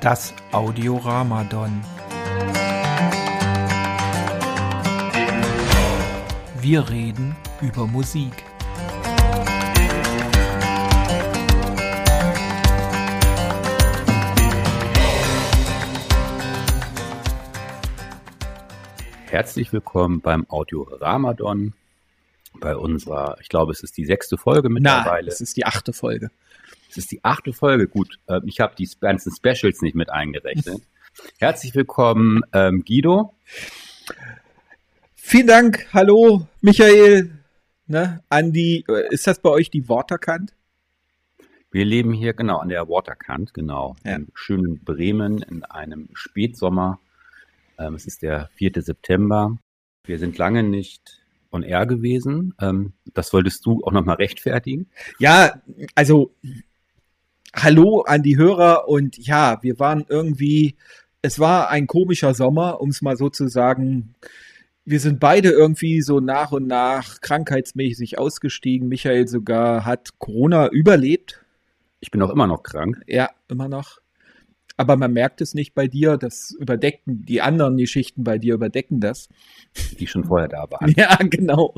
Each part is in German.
Das Audioramadon. Wir reden über Musik. Herzlich willkommen beim Audio Ramadon. Bei unserer, ich glaube, es ist die sechste Folge mittlerweile. Na, es ist die achte Folge. Es ist die achte Folge. Gut, äh, ich habe die ganzen Specials nicht mit eingerechnet. Herzlich willkommen, ähm, Guido. Vielen Dank. Hallo, Michael. Ne, Andi, äh, ist das bei euch die Waterkant? Wir leben hier genau an der Waterkant, genau, ja. im schönen Bremen in einem Spätsommer. Ähm, es ist der 4. September. Wir sind lange nicht on air gewesen. Ähm, das wolltest du auch nochmal rechtfertigen? Ja, also Hallo an die Hörer und ja, wir waren irgendwie, es war ein komischer Sommer, um es mal so zu sagen. Wir sind beide irgendwie so nach und nach krankheitsmäßig ausgestiegen. Michael sogar hat Corona überlebt. Ich bin auch immer noch krank. Ja, immer noch. Aber man merkt es nicht bei dir. Das überdecken die anderen, die Schichten bei dir überdecken das. Die schon vorher da waren. Ja, genau.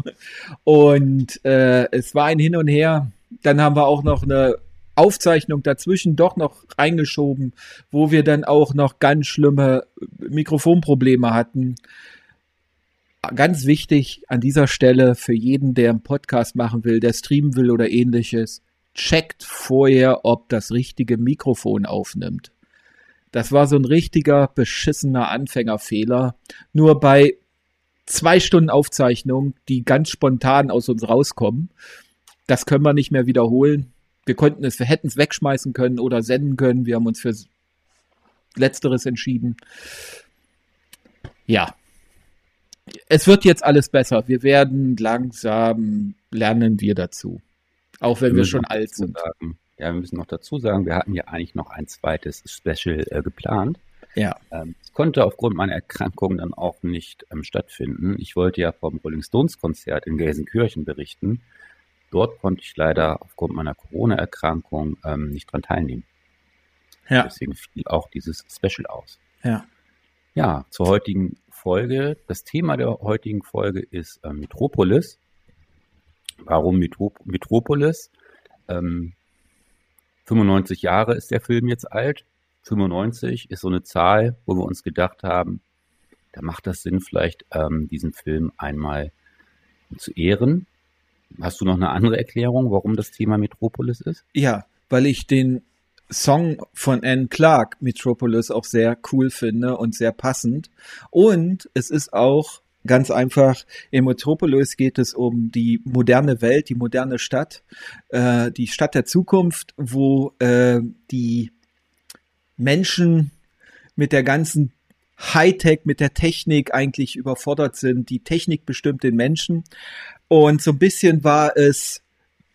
Und äh, es war ein Hin und Her. Dann haben wir auch noch eine Aufzeichnung dazwischen doch noch reingeschoben, wo wir dann auch noch ganz schlimme Mikrofonprobleme hatten. Ganz wichtig an dieser Stelle für jeden, der einen Podcast machen will, der streamen will oder ähnliches, checkt vorher, ob das richtige Mikrofon aufnimmt. Das war so ein richtiger beschissener Anfängerfehler. Nur bei zwei Stunden Aufzeichnung, die ganz spontan aus uns rauskommen, das können wir nicht mehr wiederholen wir konnten es, wir hätten es wegschmeißen können oder senden können. Wir haben uns für Letzteres entschieden. Ja. Es wird jetzt alles besser. Wir werden langsam lernen wir dazu. Auch wenn wir, wir schon alt sind. Sagen, ja, wir müssen noch dazu sagen, wir hatten ja eigentlich noch ein zweites Special äh, geplant. Ja. Ähm, es konnte aufgrund meiner Erkrankung dann auch nicht ähm, stattfinden. Ich wollte ja vom Rolling Stones Konzert in Gelsenkirchen berichten. Dort konnte ich leider aufgrund meiner Corona-Erkrankung ähm, nicht dran teilnehmen. Ja. Deswegen fiel auch dieses Special aus. Ja. Ja, zur heutigen Folge. Das Thema der heutigen Folge ist äh, Metropolis. Warum Metrop Metropolis? Ähm, 95 Jahre ist der Film jetzt alt. 95 ist so eine Zahl, wo wir uns gedacht haben, da macht das Sinn, vielleicht ähm, diesen Film einmal zu ehren. Hast du noch eine andere Erklärung, warum das Thema Metropolis ist? Ja, weil ich den Song von Anne Clark, Metropolis, auch sehr cool finde und sehr passend. Und es ist auch ganz einfach, in Metropolis geht es um die moderne Welt, die moderne Stadt, äh, die Stadt der Zukunft, wo äh, die Menschen mit der ganzen Hightech, mit der Technik eigentlich überfordert sind. Die Technik bestimmt den Menschen. Und so ein bisschen war es,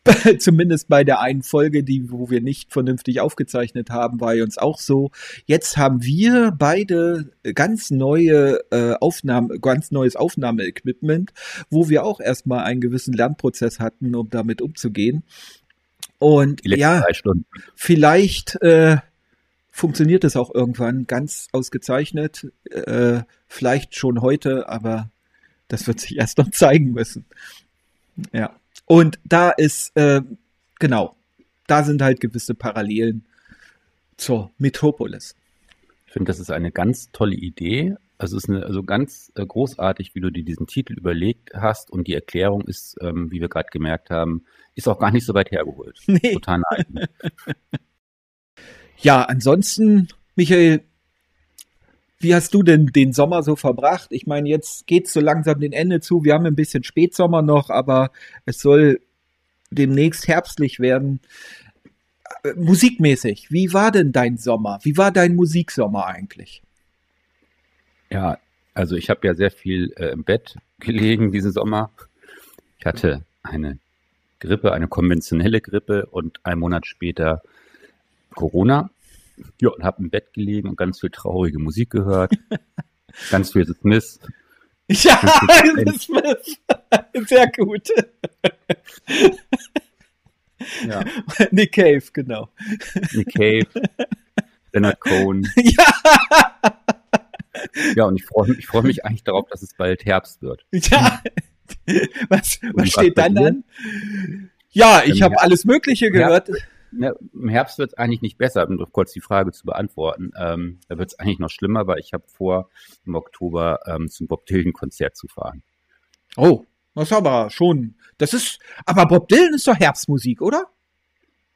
zumindest bei der einen Folge, die, wo wir nicht vernünftig aufgezeichnet haben, war uns auch so. Jetzt haben wir beide ganz neue äh, Aufnahme, ganz neues Aufnahmeequipment, wo wir auch erstmal einen gewissen Lernprozess hatten, um damit umzugehen. Und ja, vielleicht äh, funktioniert es auch irgendwann ganz ausgezeichnet. Äh, vielleicht schon heute, aber das wird sich erst noch zeigen müssen. Ja. Und da ist, äh, genau, da sind halt gewisse Parallelen zur Metropolis. Ich finde, das ist eine ganz tolle Idee. Also es ist eine, also ganz äh, großartig, wie du dir diesen Titel überlegt hast und die Erklärung ist, ähm, wie wir gerade gemerkt haben, ist auch gar nicht so weit hergeholt. Nee. Total nein. ja, ansonsten, Michael, wie hast du denn den Sommer so verbracht? Ich meine, jetzt geht's so langsam den Ende zu. Wir haben ein bisschen Spätsommer noch, aber es soll demnächst herbstlich werden. Äh, musikmäßig, wie war denn dein Sommer? Wie war dein Musiksommer eigentlich? Ja, also ich habe ja sehr viel äh, im Bett gelegen diesen Sommer. Ich hatte eine Grippe, eine konventionelle Grippe und einen Monat später Corona. Ja, und habe im Bett gelegen und ganz viel traurige Musik gehört. ganz viel The Smith. Ja, The Smith. Sehr gut. ja. Nick Cave, genau. Nick Cave. Leonard Cohen. ja. Ja, und ich freue mich, ich freue mich eigentlich darauf, dass es bald Herbst wird. Ja. Was, was steht dann an? Ja, ich habe alles Mögliche gehört. Herbst, ne, Im Herbst wird es eigentlich nicht besser, um kurz die Frage zu beantworten. Ähm, da wird es eigentlich noch schlimmer, weil ich habe vor, im Oktober ähm, zum Bob Dylan-Konzert zu fahren. Oh, das ist aber schon. Das ist. Aber Bob Dylan ist doch Herbstmusik, oder?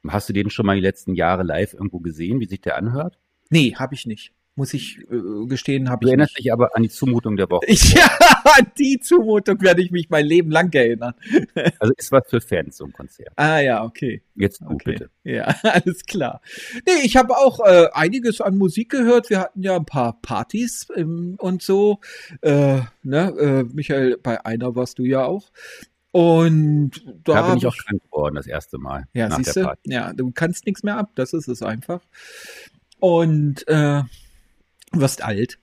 Hast du den schon mal die letzten Jahre live irgendwo gesehen, wie sich der anhört? Nee, habe ich nicht muss ich äh, gestehen, habe ich. Du erinnerst dich aber an die Zumutung der Woche. ja, an die Zumutung werde ich mich mein Leben lang erinnern. also ist was für Fans so ein Konzert. Ah ja, okay. Jetzt du okay. bitte. Ja, alles klar. Nee, ich habe auch äh, einiges an Musik gehört. Wir hatten ja ein paar Partys ähm, und so. Äh, ne, äh, Michael, bei einer warst du ja auch. Und da, da bin ich auch krank geworden das erste Mal. Ja, siehst du? Ja, du kannst nichts mehr ab. Das ist es einfach. Und äh, wirst alt.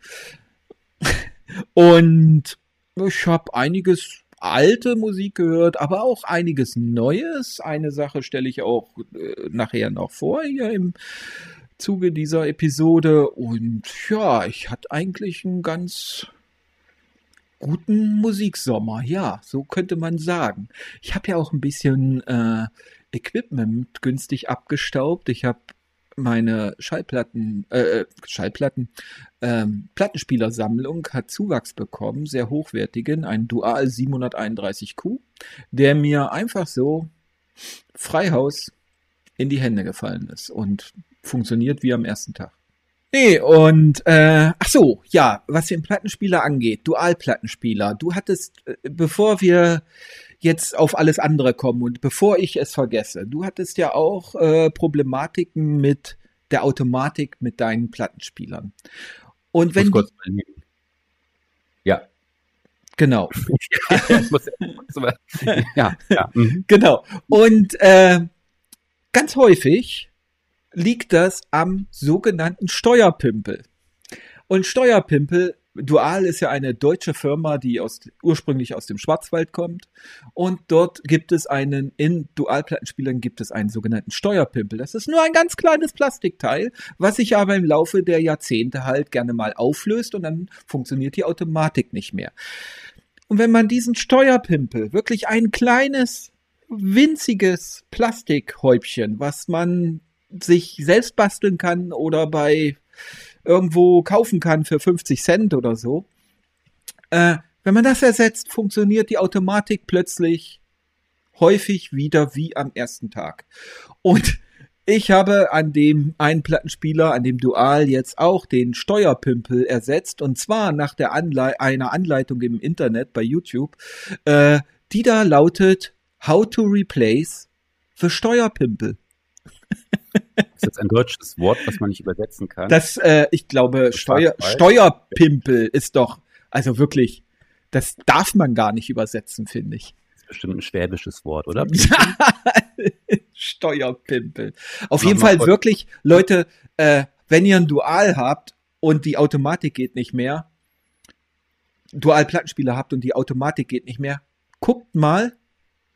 Und ich habe einiges alte Musik gehört, aber auch einiges Neues. Eine Sache stelle ich auch äh, nachher noch vor hier im Zuge dieser Episode. Und ja, ich hatte eigentlich einen ganz guten Musiksommer. Ja, so könnte man sagen. Ich habe ja auch ein bisschen äh, Equipment günstig abgestaubt. Ich habe meine Schallplatten, äh, äh, Schallplatten, ähm, Plattenspielersammlung hat Zuwachs bekommen, sehr hochwertigen, ein Dual 731Q, der mir einfach so Freihaus in die Hände gefallen ist und funktioniert wie am ersten Tag. Nee, und äh, ach so, ja, was den Plattenspieler angeht, Dual-Plattenspieler, du hattest, äh, bevor wir jetzt auf alles andere kommen. Und bevor ich es vergesse, du hattest ja auch äh, Problematiken mit der Automatik mit deinen Plattenspielern. Und wenn kurz ja. Genau. ja, ja. Mhm. Genau. Und äh, ganz häufig liegt das am sogenannten Steuerpimpel. Und Steuerpimpel Dual ist ja eine deutsche Firma, die aus, ursprünglich aus dem Schwarzwald kommt. Und dort gibt es einen, in Dualplattenspielern gibt es einen sogenannten Steuerpimpel. Das ist nur ein ganz kleines Plastikteil, was sich aber im Laufe der Jahrzehnte halt gerne mal auflöst und dann funktioniert die Automatik nicht mehr. Und wenn man diesen Steuerpimpel, wirklich ein kleines, winziges Plastikhäubchen, was man sich selbst basteln kann oder bei irgendwo kaufen kann für 50 Cent oder so. Äh, wenn man das ersetzt, funktioniert die Automatik plötzlich häufig wieder wie am ersten Tag. Und ich habe an dem einen Plattenspieler, an dem Dual jetzt auch den Steuerpimpel ersetzt und zwar nach der Anle einer Anleitung im Internet bei YouTube, äh, die da lautet How to replace the Steuerpimpel. Ist jetzt ein deutsches Wort, was man nicht übersetzen kann? Das, äh, ich glaube, Steuer, Steuerpimpel ist doch, also wirklich, das darf man gar nicht übersetzen, finde ich. Das ist bestimmt ein schwäbisches Wort, oder? Steuerpimpel. Auf jeden Fall wirklich, Leute, äh, wenn ihr ein Dual habt und die Automatik geht nicht mehr, Dual-Plattenspieler habt und die Automatik geht nicht mehr, guckt mal,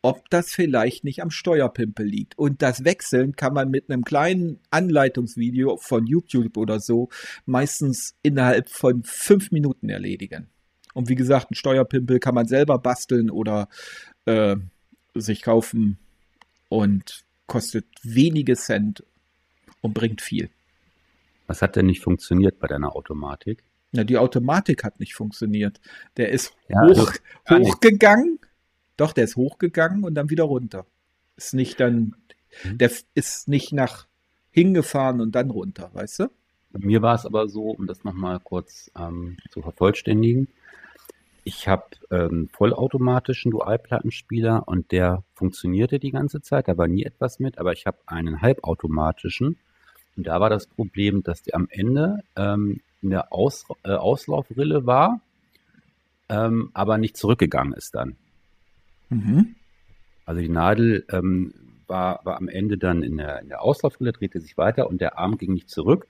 ob das vielleicht nicht am Steuerpimpel liegt. Und das Wechseln kann man mit einem kleinen Anleitungsvideo von YouTube oder so meistens innerhalb von fünf Minuten erledigen. Und wie gesagt, ein Steuerpimpel kann man selber basteln oder äh, sich kaufen und kostet wenige Cent und bringt viel. Was hat denn nicht funktioniert bei deiner Automatik? Na, die Automatik hat nicht funktioniert. Der ist ja, hoch, also hochgegangen doch, der ist hochgegangen und dann wieder runter. Ist nicht dann, mhm. der ist nicht nach hingefahren und dann runter, weißt du? Bei mir war es aber so, um das nochmal kurz ähm, zu vervollständigen. Ich habe ähm, vollautomatischen Dualplattenspieler und der funktionierte die ganze Zeit, da war nie etwas mit, aber ich habe einen halbautomatischen und da war das Problem, dass der am Ende ähm, in der Aus, äh, Auslaufrille war, ähm, aber nicht zurückgegangen ist dann. Mhm. Also die Nadel ähm, war, war am Ende dann in der, in der Auslaufrille, drehte sich weiter und der Arm ging nicht zurück.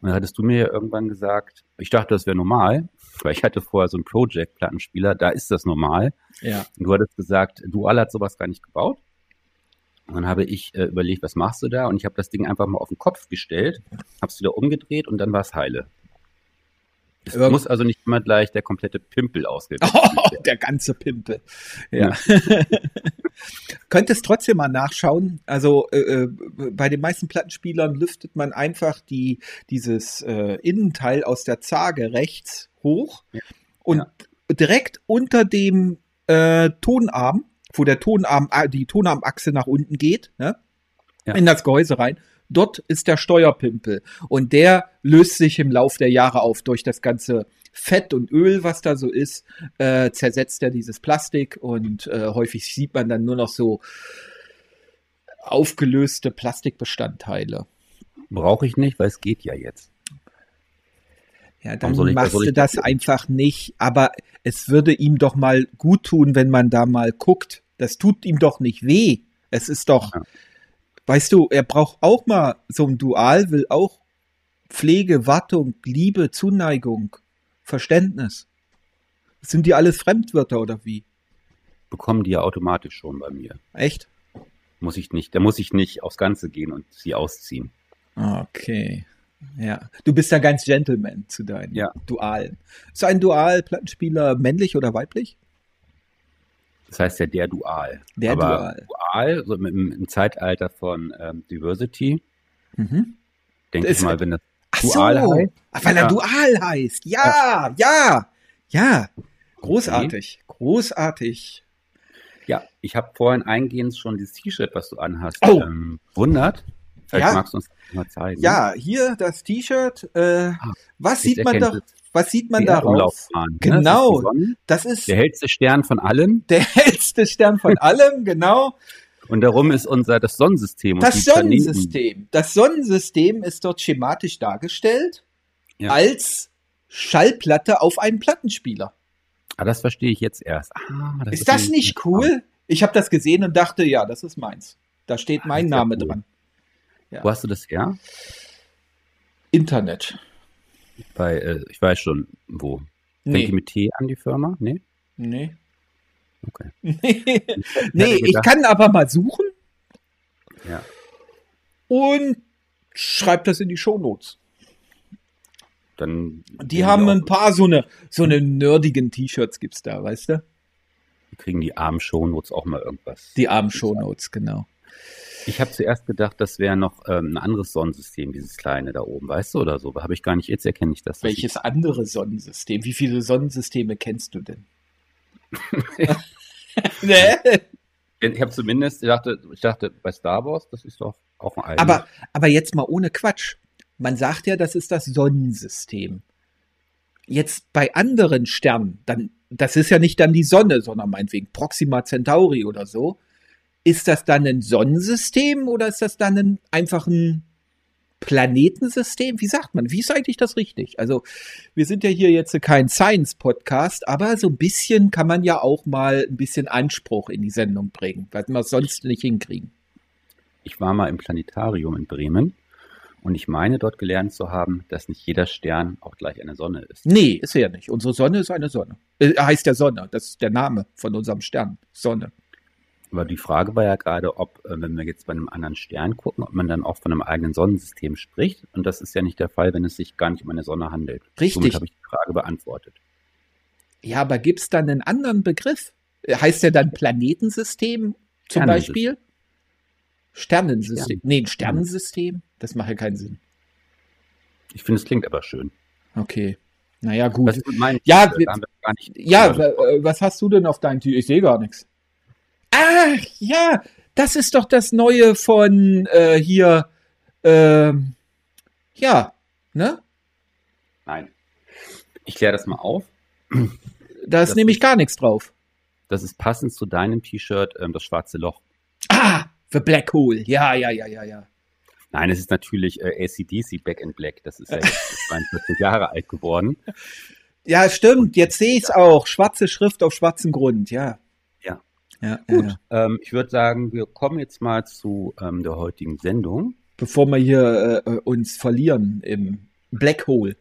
Und dann hattest du mir irgendwann gesagt, ich dachte, das wäre normal, weil ich hatte vorher so einen Project-Plattenspieler, da ist das normal. Ja. Und du hattest gesagt, Dual hat sowas gar nicht gebaut. Und dann habe ich äh, überlegt, was machst du da? Und ich habe das Ding einfach mal auf den Kopf gestellt, habe es wieder umgedreht und dann war es heile. Es Irgend- muss also nicht immer gleich der komplette Pimpel ausgewechselt Oh, der ganze Pimpel. Ja. Könntest trotzdem mal nachschauen. Also äh, äh, bei den meisten Plattenspielern lüftet man einfach die, dieses äh, Innenteil aus der Zage rechts hoch Ja. und direkt unter dem äh, Tonarm, wo der Tonarm, äh, die Tonarmachse nach unten geht, ne? Ja. in das Gehäuse rein. Dort ist der Steuerpimpel und der löst sich im Lauf der Jahre auf durch das ganze Fett und Öl, was da so ist, äh, zersetzt er dieses Plastik und äh, häufig sieht man dann nur noch so aufgelöste Plastikbestandteile. Brauche ich nicht, weil es geht ja jetzt. Ja, dann ich- machst du das das- einfach nicht. Aber es würde ihm doch mal gut tun, wenn man da mal guckt. Das tut ihm doch nicht weh. Es ist doch, Ja. Weißt du, er braucht auch mal so ein Dual, will auch Pflege, Wartung, Liebe, Zuneigung, Verständnis. Sind die alles Fremdwörter oder wie? Bekommen die ja automatisch schon bei mir. Echt? Muss ich nicht, da muss ich nicht aufs Ganze gehen und sie ausziehen. Okay. Ja. Du bist ja ganz Gentleman zu deinen Ja. Dualen. Ist ein Dual-Plattenspieler männlich oder weiblich? Das heißt ja der Dual. Der Aber Dual. Dual, so im, im Zeitalter von ähm, Diversity, Mhm. denke ich mal, wenn das Ach Dual so. heißt? Ach, weil er Ja. Dual heißt. Ja, ja, ja. Großartig, großartig. Ja, ich habe vorhin eingehend schon dieses T-Shirt, was du anhast, Oh. ähm, wundert. Vielleicht Ja. magst du uns mal zeigen. Ja, hier das T-Shirt. Äh, was Jetzt sieht man da? es Was sieht man die darauf? Erdumlaufbahn, ne? Genau. Das ist Sonne, Das ist der hellste Stern von allen. der hellste Stern von allem, genau. Und darum ist unser das Sonnensystem. Das die Planeten. Sonnensystem. Das Sonnensystem ist dort schematisch dargestellt Ja. als Schallplatte auf einen Plattenspieler. Ah, das verstehe ich jetzt erst. Ah, das Ist das nämlich- nicht cool? Ich habe das gesehen und dachte, ja, das ist meins. Da steht mein ist ja Name cool. dran. Wo hast du das her? Internet. Bei, äh, ich weiß schon, wo. Fängt Nee. die mit T an, die Firma? Nee? Nee. Okay. nee, nee ich kann aber mal suchen Ja. und schreib das in die Shownotes. Dann Die haben ein paar so eine so eine nerdigen T-Shirts gibt's da, weißt du? kriegen die armen Shownotes auch mal irgendwas. Die armen Shownotes, genau. Ich habe zuerst gedacht, das wäre noch ähm, ein anderes Sonnensystem, dieses kleine da oben, weißt du, oder so. Habe ich gar nicht, jetzt erkenne ich das. Welches andere Sonnensystem? Wie viele Sonnensysteme kennst du denn? nee. Ich habe zumindest, ich dachte, ich dachte, bei Star Wars, das ist doch auch ein eigenes. Aber, aber jetzt mal ohne Quatsch. Man sagt ja, das ist das Sonnensystem. Jetzt bei anderen Sternen, dann, das ist ja nicht dann die Sonne, sondern meinetwegen Proxima Centauri oder so. Ist das dann ein Sonnensystem oder ist das dann ein, einfach ein Planetensystem? Wie sagt man? Wie ist eigentlich das richtig? Also, wir sind ja hier jetzt kein Science-Podcast, aber so ein bisschen kann man ja auch mal ein bisschen Anspruch in die Sendung bringen, was wir sonst nicht hinkriegen. Ich war mal im Planetarium in Bremen und ich meine dort gelernt zu haben, dass nicht jeder Stern auch gleich eine Sonne ist. Nee, ist er ja nicht. Unsere Sonne ist eine Sonne. Äh, heißt der Sonne. Das ist der Name von unserem Stern. Sonne. Aber die Frage war ja gerade, ob, äh, wenn wir jetzt bei einem anderen Stern gucken, ob man dann auch von einem eigenen Sonnensystem spricht. Und das ist ja nicht der Fall, wenn es sich gar nicht um eine Sonne handelt. Richtig. Somit habe ich die Frage beantwortet. Ja, aber gibt's dann einen anderen Begriff? Äh, Heißt der dann Planetensystem zum Sternensystem. Beispiel? Sternensystem. Stern. Nee, ein Sternensystem? Das macht ja keinen Sinn. Ich finde, es klingt aber schön. Okay. Naja, gut. Ja, Ja, äh, was hast du denn auf deinem Tür? Ich sehe gar nichts. Ach, ja, das ist doch das Neue von äh, hier. Ähm, ja, ne? Nein. Ich kläre das mal auf. Da ist Das nämlich ist- gar nichts drauf. Das ist passend zu deinem T-Shirt, ähm, das schwarze Loch. Ah, The Black Hole. Ja, ja, ja, ja, ja. Nein, es ist natürlich äh, ACDC Back in Black. Das ist ja jetzt 42 Jahre alt geworden. Ja, stimmt. Jetzt sehe ich es auch. Schwarze Schrift auf schwarzem Grund. Ja. Ja. Gut, ja. ähm, ich würde sagen, wir kommen jetzt mal zu ähm, der heutigen Sendung. Bevor wir hier äh, uns verlieren im Black Hole.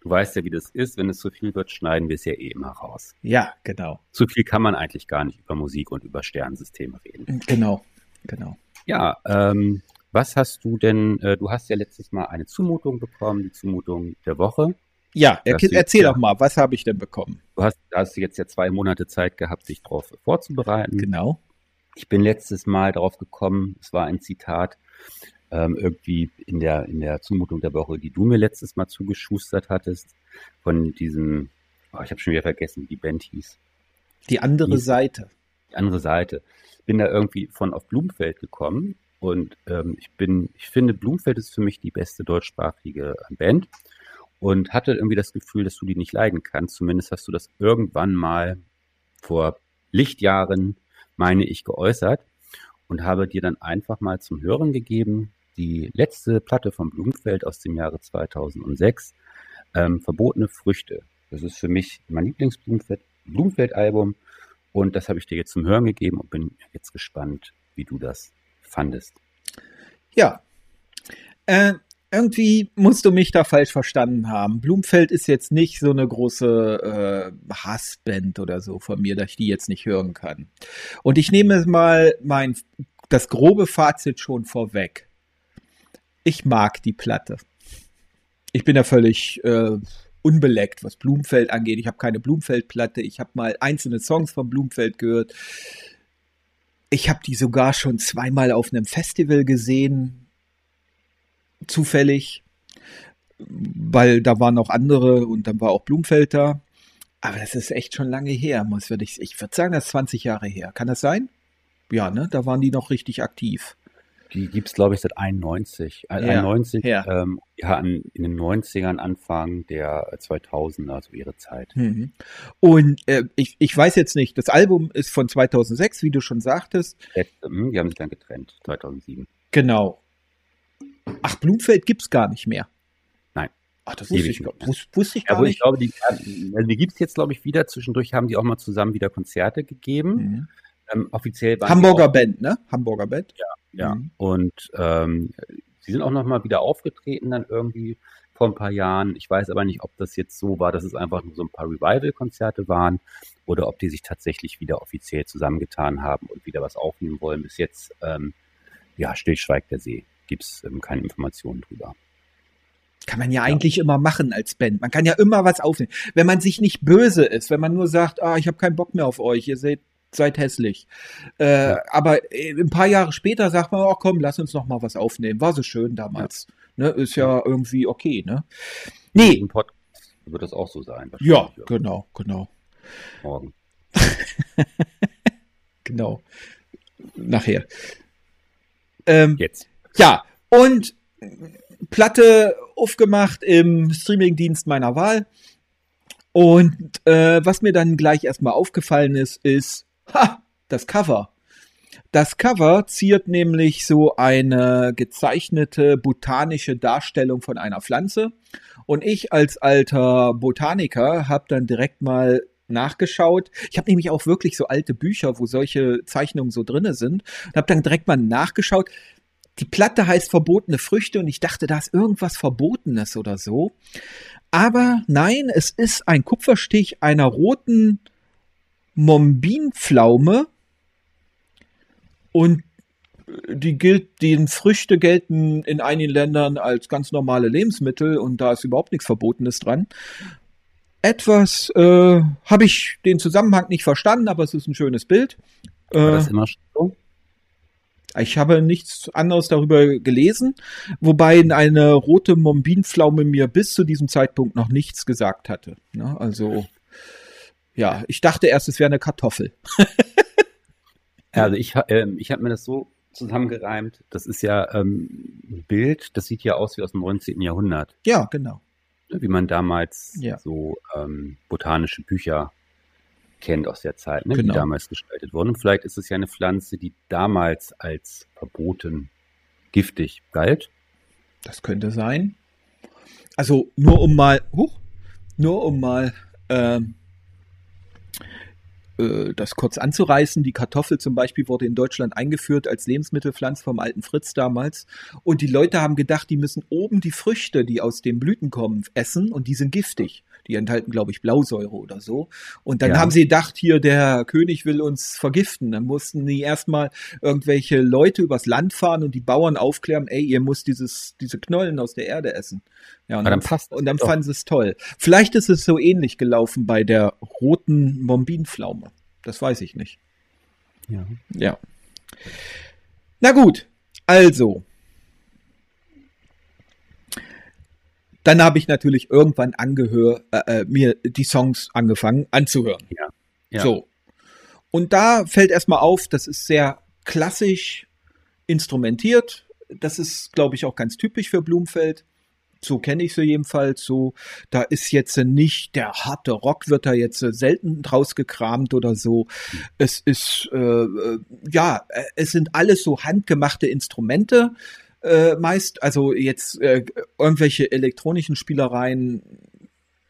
Du weißt ja, wie das ist. Wenn es zu viel wird, schneiden wir es ja eh immer raus. Ja, genau. Zu viel kann man eigentlich gar nicht über Musik und über Sternensysteme reden. Genau. Genau. Ja, ähm, was hast du denn, äh, du hast ja letztes Mal eine Zumutung bekommen, die Zumutung der Woche. Ja, er, erzähl doch mal, was habe ich denn bekommen? Du hast, hast jetzt ja zwei Monate Zeit gehabt, dich darauf vorzubereiten. Genau. Ich bin letztes Mal darauf gekommen, es war ein Zitat, ähm, irgendwie in der, in der Zumutung der Woche, die du mir letztes Mal zugeschustert hattest, von diesem, oh, ich habe schon wieder vergessen, wie die Band hieß. Die andere Die- Seite. die andere Seite. Bin da irgendwie von auf Blumfeld gekommen und ähm, ich bin, ich finde, Blumfeld ist für mich die beste deutschsprachige Band und hatte irgendwie das Gefühl, dass du die nicht leiden kannst. Zumindest hast du das irgendwann mal vor Lichtjahren, meine ich, geäußert und habe dir dann einfach mal zum Hören gegeben die letzte Platte von Blumfeld aus dem Jahre 2006, ähm, Verbotene Früchte. Das ist für mich mein Lieblingsblumfeld Blumfeld-Album und das habe ich dir jetzt zum Hören gegeben und bin jetzt gespannt, wie du das fandest. Ja. Äh, irgendwie musst du mich da falsch verstanden haben. Blumfeld ist jetzt nicht so eine große äh, Hassband oder so von mir, dass ich die jetzt nicht hören kann. Und ich nehme mal mein das grobe Fazit schon vorweg. Ich mag die Platte. Ich bin da völlig äh, unbeleckt, was Blumfeld angeht. Ich habe keine Blumfeld-Platte. Ich habe mal einzelne Songs von Blumfeld gehört. Ich habe die sogar schon zweimal auf einem Festival gesehen, zufällig, weil da waren auch andere und dann war auch Blumfeld da. Aber das ist echt schon lange her, muss würde ich, ich würde sagen, das ist 20 Jahre her. Kann das sein? Ja, ne? Da waren die noch richtig aktiv. Die gibt's glaube ich, seit 91. Äh, Ja, 91, ja. Ähm, hatten in den 90ern, Anfang der 2000er, so ihre Zeit. Mhm. Und äh, ich, ich weiß jetzt nicht, das Album ist von 2006, wie du schon sagtest. Letzte, hm, die haben sich dann getrennt, 2007. Genau. Ach, Blumfeld gibt's gar nicht mehr. Nein. Ach, das wusste ich, gar- wusste ich Ja, gar aber ich nicht. glaube, die, also die gibt's jetzt, glaube ich, wieder. Zwischendurch haben die auch mal zusammen wieder Konzerte gegeben. Mhm. Ähm, offiziell Hamburger die Band, ne? Hamburger Band. auch, ja. Mhm. Und ähm, sie sind auch noch mal wieder aufgetreten dann irgendwie vor ein paar Jahren. Ich weiß aber nicht, ob das jetzt so war, dass es einfach nur so ein paar Revival-Konzerte waren oder ob die sich tatsächlich wieder offiziell zusammengetan haben und wieder was aufnehmen wollen. Bis jetzt, ähm, ja, stillschweigt der See. Gibt's ähm, keine Informationen drüber. Kann man ja eigentlich immer machen als Band. Man kann ja immer was aufnehmen. Wenn man sich nicht böse ist, wenn man nur sagt, ah, ich habe keinen Bock mehr auf euch, ihr seid, seid hässlich. Äh, Ja. Aber äh, ein paar Jahre später sagt man, oh komm, lass uns noch mal was aufnehmen. War so schön damals. Ne? Ist ja irgendwie okay, ne? Nee, Im Podcast wird das auch so sein. ja, genau, genau, Morgen. genau. Nachher. Ähm, Jetzt. Ja, und Platte aufgemacht im Streamingdienst meiner Wahl. Und äh, was mir dann gleich erstmal aufgefallen ist, ist, ha, das Cover. Das Cover ziert nämlich so eine gezeichnete botanische Darstellung von einer Pflanze. Und ich als alter Botaniker habe dann direkt mal nachgeschaut. Ich habe nämlich auch wirklich so alte Bücher, wo solche Zeichnungen so drinne sind. Und habe dann direkt mal nachgeschaut. Die Platte heißt Verbotene Früchte und ich dachte, da ist irgendwas Verbotenes oder so. Aber nein, es ist ein Kupferstich einer roten Mombinpflaume und die gilt, die Früchte gelten in einigen Ländern als ganz normale Lebensmittel und da ist überhaupt nichts Verbotenes dran. Etwas äh, habe ich den Zusammenhang nicht verstanden, aber es ist ein schönes Bild. War Äh, das immer schon so? Ich habe nichts anderes darüber gelesen, wobei eine rote Mombinpflaume mir bis zu diesem Zeitpunkt noch nichts gesagt hatte. Ne? Also, ja, ich dachte erst, es wäre eine Kartoffel. Also ich, ähm, ich habe mir das so zusammengereimt. Das ist ja ähm, ein Bild, das sieht ja aus wie aus dem 19. Jahrhundert. Ja, genau. Wie man damals Ja. so ähm, botanische Bücher kennt aus der Zeit, ne, Genau. die damals gestaltet wurden. Und vielleicht ist es ja eine Pflanze, die damals als verboten giftig galt. Das könnte sein. Also nur um mal, huch, nur um mal ähm, äh, das kurz anzureißen. Die Kartoffel zum Beispiel wurde in Deutschland eingeführt als Lebensmittelpflanze vom alten Fritz damals. Und die Leute haben gedacht, die müssen oben die Früchte, die aus den Blüten kommen, essen und die sind giftig. Die enthalten, glaube ich, Blausäure oder so. Und dann Ja. haben sie gedacht, hier der König will uns vergiften. Dann mussten die erstmal irgendwelche Leute übers Land fahren und die Bauern aufklären, ey, ihr müsst dieses, diese Knollen aus der Erde essen. Ja, und Aber dann, dann passt und dann doch. fanden sie es toll. Vielleicht ist es so ähnlich gelaufen bei der roten Bombinpflaume. Das weiß ich nicht. Ja. Ja. Na gut, also. Dann habe ich natürlich irgendwann angehör, äh, äh, mir die Songs angefangen anzuhören. Ja. So. Und da fällt erstmal auf, das ist sehr klassisch instrumentiert. Das ist, glaube ich, auch ganz typisch für Blumfeld. So kenne ich sie jedenfalls. So, da ist jetzt nicht der harte Rock, wird da jetzt selten draus gekramt oder so. Es ist, äh, äh, ja, äh, es sind alles so handgemachte Instrumente äh, meist. Also jetzt äh, irgendwelche elektronischen Spielereien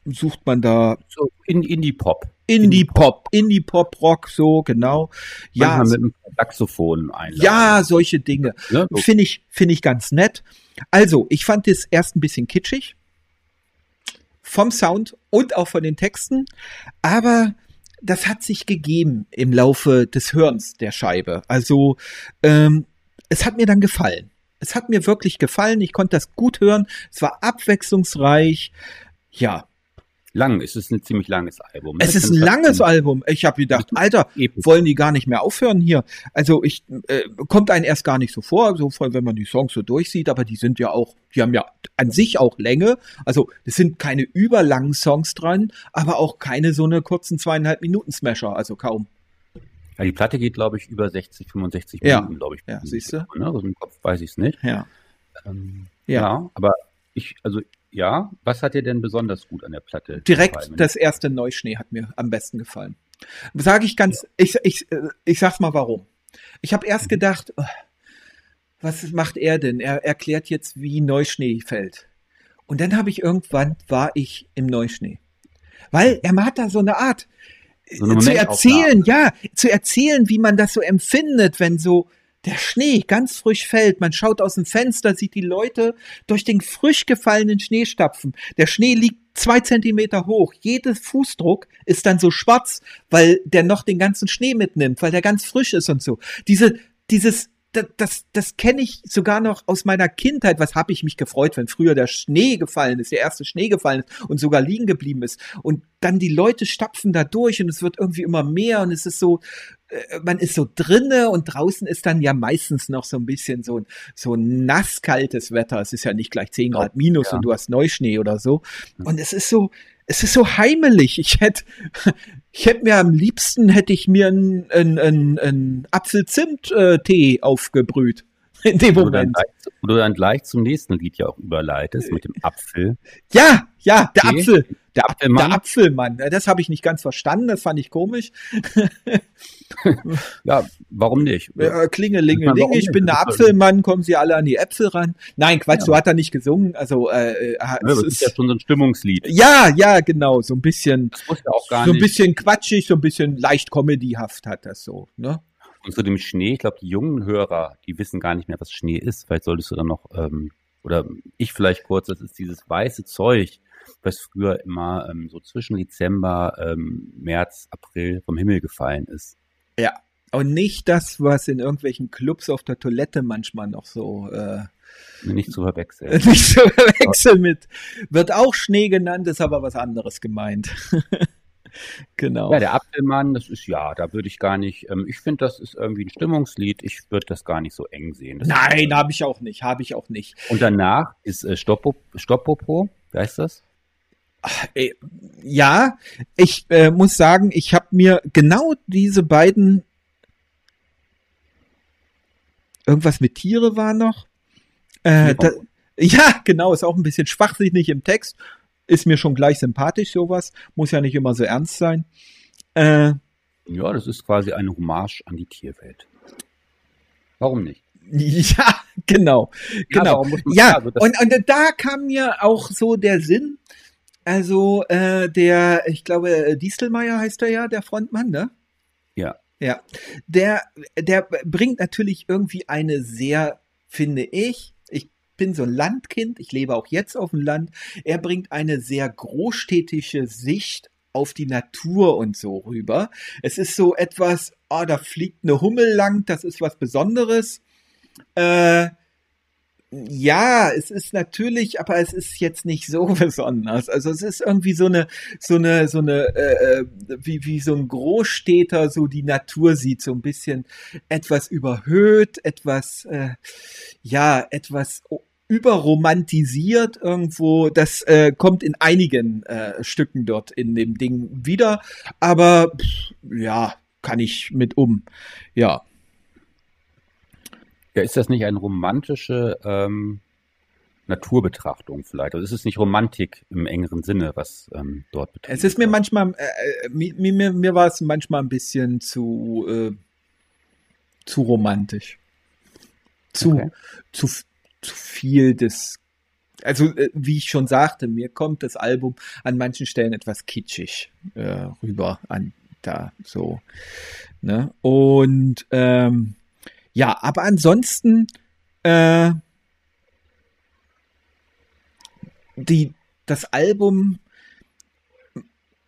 sucht man da So in Indie-Pop. Indie-Pop, Indie-Pop-Rock, so, genau. Ja, Manchmal mit einem Saxophon einladen. ja, solche Dinge. Ne? Finde ich, finde ich ganz nett. Also, ich fand es erst ein bisschen kitschig. Vom Sound und auch von den Texten. Aber das hat sich gegeben im Laufe des Hörens der Scheibe. Also, ähm, es hat mir dann gefallen. Es hat mir wirklich gefallen. Ich konnte das gut hören. Es war abwechslungsreich. Ja, lang. Es ist ein ziemlich langes Album. ne? es ist ein langes Album. Ich habe gedacht, Alter, wollen die gar nicht mehr aufhören hier? Also ich äh, kommt einem erst gar nicht so vor, so vor, wenn man die Songs so durchsieht, aber die sind ja auch, die haben ja an sich auch Länge. Also es sind keine überlangen Songs dran, aber auch keine so eine kurzen zweieinhalb Minuten Smasher, also kaum. Ja, die Platte geht, glaube ich, über 60, 65 Ja. Minuten, glaube ich. Ja, siehst du? Ne? Also im Kopf weiß ich es nicht. Ja. Ähm, Ja. ja. aber ich, also ja, was hat dir denn besonders gut an der Platte? Direkt gefallen? das erste Neuschnee hat mir am besten gefallen. Sage ich ganz, ich, ich, äh, ich sag's mal warum. Ich habe erst gedacht, oh, was macht er denn? Er erklärt jetzt, wie Neuschnee fällt. Und dann habe ich irgendwann, war ich im Neuschnee. Weil er hat da so eine Art So zu erzählen, ja, zu erzählen, wie man das so empfindet, wenn so der Schnee ganz frisch fällt. Man schaut aus dem Fenster, sieht die Leute durch den frisch gefallenen Schnee stapfen. Der Schnee liegt zwei Zentimeter hoch. Jeder Fußdruck ist dann so schwarz, weil der noch den ganzen Schnee mitnimmt, weil der ganz frisch ist und so. Diese, dieses, das, das, das kenne ich sogar noch aus meiner Kindheit. Was habe ich mich gefreut, wenn früher der Schnee gefallen ist, der erste Schnee gefallen ist und sogar liegen geblieben ist. Und dann die Leute stapfen da durch und es wird irgendwie immer mehr und es ist so, äh, man ist so drinne und draußen ist dann ja meistens noch so ein bisschen so, so nasskaltes Wetter. Es ist ja nicht gleich 10 Grad minus Ja. und du hast Neuschnee oder so. Und es ist so, es ist so heimelig. Ich hätte, ich hätte mir am liebsten hätte ich mir einen, einen, einen, einen Apfel-Zimt-Tee aufgebrüht. In dem Wo du, Moment. gleich, wo du dann gleich zum nächsten Lied ja auch überleitest mit dem Apfel. Ja, ja, der Tee? Apfel. Der, Ap- Apfelmann? der Apfelmann. Das habe ich nicht ganz verstanden. Das fand ich komisch. Ja, warum nicht? Äh, Klingelingeling, ich bin der Apfelmann, kommen Sie alle an die Äpfel ran. Nein, Quatsch, Ja. so hat er nicht gesungen. Also, äh, äh, Ja, das ist ja schon so ein Stimmungslied. ja, ja, genau, so ein bisschen, ja so ein nicht. bisschen quatschig, so ein bisschen leicht comedyhaft hat das so, ne? Und zu dem Schnee, ich glaube, die jungen Hörer, die wissen gar nicht mehr, was Schnee ist. Vielleicht solltest du dann noch, ähm, oder ich vielleicht kurz, das ist dieses weiße Zeug, was früher immer ähm, so zwischen Dezember, ähm, März, April vom Himmel gefallen ist. Ja. Und nicht das, was in irgendwelchen Clubs auf der Toilette manchmal noch so äh, Nicht zu verwechseln. nicht zu verwechseln mit. Wird auch Schnee genannt, ist aber was anderes gemeint. genau. Ja, der Apfelmann, das ist ja, da würde ich gar nicht, ähm, ich finde, das ist irgendwie ein Stimmungslied. Ich würde das gar nicht so eng sehen. Das Nein, ist, habe ich auch nicht, habe ich auch nicht. Und danach ist äh, Stoppo, Stoppopo, wie heißt das? Äh, Ja, ich äh, muss sagen, ich habe mir genau diese beiden irgendwas mit Tiere war noch. Äh, da, ja, genau, ist auch ein bisschen schwachsinnig im Text. Ist mir schon gleich sympathisch, sowas. Muss ja nicht immer so ernst sein. Äh, Ja, das ist quasi eine Hommage an die Tierwelt. Warum nicht? ja, genau. Genau. man- Ja, also und, und da kam mir auch so der Sinn. Also äh, der, ich glaube, Diestelmeier heißt er ja, der Frontmann, ne? Ja. Ja. Der, der bringt natürlich irgendwie eine sehr, finde ich, ich bin so ein Landkind, ich lebe auch jetzt auf dem Land. Er bringt eine sehr großstädtische Sicht auf die Natur und so rüber. Es ist so etwas, oh, da fliegt eine Hummel lang, das ist was Besonderes. Äh, ja, es ist natürlich, aber es ist jetzt nicht so besonders. Also es ist irgendwie so eine, so eine, so eine, äh, äh, wie, wie so ein Großstädter so die Natur sieht, so ein bisschen etwas überhöht, etwas, äh, ja, etwas überromantisiert irgendwo. Das äh, kommt in einigen äh, Stücken dort in dem Ding wieder. Aber pff, ja, kann ich mit um. Ja. Ja, ist das nicht eine romantische ähm, Naturbetrachtung vielleicht? Also ist es nicht Romantik im engeren Sinne, was ähm, dort betrifft? Es ist mir manchmal, äh, äh, mir, mir, mir war es manchmal ein bisschen zu, äh, zu romantisch. Zu, okay. zu, zu viel des also äh, wie ich schon sagte, mir kommt das Album an manchen Stellen etwas kitschig äh, rüber an da so. Ne? Und ähm, ja, aber ansonsten äh, die, das Album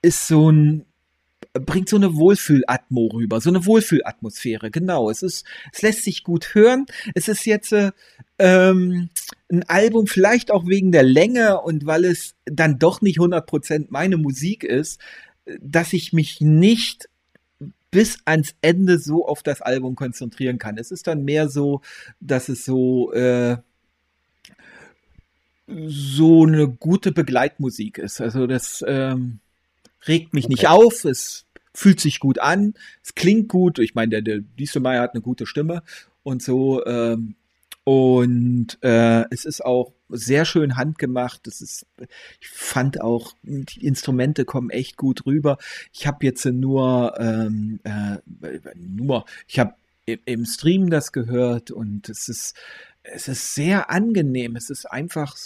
ist so ein bringt so eine Wohlfühlatmo rüber, so eine Wohlfühlatmosphäre, genau. Es ist, es lässt sich gut hören. Es ist jetzt äh, ähm, ein Album, vielleicht auch wegen der Länge und weil es dann doch nicht 100% meine Musik ist, dass ich mich nicht bis ans Ende so auf das Album konzentrieren kann. Es ist dann mehr so, dass es so äh, so eine gute Begleitmusik ist. Also das ähm, regt mich okay. nicht auf, es fühlt sich gut an, es klingt gut. Ich meine, der, der Dieselmeier hat eine gute Stimme und so. Ähm, und äh, es ist auch sehr schön handgemacht. Es ist, ich fand auch, die Instrumente kommen echt gut rüber. Ich habe jetzt nur, ähm, äh, nur, ich habe im Stream das gehört und es ist, es ist sehr angenehm. Es ist einfach,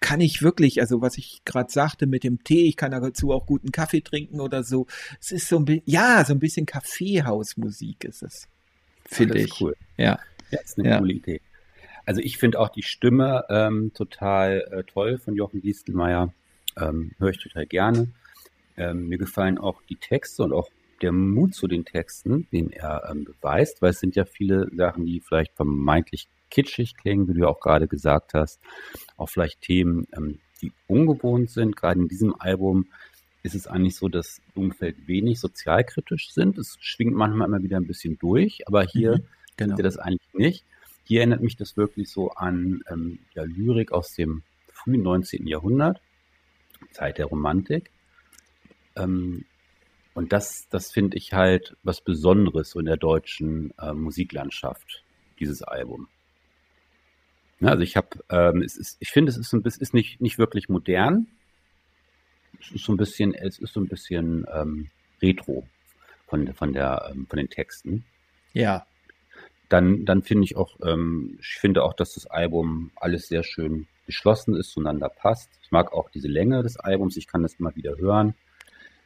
kann ich wirklich, also was ich gerade sagte mit dem Tee, ich kann dazu auch guten Kaffee trinken oder so. Es ist so ein bisschen, ja, so ein bisschen Kaffeehausmusik ist es, finde ich. Cool. Ja. Ja, ist eine ja. coole Idee. Also ich finde auch die Stimme ähm, total äh, toll von Jochen Diestelmeier. Ähm, Höre ich total gerne. Ähm, mir gefallen auch die Texte und auch der Mut zu den Texten, den er ähm, beweist, weil es sind ja viele Sachen, die vielleicht vermeintlich kitschig klingen, wie du ja auch gerade gesagt hast. Auch vielleicht Themen, ähm, die ungewohnt sind. Gerade in diesem Album ist es eigentlich so, dass Umfeld wenig sozialkritisch sind. Es schwingt manchmal immer wieder ein bisschen durch, aber hier mhm. Genau. das eigentlich nicht. Hier erinnert mich das wirklich so an ähm, ja, Lyrik aus dem frühen 19. Jahrhundert, Zeit der Romantik. Ähm, und das, das finde ich halt was Besonderes so in der deutschen äh, Musiklandschaft, dieses Album. Ja, also ich habe, ähm, es ist, ich finde, es ist, ein bisschen, ist nicht, nicht wirklich modern. Es ist so ein bisschen, es ist so ein bisschen ähm, retro von, von der, ähm, von den Texten. Ja dann, dann finde ich auch, ähm, ich finde auch, dass das Album alles sehr schön geschlossen ist, zueinander passt. Ich mag auch diese Länge des Albums, ich kann das immer wieder hören.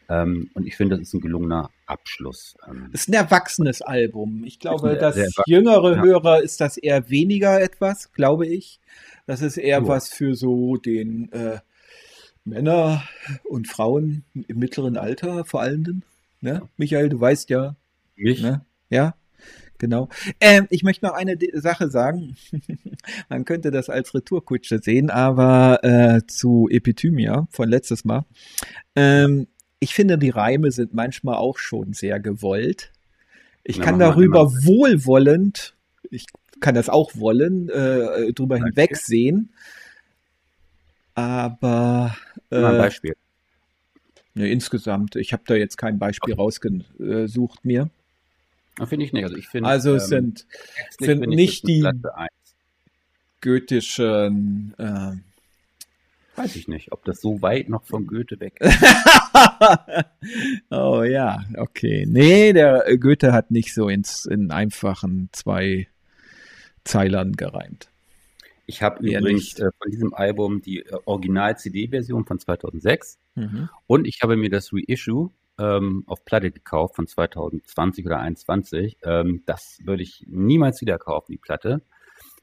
Ähm, und ich finde, das ist ein gelungener Abschluss. Ähm, ist ein erwachsenes Album. Ich glaube, dass jüngere ja. Hörer ist das eher weniger etwas, glaube ich. Das ist eher ja. was für so den äh, Männer und Frauen im mittleren Alter vor allem. Ne? Michael, du weißt ja. Mich? Ne? Ja, genau. Ähm, ich möchte noch eine Sache sagen. Man könnte das als Retourkutsche sehen, aber äh, zu Epithymia von letztes Mal. Ähm, ich finde, die Reime sind manchmal auch schon sehr gewollt. Ich Na, kann darüber wohlwollend, ich kann das auch wollen, äh, drüber okay. hinwegsehen. Aber äh, ein Beispiel. Ne, insgesamt, ich habe da jetzt kein Beispiel okay. rausgesucht mir. Finde ich nicht. Also, ich find, also es ähm, sind, sind nicht die goethischen. Äh, Weiß ich nicht, ob das so weit noch von Goethe weg ist. oh ja, okay. Nee, der Goethe hat nicht so ins, in einfachen zwei Zeilern gereimt. Ich habe übrigens äh, von diesem Album die äh, Original-CD-Version von 2006 mhm. und ich habe mir das Reissue ähm, auf Platte gekauft von 2020 oder 2021. Ähm, das würde ich niemals wieder kaufen, die Platte.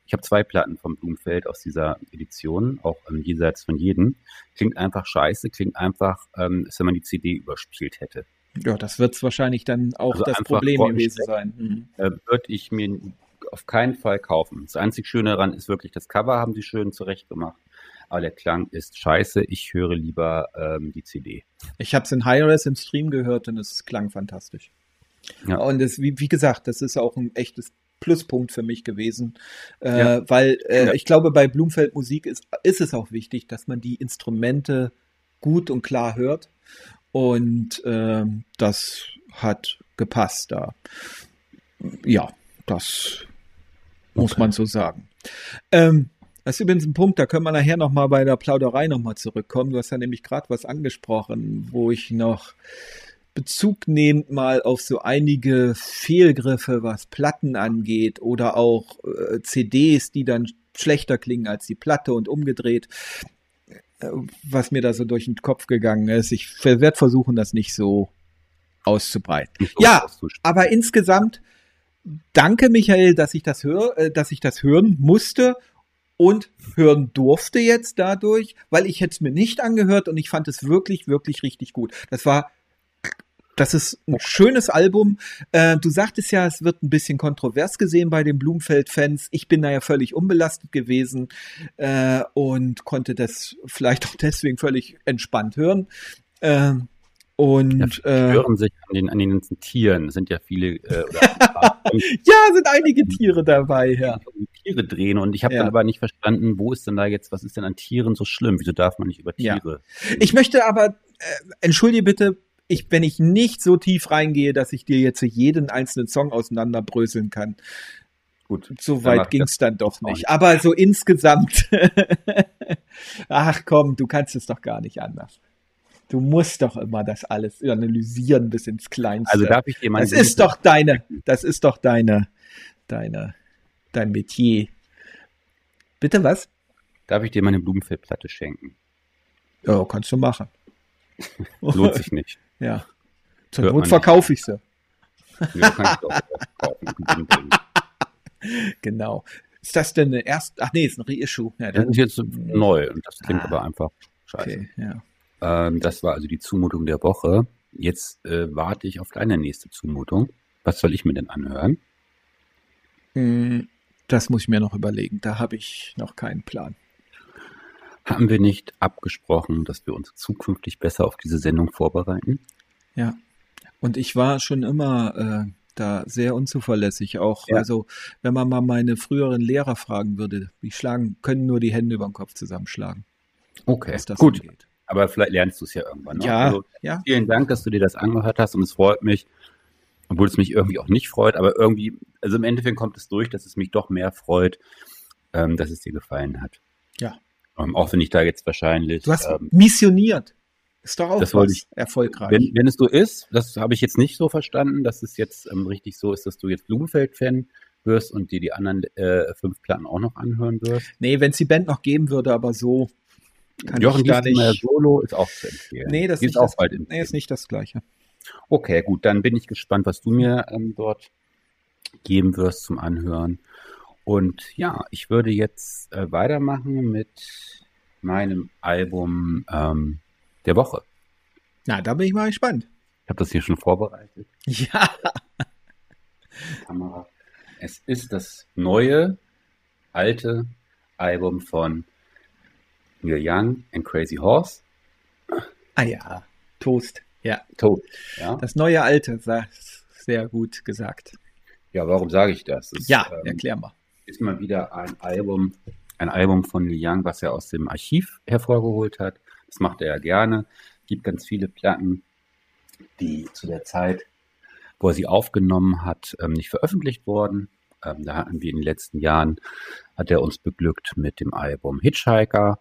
Ich habe zwei Platten vom Blumfeld aus dieser Edition, auch ähm, jenseits von jedem. Klingt einfach scheiße, klingt einfach, ähm, als wenn man die CD überspielt hätte. Ja, das wird es wahrscheinlich dann auch Also das Problem gewesen sein. Mhm. Äh, würde ich mir auf keinen Fall kaufen. Das einzig Schöne daran ist wirklich, das Cover haben sie schön zurecht gemacht. Aber der Klang ist scheiße. Ich höre lieber ähm, die CD. Ich habe es in Hi-Res im Stream gehört und es klang fantastisch. Ja. Und es, wie, wie gesagt, das ist auch ein echtes Pluspunkt für mich gewesen, äh, Ja. weil äh, Ja. ich glaube, bei Blumfeld Musik ist, ist es auch wichtig, dass man die Instrumente gut und klar hört. Und ähm, das hat gepasst da. Ja, das muss Okay. man so sagen. Ähm, das ist übrigens ein Punkt, da können wir nachher nochmal bei der Plauderei nochmal zurückkommen. Du hast ja nämlich gerade was angesprochen, wo ich noch Bezug nehmend mal auf so einige Fehlgriffe, was Platten angeht oder auch äh, CDs, die dann schlechter klingen als die Platte und umgedreht, äh, was mir da so durch den Kopf gegangen ist. Ich werde versuchen, das nicht so auszubreiten. Nicht Ja. Aber insgesamt danke Michael, dass ich das höre, äh, dass ich das hören musste und hören durfte jetzt dadurch, weil ich hätte es mir nicht angehört und ich fand es wirklich, wirklich richtig gut. Das war, das ist ein schönes Album. Äh, du sagtest ja, es wird ein bisschen kontrovers gesehen bei den Blumfeld-Fans. Ich bin da ja völlig unbelastet gewesen äh, und konnte das vielleicht auch deswegen völlig entspannt hören. Äh, und äh, Hören sich an den, an den ganzen Tieren. Es sind ja viele äh, oder ja, sind einige Tiere dabei, ja. Tiere drehen und ich habe Ja. dann aber nicht verstanden, wo ist denn da jetzt, was ist denn an Tieren so schlimm? Wieso darf man nicht über Ja. Tiere? Ich möchte aber, äh, entschuldige bitte, ich, wenn ich nicht so tief reingehe, dass ich dir jetzt jeden einzelnen Song auseinanderbröseln kann. Gut. So weit ging es dann doch nicht. Aber so insgesamt. Ach komm, du kannst es doch gar nicht anders. Du musst doch immer das alles analysieren bis ins Kleinste. Also darf ich dir mal das ist doch deine, das ist doch deine, deine, dein Metier. Bitte was? darf ich dir meine Blumenfeldplatte schenken? Ja, kannst du machen. Lohnt sich nicht. Ja. Zur Hört Not verkaufe ich sie. Ja, kann ich bringen. Genau. Ist das denn eine erste? Ach nee, ist ein Reissue. Ja, Das ist jetzt neu und das klingt Ah. aber einfach scheiße. okay, ja. Ähm, das war also die Zumutung der Woche. Jetzt äh, warte ich auf deine nächste Zumutung. Was soll ich mir denn anhören? Hm, Das muss ich mir noch überlegen. Da habe ich noch keinen Plan. Haben wir nicht abgesprochen, dass wir uns zukünftig besser auf diese Sendung vorbereiten? Ja. Und ich war schon immer äh, da sehr unzuverlässig. Auch, Ja. also, wenn man mal meine früheren Lehrer fragen würde, die schlagen, können nur die Hände über den Kopf zusammenschlagen, Okay, gut. angeht. Aber vielleicht lernst du es ja irgendwann. Ne? Ja, Also, ja. vielen Dank, dass du dir das angehört hast und es freut mich, obwohl es mich irgendwie auch nicht freut, aber irgendwie, also im Endeffekt kommt es durch, dass es mich doch mehr freut, ähm, dass es dir gefallen hat. Ja. Ähm, auch wenn ich da jetzt wahrscheinlich, Du hast ähm, missioniert. Ist doch auch Das was ich- erfolgreich. wenn, wenn es so ist, das habe ich jetzt nicht so verstanden, dass es jetzt ähm, richtig so ist, dass du jetzt Blumenfeld-Fan wirst und dir die anderen äh, fünf Platten auch noch anhören wirst. nee, wenn es die Band noch geben würde, aber so kann Jochen ich Dieselmeier nicht. Solo ist auch zu empfehlen. Nee, das ist, nicht auch das, bald nee, ist nicht das Gleiche. Okay, gut, dann bin ich gespannt, was du mir ähm, dort geben wirst zum Anhören. Und ja, ich würde jetzt äh, weitermachen mit meinem Album ähm, der Woche. Na, da bin ich mal gespannt. Ich habe das hier schon vorbereitet. Ja. Kamera. Es ist das neue, alte Album von Neil Young and Crazy Horse. Ah ja, Toast. Ja, Toad. Ja, das neue Alte, sehr gut gesagt. ja warum sage ich das? Es, Ja, ähm, erklär mal. ist mal wieder ein Album, ein Album von Neil Young, was er aus dem Archiv hervorgeholt hat. Das macht er ja gerne. Gibt ganz viele Platten, die zu der Zeit, wo er sie aufgenommen hat, ähm, nicht veröffentlicht wurden. Ähm, da hatten wir in den letzten Jahren, hat er uns beglückt mit dem Album Hitchhiker.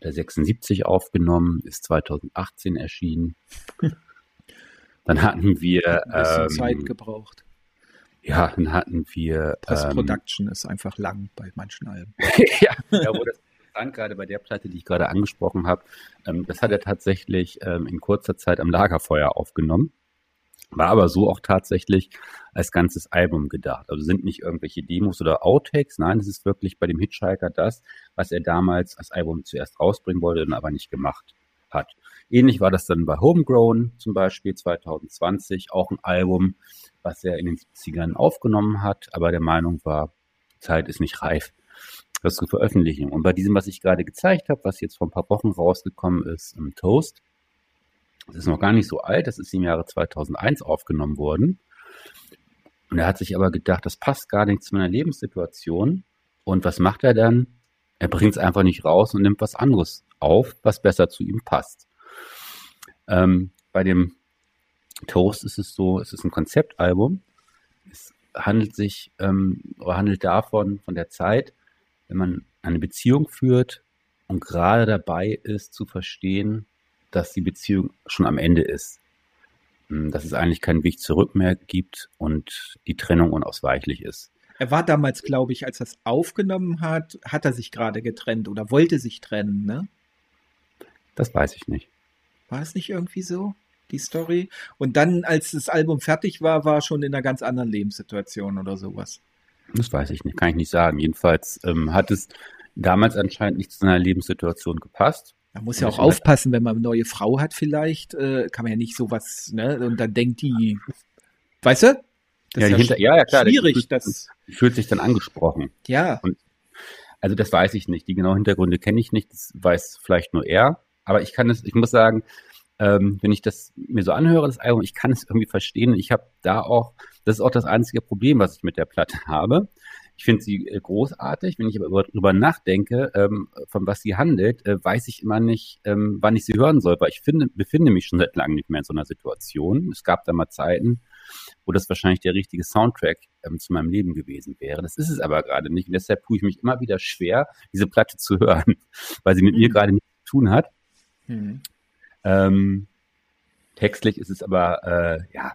Hat er 76 aufgenommen, ist 2018 erschienen. Dann hatten wir, Ein bisschen ähm, Zeit gebraucht. ja, dann hatten wir, ähm, Post-Production ist einfach lang bei manchen Alben. ja, ja wo, das, interessant, gerade bei der Platte, die ich gerade angesprochen habe. Ähm, das hat er tatsächlich ähm, in kurzer Zeit am Lagerfeuer aufgenommen. War aber so auch tatsächlich als ganzes Album gedacht. Also sind nicht irgendwelche Demos oder Outtakes. Nein, es ist wirklich bei dem Hitchhiker das, was er damals als Album zuerst rausbringen wollte und aber nicht gemacht hat. Ähnlich war das dann bei Homegrown zum Beispiel 2020, auch ein Album, was er in den 70ern aufgenommen hat, aber der Meinung war, Zeit ist nicht reif, das zu veröffentlichen. Und bei diesem, was ich gerade gezeigt habe, was jetzt vor ein paar Wochen rausgekommen ist, im Toast, das ist noch gar nicht so alt, das ist im Jahre 2001 aufgenommen worden. Und er hat sich aber gedacht, das passt gar nicht zu meiner Lebenssituation. Und was macht er dann? Er bringt es einfach nicht raus und nimmt was anderes auf, was besser zu ihm passt. Ähm, bei dem Toast ist es so, es ist ein Konzeptalbum. Es handelt sich ähm, oder handelt davon, von der Zeit, wenn man eine Beziehung führt und gerade dabei ist zu verstehen, dass die Beziehung schon am Ende ist. Hm, dass es eigentlich keinen Weg zurück mehr gibt und die Trennung unausweichlich ist. Er war damals, glaube ich, als er es aufgenommen hat, hat er sich gerade getrennt oder wollte sich trennen, ne? Das weiß ich nicht. War es nicht irgendwie so, die Story? Und dann, als das Album fertig war, war er schon in einer ganz anderen Lebenssituation oder sowas. Das weiß ich nicht, kann ich nicht sagen. Jedenfalls ähm, hat es damals anscheinend nicht zu seiner Lebenssituation gepasst. Man muss ja auch aufpassen, wenn man eine neue Frau hat vielleicht, äh, kann man ja nicht sowas, ne? Und dann denkt die, weißt du? Das ja, ist ja, hinter, ja, ja, klar. Schwierig, fühlt, das fühlt sich dann angesprochen. Ja. Und, also das weiß ich nicht. Die genauen Hintergründe kenne ich nicht. Das weiß vielleicht nur er. Aber ich kann es, ich muss sagen, ähm, wenn ich das mir so anhöre, das Album, ich kann es irgendwie verstehen. Ich habe da auch, das ist auch das einzige Problem, was ich mit der Platte habe. Ich finde sie äh, großartig. Wenn ich aber darüber nachdenke, ähm, von was sie handelt, äh, weiß ich immer nicht, ähm, wann ich sie hören soll, weil ich finde, befinde mich schon seit langem nicht mehr in so einer Situation. Es gab da mal Zeiten, wo das wahrscheinlich der richtige Soundtrack ähm, zu meinem Leben gewesen wäre. Das ist es aber gerade nicht. Und deshalb tue ich mich immer wieder schwer, diese Platte zu hören, weil sie mit mhm. mir gerade nichts zu tun hat. Mhm. Ähm, textlich ist es aber äh, ja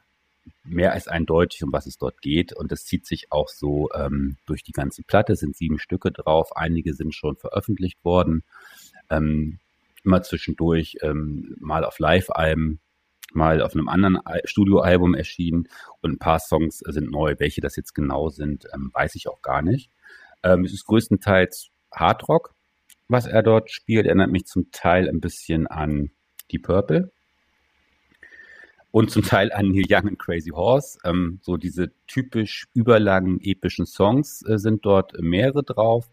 mehr als eindeutig, um was es dort geht. Und das zieht sich auch so ähm, durch die ganze Platte. Es sind sieben Stücke drauf. Einige sind schon veröffentlicht worden. Ähm, immer zwischendurch ähm, mal auf Live-Alben, mal auf einem anderen Studioalbum erschienen und ein paar Songs sind neu. Welche das jetzt genau sind, ähm, weiß ich auch gar nicht. Ähm, es ist größtenteils Hardrock, was er dort spielt. Erinnert mich zum Teil ein bisschen an die Purple und zum Teil an Neil Young and Crazy Horse. Ähm, so diese typisch überlangen epischen Songs äh, sind dort mehrere drauf.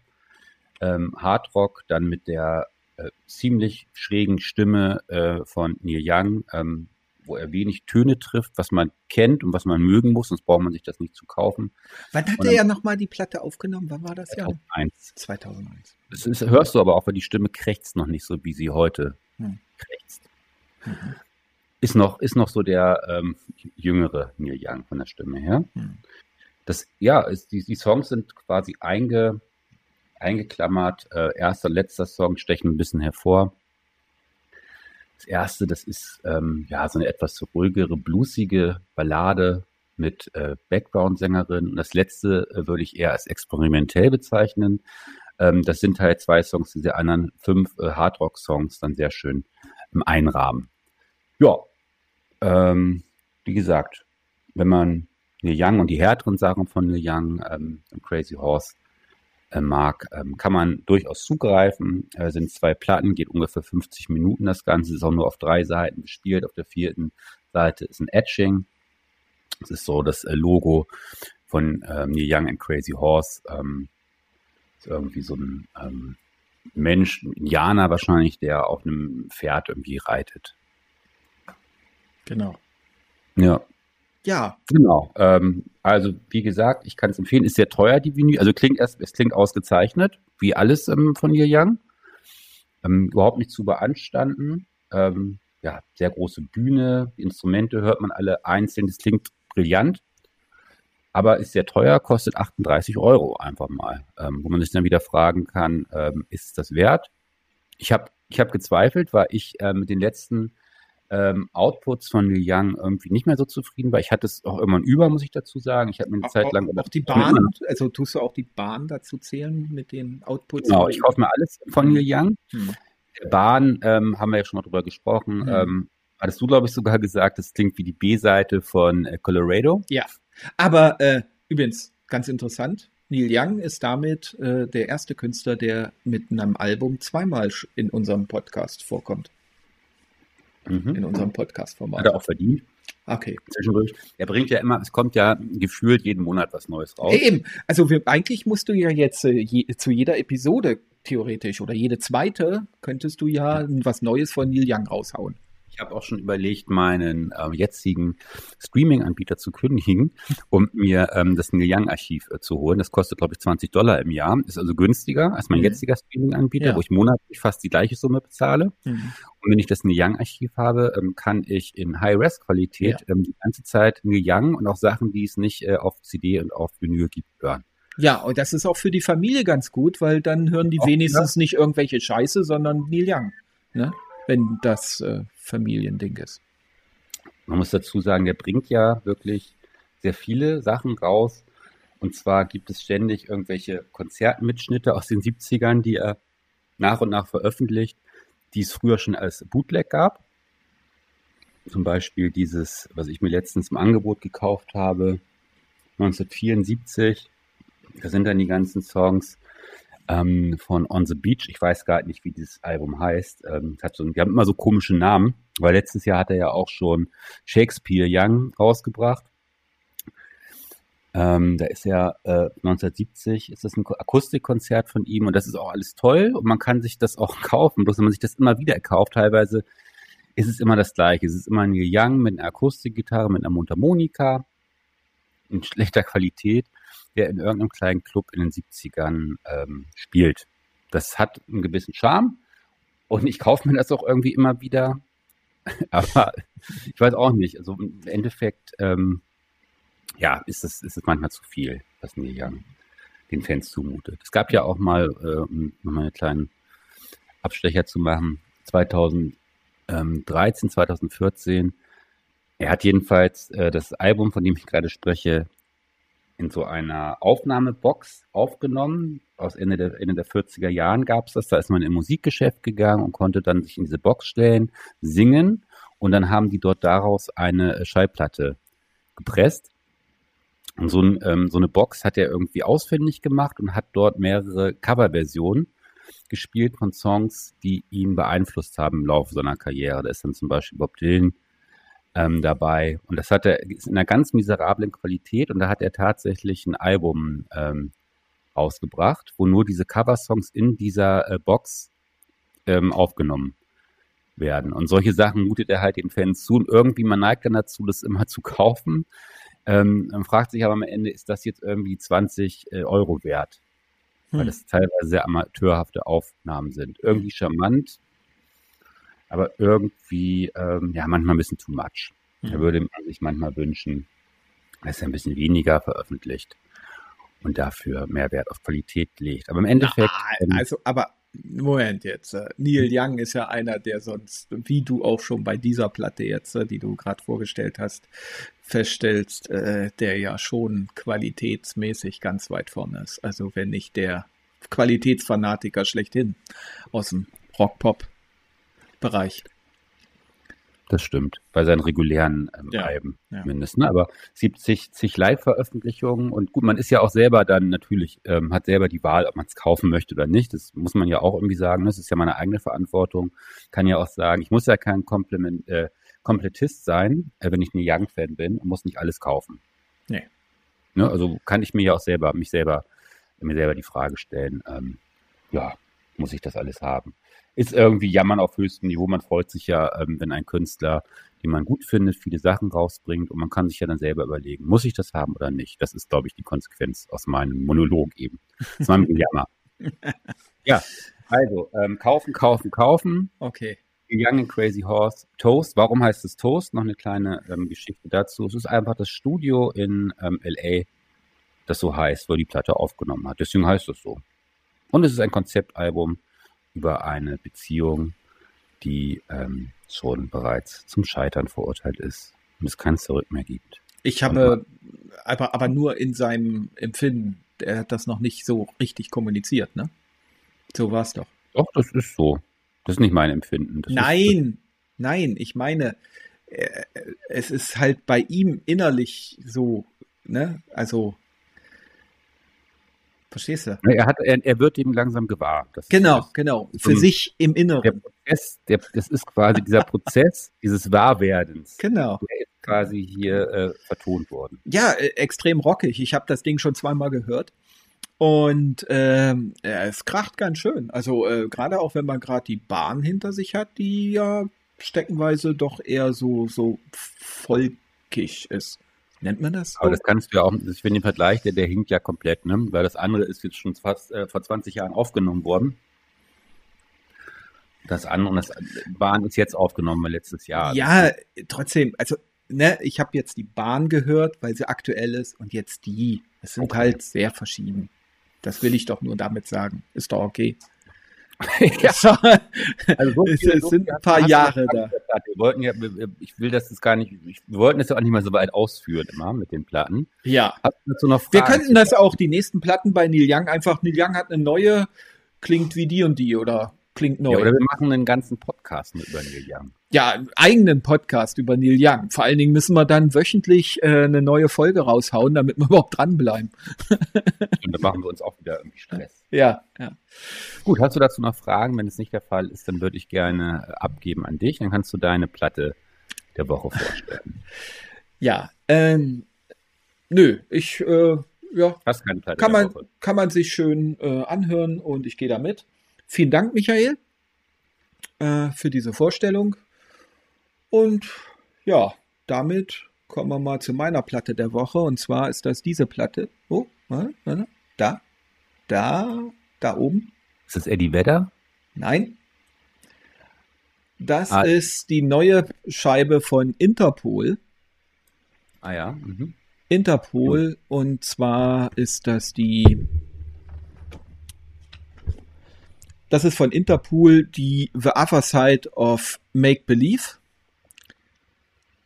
Ähm, Hard Rock dann mit der äh, ziemlich schrägen Stimme äh, von Neil Young, ähm, wo er wenig Töne trifft, was man kennt und was man mögen muss, sonst braucht man sich das nicht zu kaufen. Wann hat und er ja nochmal die Platte aufgenommen? Wann war das 2001. ja? 2001. Das ist, hörst du aber auch, weil die Stimme krächzt noch nicht so, wie sie heute hm. krächzt. Mhm ist noch, ist noch so der ähm, jüngere Neil Young von der Stimme her. Hm. Das, ja, ist, die, die Songs sind quasi einge, eingeklammert. Äh, erster, letzter Song stechen ein bisschen hervor. Das erste, das ist ähm, ja so eine etwas ruhigere, bluesige Ballade mit äh, Background-Sängerin. Und das letzte äh, würde ich eher als experimentell bezeichnen. Ähm, das sind halt zwei Songs, diese anderen fünf äh, Hardrock-Songs dann sehr schön im Einrahmen. Ja, ähm, wie gesagt, wenn man Neil Young und die härteren Sachen von Neil Young, ähm, Crazy Horse, äh, mag, ähm, kann man durchaus zugreifen. Äh, sind zwei Platten, geht ungefähr 50 Minuten das Ganze, ist auch nur auf drei Seiten gespielt. Auf der vierten Seite ist ein Etching. Das ist so das äh, Logo von ähm, Neil Young and Crazy Horse. Ähm, ist irgendwie so ein ähm, Mensch, ein Indianer wahrscheinlich, der auf einem Pferd irgendwie reitet. Genau. Ja. Ja. Genau. Ähm, also wie gesagt, ich kann es empfehlen. Ist sehr teuer die Vinyl. Also klingt erst, es klingt ausgezeichnet, wie alles ähm, von Neil Young. Ähm, überhaupt nicht zu beanstanden. Ähm, ja, sehr große Bühne. Die Instrumente hört man alle einzeln. Das klingt brillant. Aber ist sehr teuer, kostet 38 Euro einfach mal. Ähm, wo man sich dann wieder fragen kann, ähm, ist das wert? Ich habe ich hab gezweifelt, weil ich äh, mit den letzten ähm, Outputs von Liu Yang irgendwie nicht mehr so zufrieden war. Ich hatte es auch irgendwann über, muss ich dazu sagen. Ich habe mir eine Auch, Zeit lang auch, auch die Bahn, also tust du auch die Bahn dazu zählen mit den Outputs? Genau, ich kaufe mir alles von Liu Yang. Hm. Bahn ähm, haben wir ja schon mal drüber gesprochen. Mhm. Ähm, hattest du, glaube ich, sogar gesagt, das klingt wie die B-Seite von äh, Colorado. Ja, aber äh, übrigens, ganz interessant, Neil Young ist damit äh, der erste Künstler, der mit einem Album zweimal in unserem Podcast vorkommt, Mhm. in unserem Hat Podcast-Format. er auch verdient. Okay. Er bringt ja immer, es kommt ja gefühlt jeden Monat was Neues raus. Eben, also wir, eigentlich musst du ja jetzt äh, je, zu jeder Episode theoretisch oder jede zweite könntest du ja was Neues von Neil Young raushauen. Ich habe auch schon überlegt, meinen ähm, jetzigen Streaming-Anbieter zu kündigen, um mir ähm, das Neil Young-Archiv äh, zu holen. Das kostet, glaube ich, 20 Dollar im Jahr. Ist also günstiger als mein Mhm. jetziger Streaming-Anbieter, Ja. wo ich monatlich fast die gleiche Summe bezahle. Mhm. Und wenn ich das Neil Young-Archiv habe, ähm, kann ich in High-Res-Qualität ähm, die ganze Zeit Neil Young und auch Sachen, die es nicht äh, auf CD und auf Vinyl gibt, hören. Ja, und das ist auch für die Familie ganz gut, weil dann hören die Auch, wenigstens nicht irgendwelche Scheiße, sondern Neil Young, ne? wenn das äh, Familiending ist. Man muss dazu sagen, der bringt ja wirklich sehr viele Sachen raus. Und zwar gibt es ständig irgendwelche Konzertmitschnitte aus den 70ern, die er nach und nach veröffentlicht, die es früher schon als Bootleg gab. Zum Beispiel dieses, was ich mir letztens im Angebot gekauft habe, 1974. Da sind dann die ganzen Songs ähm, von On the Beach. Ich weiß gar nicht, wie dieses Album heißt. Ähm, hat so, die haben immer so komische Namen, weil letztes Jahr hat er ja auch schon Shakespeare Young rausgebracht. Ähm, da ist ja äh, 1970 ist das ein Ko- Akustikkonzert von ihm und das ist auch alles toll und man kann sich das auch kaufen. Bloß wenn man sich das immer wieder kauft, teilweise ist es immer das Gleiche. Es ist immer Neil Young mit einer Akustikgitarre, mit einer Mundharmonika in schlechter Qualität, der in irgendeinem kleinen Club in den 70ern ähm, spielt. Das hat einen gewissen Charme und ich kaufe mir das auch irgendwie immer wieder. Aber ich weiß auch nicht. Also im Endeffekt, ähm, ja, ist es, ist manchmal zu viel, was Neil Young den Fans zumutet. Es gab ja auch mal, äh, um nochmal einen kleinen Abstecher zu machen, 2013, 2014. Er hat jedenfalls äh, das Album, von dem ich gerade spreche, in so einer Aufnahmebox aufgenommen. Aus Ende der, Ende der 40er Jahren gab es das. Da ist man in ein Musikgeschäft gegangen und konnte dann sich in diese Box stellen, singen und dann haben die dort daraus eine äh, Schallplatte gepresst. Und so, ein, ähm, so eine Box hat er irgendwie ausfindig gemacht und hat dort mehrere Coverversionen gespielt von Songs, die ihn beeinflusst haben im Laufe seiner Karriere. Da ist dann zum Beispiel Bob Dylan ähm, dabei. Und das hat er ist in einer ganz miserablen Qualität und da hat er tatsächlich ein Album ähm, rausgebracht, wo nur diese Coversongs in dieser äh, Box ähm, aufgenommen werden. Und solche Sachen mutet er halt den Fans zu und irgendwie man neigt dann dazu, das immer zu kaufen. Ähm, man fragt sich aber am Ende, ist das jetzt irgendwie 20 äh, Euro wert? Weil Hm. das teilweise sehr amateurhafte Aufnahmen sind. Irgendwie charmant, aber irgendwie, ähm, ja, manchmal ein bisschen too much. Da Hm. würde man sich manchmal wünschen, dass er ein bisschen weniger veröffentlicht und dafür mehr Wert auf Qualität legt. Aber im Endeffekt, Ah, ähm, also, aber Moment jetzt. äh, Neil Young ist ja einer, der sonst, wie du auch schon bei dieser Platte jetzt, äh, die du gerade vorgestellt hast, feststellst, äh, der ja schon qualitätsmäßig ganz weit vorne ist. Also wenn nicht der Qualitätsfanatiker schlechthin aus dem Rock-Pop-Bereich. das stimmt, bei seinen regulären ähm, Ja, Alben ja. zumindest. Ne? Aber es gibt zig, zig Live-Veröffentlichungen und gut, man ist ja auch selber dann natürlich, ähm, hat selber die Wahl, ob man es kaufen möchte oder nicht. Das muss man ja auch irgendwie sagen. ne? Das ist ja meine eigene Verantwortung. Kann ja auch sagen, ich muss ja kein Komplement, äh, Komplettist sein, äh, wenn ich ein Young-Fan bin und muss nicht alles kaufen. Nee. Ne? Also kann ich mir ja auch selber, mich selber, mir selber die Frage stellen, ähm, ja, muss ich das alles haben? Ist irgendwie Jammern auf höchstem Niveau. Man freut sich ja, ähm, wenn ein Künstler, den man gut findet, viele Sachen rausbringt und man kann sich ja dann selber überlegen, muss ich das haben oder nicht? Das ist, glaube ich, die Konsequenz aus meinem Monolog eben. Das war ein Jammer. ja, also, ähm, kaufen, kaufen, kaufen. Okay. Young and Crazy Horse Toast. Warum heißt es Toast? Noch eine kleine ähm, Geschichte dazu. Es ist einfach das Studio in ähm, LA, das so heißt, wo die Platte aufgenommen hat. Deswegen heißt es so. Und es ist ein Konzeptalbum über eine Beziehung, die ähm, schon bereits zum Scheitern verurteilt ist und es kein Zurück mehr gibt. Ich habe aber, aber nur in seinem Empfinden, er hat das noch nicht so richtig kommuniziert, ne? So war es doch. Doch, das ist so. Das ist nicht mein Empfinden. Das nein, ist, nein, ich meine, äh, es ist halt bei ihm innerlich so, ne? Also, verstehst du? Er, hat, er, er wird ihm langsam gewahr. Das genau, das, genau. Für sich im Inneren. Der Prozess, der, das ist quasi dieser Prozess dieses Wahrwerdens. Genau. Der ist quasi hier äh, vertont worden. Ja, äh, extrem rockig. Ich habe das Ding schon zweimal gehört. Und ähm, ja, es kracht ganz schön. Also äh, gerade auch wenn man gerade die Bahn hinter sich hat, die ja steckenweise doch eher so, so volkig ist. Nennt man das? So? Aber das kannst du ja auch, ich finde den Vergleich, der, der hinkt ja komplett, ne? Weil das andere ist jetzt schon fast äh, vor 20 Jahren aufgenommen worden. Das andere, das Bahn ist jetzt aufgenommen letztes Jahr. Ja, trotzdem, also, ne, ich habe jetzt die Bahn gehört, weil sie aktuell ist und jetzt die. Es sind okay. halt sehr verschieden. Das will ich doch nur damit sagen. Ist doch okay. ja. also so es, so sind ein paar Jahre da. Wir wollten ja, ich will das jetzt gar nicht, wir wollten es ja auch nicht mal so weit ausführen immer mit den Platten. Ja. wir könnten das auch, die nächsten Platten bei Neil Young einfach, Neil Young hat eine neue, klingt wie die und die oder klingt neu. Ja, oder wir machen einen ganzen Podcast mit über Neil Young. Ja, einen eigenen Podcast über Neil Young. Vor allen Dingen müssen wir dann wöchentlich äh, eine neue Folge raushauen, damit wir überhaupt dranbleiben. Und dann machen wir uns auch wieder irgendwie Stress. Ja, ja. Gut, hast du dazu noch Fragen? Wenn es nicht der Fall ist, dann würde ich gerne äh, abgeben an dich. Dann kannst du deine Platte der Woche vorstellen. Ja, ähm, nö, ich, äh, ja, Hast keine Platte kann man, Woche. kann man sich schön äh, anhören und ich gehe da mit. Vielen Dank, Michael, äh, für diese Vorstellung. Und ja, damit kommen wir mal zu meiner Platte der Woche. Und zwar ist das diese Platte. Oh, da, da, da oben. Ist das Eddie Vedder? Nein. Das ah. ist die neue Scheibe von Interpol. Ah ja. Mhm. Interpol. Und zwar ist das die Das ist von Interpol die The Other Side of Make Believe.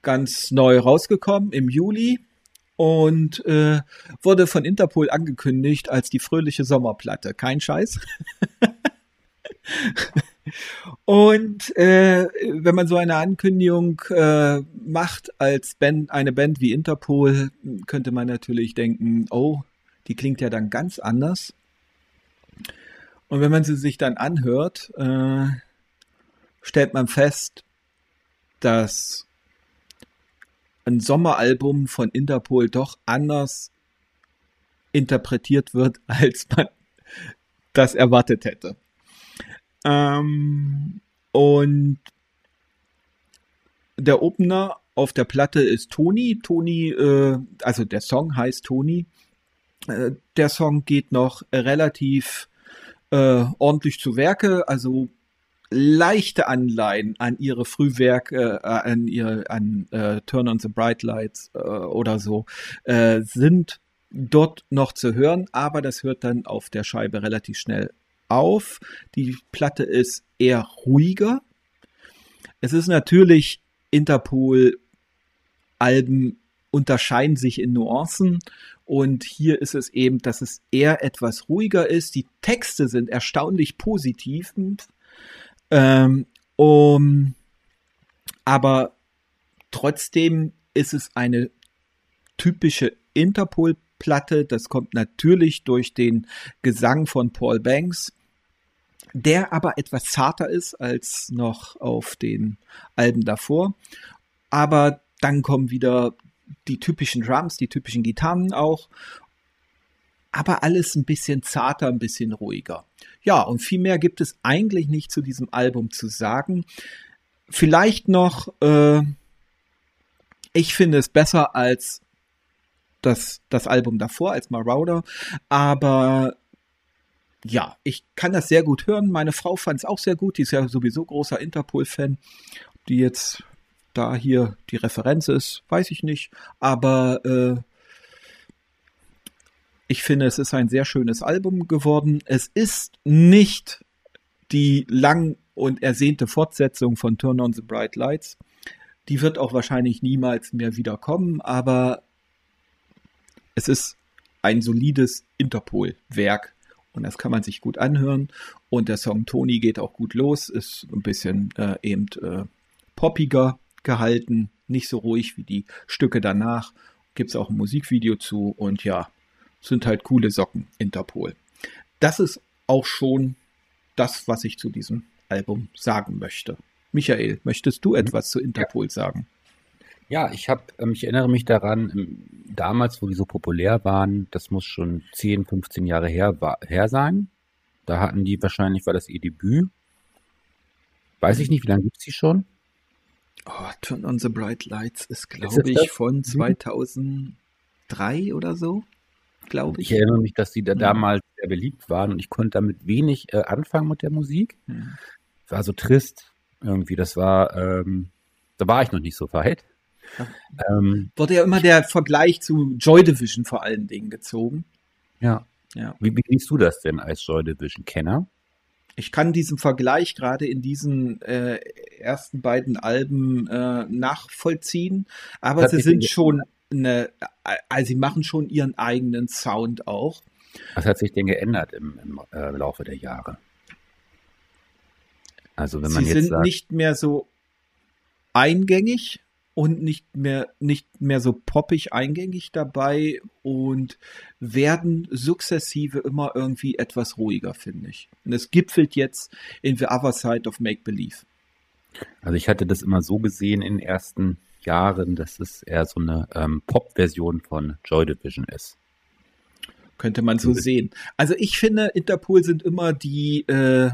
Ganz neu rausgekommen im Juli und äh, wurde von Interpol angekündigt als die fröhliche Sommerplatte. Kein Scheiß. und äh, wenn man so eine Ankündigung äh, macht als Band, eine Band wie Interpol, könnte man natürlich denken, oh, die klingt ja dann ganz anders. Und wenn man sie sich dann anhört, äh, stellt man fest, dass ein Sommeralbum von Interpol doch anders interpretiert wird, als man das erwartet hätte. Ähm, und der Opener auf der Platte ist Toni. Toni, äh, also der Song heißt Toni. Äh, der Song geht noch relativ äh, ordentlich zu Werke, also leichte Anleihen an ihre Frühwerke, äh, an ihre an äh, Turn on the Bright Lights äh, oder so äh, sind dort noch zu hören, aber das hört dann auf der Scheibe relativ schnell auf. Die Platte ist eher ruhiger. Es ist natürlich Interpol Alben unterscheiden sich in Nuancen und hier ist es eben, dass es eher etwas ruhiger ist. Die Texte sind erstaunlich positiv. Ähm, um, aber trotzdem ist es eine typische Interpol-Platte. Das kommt natürlich durch den Gesang von Paul Banks, der aber etwas zarter ist als noch auf den Alben davor. Aber dann kommen wieder die typischen Drums, die typischen Gitarren auch. Aber alles ein bisschen zarter, ein bisschen ruhiger. Ja, und viel mehr gibt es eigentlich nicht zu diesem Album zu sagen. Vielleicht noch, äh, ich finde es besser als das, das Album davor, als Marauder. Aber ja, ich kann das sehr gut hören. Meine Frau fand es auch sehr gut. Die ist ja sowieso großer Interpol-Fan. Die jetzt da hier die Referenz ist, weiß ich nicht. Aber äh, ich finde, es ist ein sehr schönes Album geworden. Es ist nicht die lang und ersehnte Fortsetzung von Turn on the Bright Lights. Die wird auch wahrscheinlich niemals mehr wiederkommen, aber es ist ein solides Interpol-Werk und das kann man sich gut anhören. Und der Song Tony geht auch gut los, ist ein bisschen äh, eben äh, poppiger gehalten, nicht so ruhig wie die Stücke danach. Gibt es auch ein Musikvideo zu und ja, sind halt coole Socken, Interpol. Das ist auch schon das, was ich zu diesem Album sagen möchte. Michael, möchtest du mhm. etwas zu Interpol sagen? Ja, ich habe, ähm, ich erinnere mich daran, ähm, damals, wo die so populär waren, das muss schon 10, 15 Jahre her, war, her sein. Da hatten die wahrscheinlich, war das ihr Debüt. Weiß ich nicht, wie lange gibt es die schon? Oh, Turn on the Bright Lights ist, glaube ich, von 2003 mhm. oder so, glaube ich. Ich erinnere mich, dass die da mhm. damals sehr beliebt waren und ich konnte damit wenig äh, anfangen mit der Musik. Mhm. War so trist irgendwie. Das war, ähm, da war ich noch nicht so weit. Ähm, Wurde ja immer der Vergleich zu Joy Division vor allen Dingen gezogen. Ja. ja. Wie, wie siehst du das denn als Joy Division-Kenner? Ich kann diesen Vergleich gerade in diesen äh, ersten beiden Alben äh, nachvollziehen, aber sie sind schon eine, also sie machen schon ihren eigenen Sound auch. Was hat sich denn geändert im, im äh, Laufe der Jahre? Also wenn man sie jetzt sind sagt, nicht mehr so eingängig, und nicht mehr, nicht mehr so poppig eingängig dabei und werden sukzessive immer irgendwie etwas ruhiger, finde ich. Und es gipfelt jetzt in The Other Side of Make Believe. Also ich hatte das immer so gesehen in den ersten Jahren, dass es eher so eine ähm, Pop-Version von Joy Division ist. Könnte man so sehen. Also ich finde, Interpol sind immer die äh,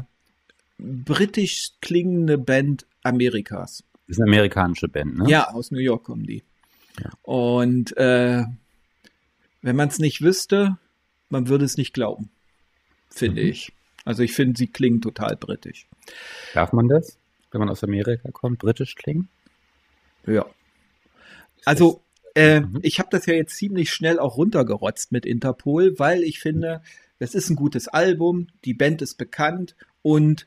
britisch klingende Band Amerikas. Das ist eine amerikanische Band, ne? Ja, aus New York kommen die. Ja. Und äh, wenn man es nicht wüsste, man würde es nicht glauben, finde mhm. ich. Also ich finde, sie klingen total britisch. Darf man das, wenn man aus Amerika kommt, britisch klingen? Ja. Also äh, mhm. ich habe das ja jetzt ziemlich schnell auch runtergerotzt mit Interpol, weil ich finde, das ist ein gutes Album, die Band ist bekannt und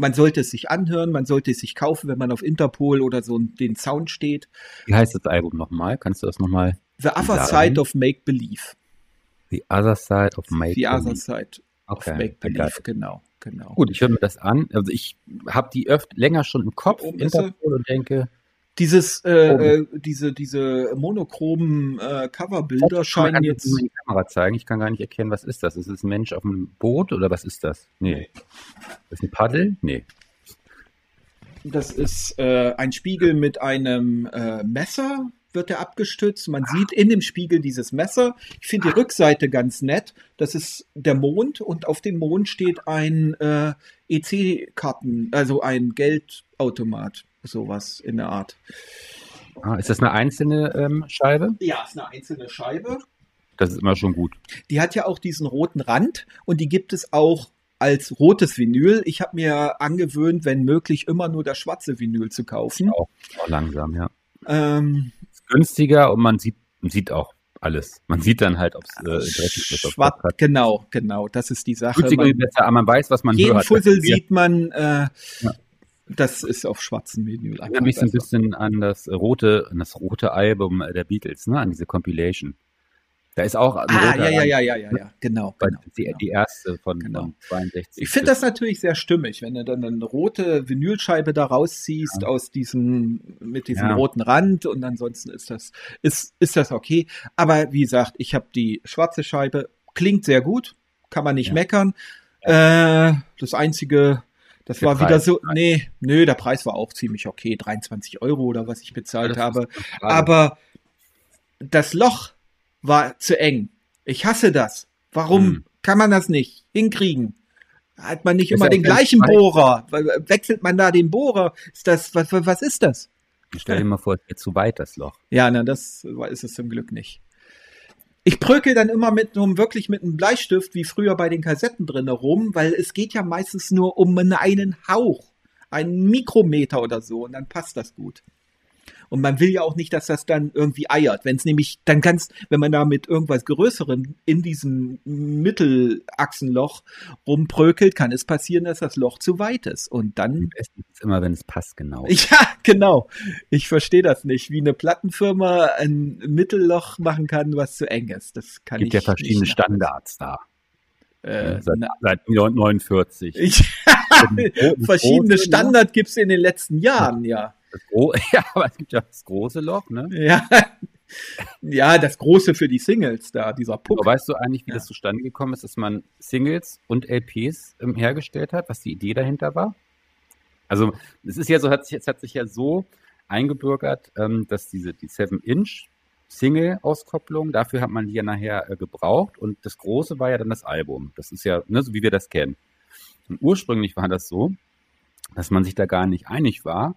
man sollte es sich anhören, man sollte es sich kaufen, wenn man auf Interpol oder so den Sound steht. Wie heißt das Album nochmal? Kannst du das nochmal? The Other sagen? Side of Make Believe. The Other Side of Make The Believe. The Other Side okay, of Make Believe, genau, genau. Gut, ich höre mir das an. Also ich habe die öfter länger schon im Kopf, Interpol und denke, dieses, äh, äh, diese, diese monochromen äh, Coverbilder scheinen jetzt. Ich die Kamera zeigen. Ich kann gar nicht erkennen, was ist das? Ist es ein Mensch auf einem Boot oder was ist das? Nee. Das ist ein Paddel? Nee. Das ist äh, ein Spiegel mit einem äh, Messer, wird er abgestützt. Man ah. sieht in dem Spiegel dieses Messer. Ich finde die Rückseite ganz nett. Das ist der Mond und auf dem Mond steht ein äh, EC-Karten, also ein Geldautomat sowas in der Art. Ah, ist das eine einzelne ähm, Scheibe? Ja, ist eine einzelne Scheibe. Das ist immer schon gut. Die hat ja auch diesen roten Rand und die gibt es auch als rotes Vinyl. Ich habe mir angewöhnt, wenn möglich, immer nur das schwarze Vinyl zu kaufen. Auch, auch langsam, ja. Ähm, ist günstiger und man sieht, man sieht auch alles. Man sieht dann halt, ob es äh, dreckig ist. Schwarz, genau, genau, das ist die Sache. Man, besser, aber man weiß, was man jeden hört. Jeden Fussel sieht man, äh, ja. Das ist auf schwarzem Vinyl. Ich erinnere mich so ein bisschen an das rote, an das rote Album der Beatles, ne, an diese Compilation. Da ist auch ein ah, ja, ja, ja, ja, ja, ja, genau. genau, die, genau. die erste von, genau. von 62. Ich finde das natürlich sehr stimmig, wenn du dann eine rote Vinylscheibe da rausziehst ja. aus diesem, mit diesem ja. roten Rand und ansonsten ist das, ist, ist das okay. Aber wie gesagt, ich habe die schwarze Scheibe, klingt sehr gut, kann man nicht meckern. Äh, das einzige, das der war Preis. wieder so, nee, nö, der Preis war auch ziemlich okay, 23 Euro oder was ich bezahlt ja, habe. Aber das Loch war zu eng. Ich hasse das. Warum hm. kann man das nicht hinkriegen? Hat man nicht ist immer den gleichen Bohrer? Wechselt man da den Bohrer? Ist das, was, was ist das? Stell dir mal vor, es geht zu weit, das Loch. Ja, na, das ist es zum Glück nicht. Ich prökel dann immer mit um wirklich mit einem Bleistift wie früher bei den Kassetten drin rum, weil es geht ja meistens nur um einen Hauch, einen Mikrometer oder so und dann passt das gut. Und man will ja auch nicht, dass das dann irgendwie eiert. Wenn es nämlich dann ganz, wenn man da mit irgendwas Größerem in diesem Mittelachsenloch rumprökelt, kann es passieren, dass das Loch zu weit ist. Und dann. Es ist immer, wenn es passt, genau. Ja, genau. Ich verstehe das nicht, wie eine Plattenfirma ein Mittelloch machen kann, was zu eng ist. Das kann gibt ich ja verschiedene nicht Standards da. Äh, seit, na, seit 49. ich, große, verschiedene ne? Standard gibt's in den letzten Jahren, ja. Ja, aber es gibt ja das große Loch, ne? Ja. Ja, das große für die Singles da, dieser Aber Puck. weißt du eigentlich, wie Ja. das zustande gekommen ist, dass man Singles und LPs ähm, hergestellt hat, was die Idee dahinter war? Also, es ist ja so, hat sich, es hat sich ja so eingebürgert, ähm, dass diese, die 7-Inch Single-Auskopplung, dafür hat man die ja nachher äh, gebraucht und das große war ja dann das Album. Das ist ja, ne, so wie wir das kennen. Und ursprünglich war das so, dass man sich da gar nicht einig war.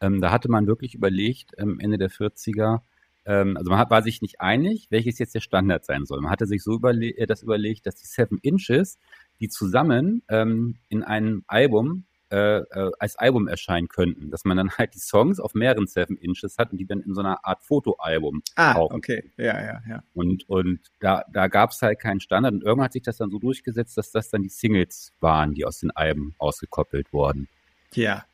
Ähm, da hatte man wirklich überlegt, ähm, Ende der 40er, ähm, also man hat, war sich nicht einig, welches jetzt der Standard sein soll. Man hatte sich so überle äh, das überlegt, dass die Seven Inches, die zusammen ähm, in einem Album äh, äh, als Album erscheinen könnten, dass man dann halt die Songs auf mehreren Seven Inches hat und die dann in so einer Art Fotoalbum Ah, auch. okay. Ja, ja, ja. Und, und da, da gab es halt keinen Standard. Und irgendwann hat sich das dann so durchgesetzt, dass das dann die Singles waren, die aus den Alben ausgekoppelt wurden. Ja.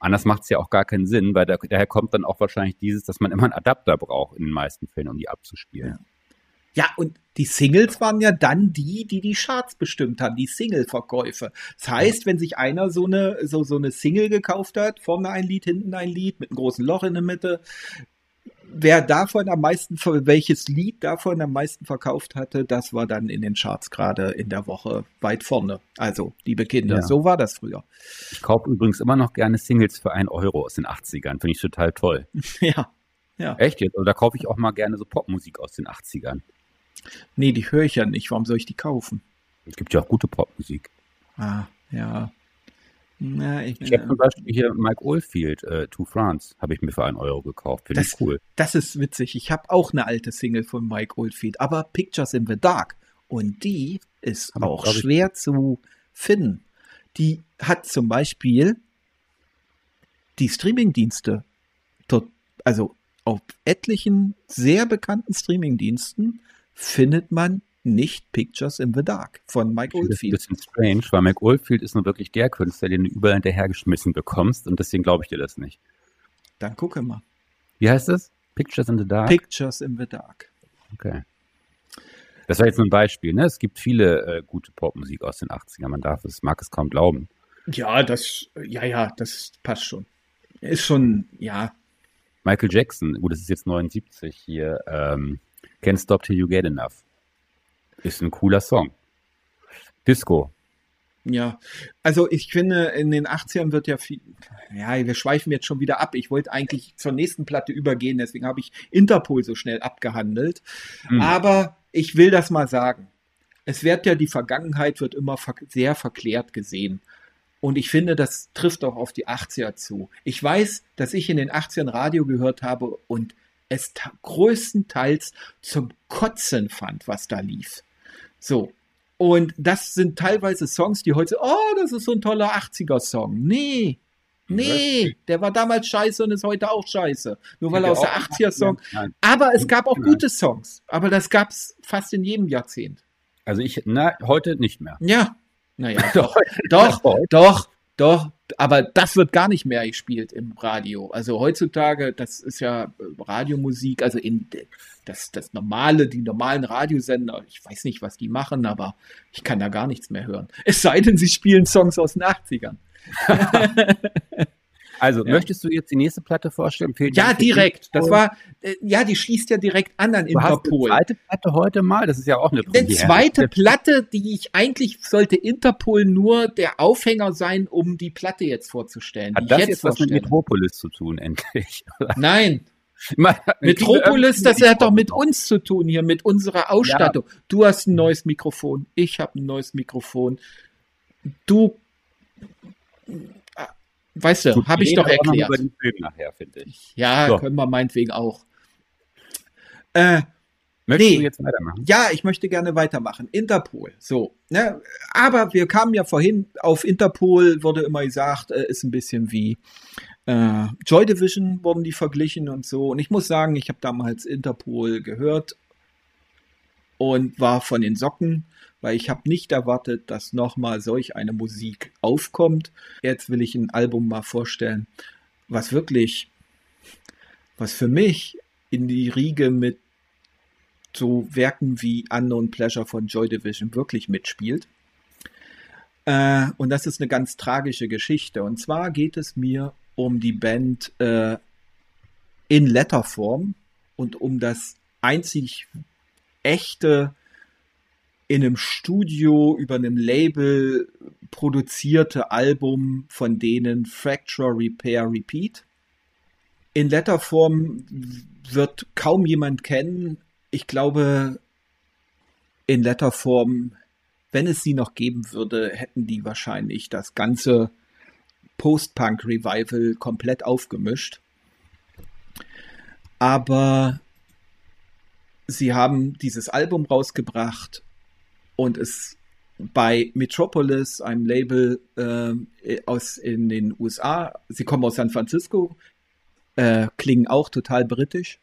Anders macht es ja auch gar keinen Sinn, weil da, daher kommt dann auch wahrscheinlich dieses, dass man immer einen Adapter braucht in den meisten Fällen, um die abzuspielen. Ja, und die Singles waren ja dann die, die die Charts bestimmt haben, die Single-Verkäufe. Das heißt, wenn sich einer so eine, so, so eine Single gekauft hat, vorne ein Lied, hinten ein Lied, mit einem großen Loch in der Mitte, wer davon am meisten, welches Lied davon am meisten verkauft hatte, das war dann in den Charts gerade in der Woche weit vorne. Also, liebe Kinder, Ja. so war das früher. Ich kaufe übrigens immer noch gerne Singles für einen Euro aus den 80ern. Finde ich total toll. ja. Ja. Echt jetzt? Oder kaufe ich auch mal gerne so Popmusik aus den 80ern. Nee, die höre ich ja nicht. Warum soll ich die kaufen? Es gibt ja auch gute Popmusik. Ah, ja. Na, ich, Ich habe zum Beispiel hier Mike Oldfield, äh, To France, habe ich mir für einen Euro gekauft. Finde ich cool. Das ist witzig. Ich habe auch eine alte Single von Mike Oldfield, aber Pictures in the Dark. Und die ist Aber auch glaub ich- schwer zu finden. Die hat zum Beispiel die Streamingdienste also auf etlichen sehr bekannten Streamingdiensten findet man nicht Pictures in the Dark von Mike finde das ein Oldfield. bisschen strange, weil Mike Oldfield ist nur wirklich der Künstler, den du überall hinterhergeschmissen bekommst und deswegen glaube ich dir das nicht. Dann gucke mal. Wie heißt es? Pictures in the Dark? Pictures in the Dark. okay. Das war jetzt nur ein Beispiel, ne? Es gibt viele äh, gute Popmusik aus den 80ern. Man darf es, mag es kaum glauben. Ja, das, ja, ja, das passt schon. Ist schon, ja, Michael Jackson, gut, das ist jetzt 79 hier, ähm, Can't Stop Till You Get Enough. Ist ein cooler Song. Disco. Ja, also ich finde, in den 80ern wird ja viel, ja, wir schweifen jetzt schon wieder ab. Ich wollte eigentlich zur nächsten Platte übergehen, deswegen habe ich Interpol so schnell abgehandelt. Hm. Aber ich will das mal sagen. Es wird ja, die Vergangenheit wird immer ver sehr verklärt gesehen. Und ich finde, das trifft auch auf die 80er zu. Ich weiß, dass ich in den 80ern Radio gehört habe und es größtenteils zum Kotzen fand, was da lief. So. Und das sind teilweise Songs, die heute, oh, das ist so ein toller 80er-Song. Nee. Nee, der war damals scheiße und ist heute auch scheiße. Nur weil er aus der 80er-Song. Nein. Aber es gab auch gute Songs. Aber das gab's fast in jedem Jahrzehnt. Also ich, na, heute nicht mehr. Ja. Naja, doch, doch, doch, doch. Aber das wird gar nicht mehr gespielt im Radio. Also heutzutage, das ist ja äh, Radiomusik, also in das, das normale, die normalen Radiosender, ich weiß nicht, was die machen, aber ich kann da gar nichts mehr hören. Es sei denn, sie spielen Songs aus den 80ern. Also, Ja. möchtest du jetzt die nächste Platte vorstellen? Fehlt Ja, direkt. Das Interpol? war, äh, ja, die schließt ja direkt an an Du hast eine Interpol. zweite Platte heute mal? Das ist ja auch eine Die Premiere. zweite Platte, die ich eigentlich sollte Interpol nur der Aufhänger sein, um die Platte jetzt vorzustellen. die Hat das ich jetzt was mit. Metropolis zu tun, endlich? Nein, Metropolis, das hat doch mit uns zu tun hier, mit unserer Ausstattung. Du hast ein neues Mikrofon, ich habe ein neues Mikrofon. Du, weißt du, habe ich doch erklärt. über den Film nachher, finde ich. Ja, So. können wir meinetwegen auch. Äh, Möchtest nee. du jetzt weitermachen? Ja, ich möchte gerne weitermachen. Interpol. So. Ne? Aber wir kamen ja vorhin auf Interpol, wurde immer gesagt, äh, ist ein bisschen wie äh, Joy Division wurden die verglichen und so. Und ich muss sagen, ich habe damals Interpol gehört und war von den Socken, weil ich habe nicht erwartet, dass nochmal solch eine Musik aufkommt. Jetzt will ich ein Album mal vorstellen, was wirklich, was für mich in die Riege mit so Werken wie Unknown Pleasure von Joy Division wirklich mitspielt. Äh, und das ist eine ganz tragische Geschichte. Und zwar geht es mir um die Band äh, in Letterform und um das einzig echte in einem Studio über einem Label produzierte Album von denen Fracture Repair Repeat. In Letterform wird kaum jemand kennen. Ich glaube, in Letterform, wenn es sie noch geben würde, hätten die wahrscheinlich das ganze Post-Punk-Revival komplett aufgemischt. Aber sie haben dieses Album rausgebracht und es bei Metropolis, einem Label äh, aus in den USA, sie kommen aus San Francisco, äh, klingen auch total britisch.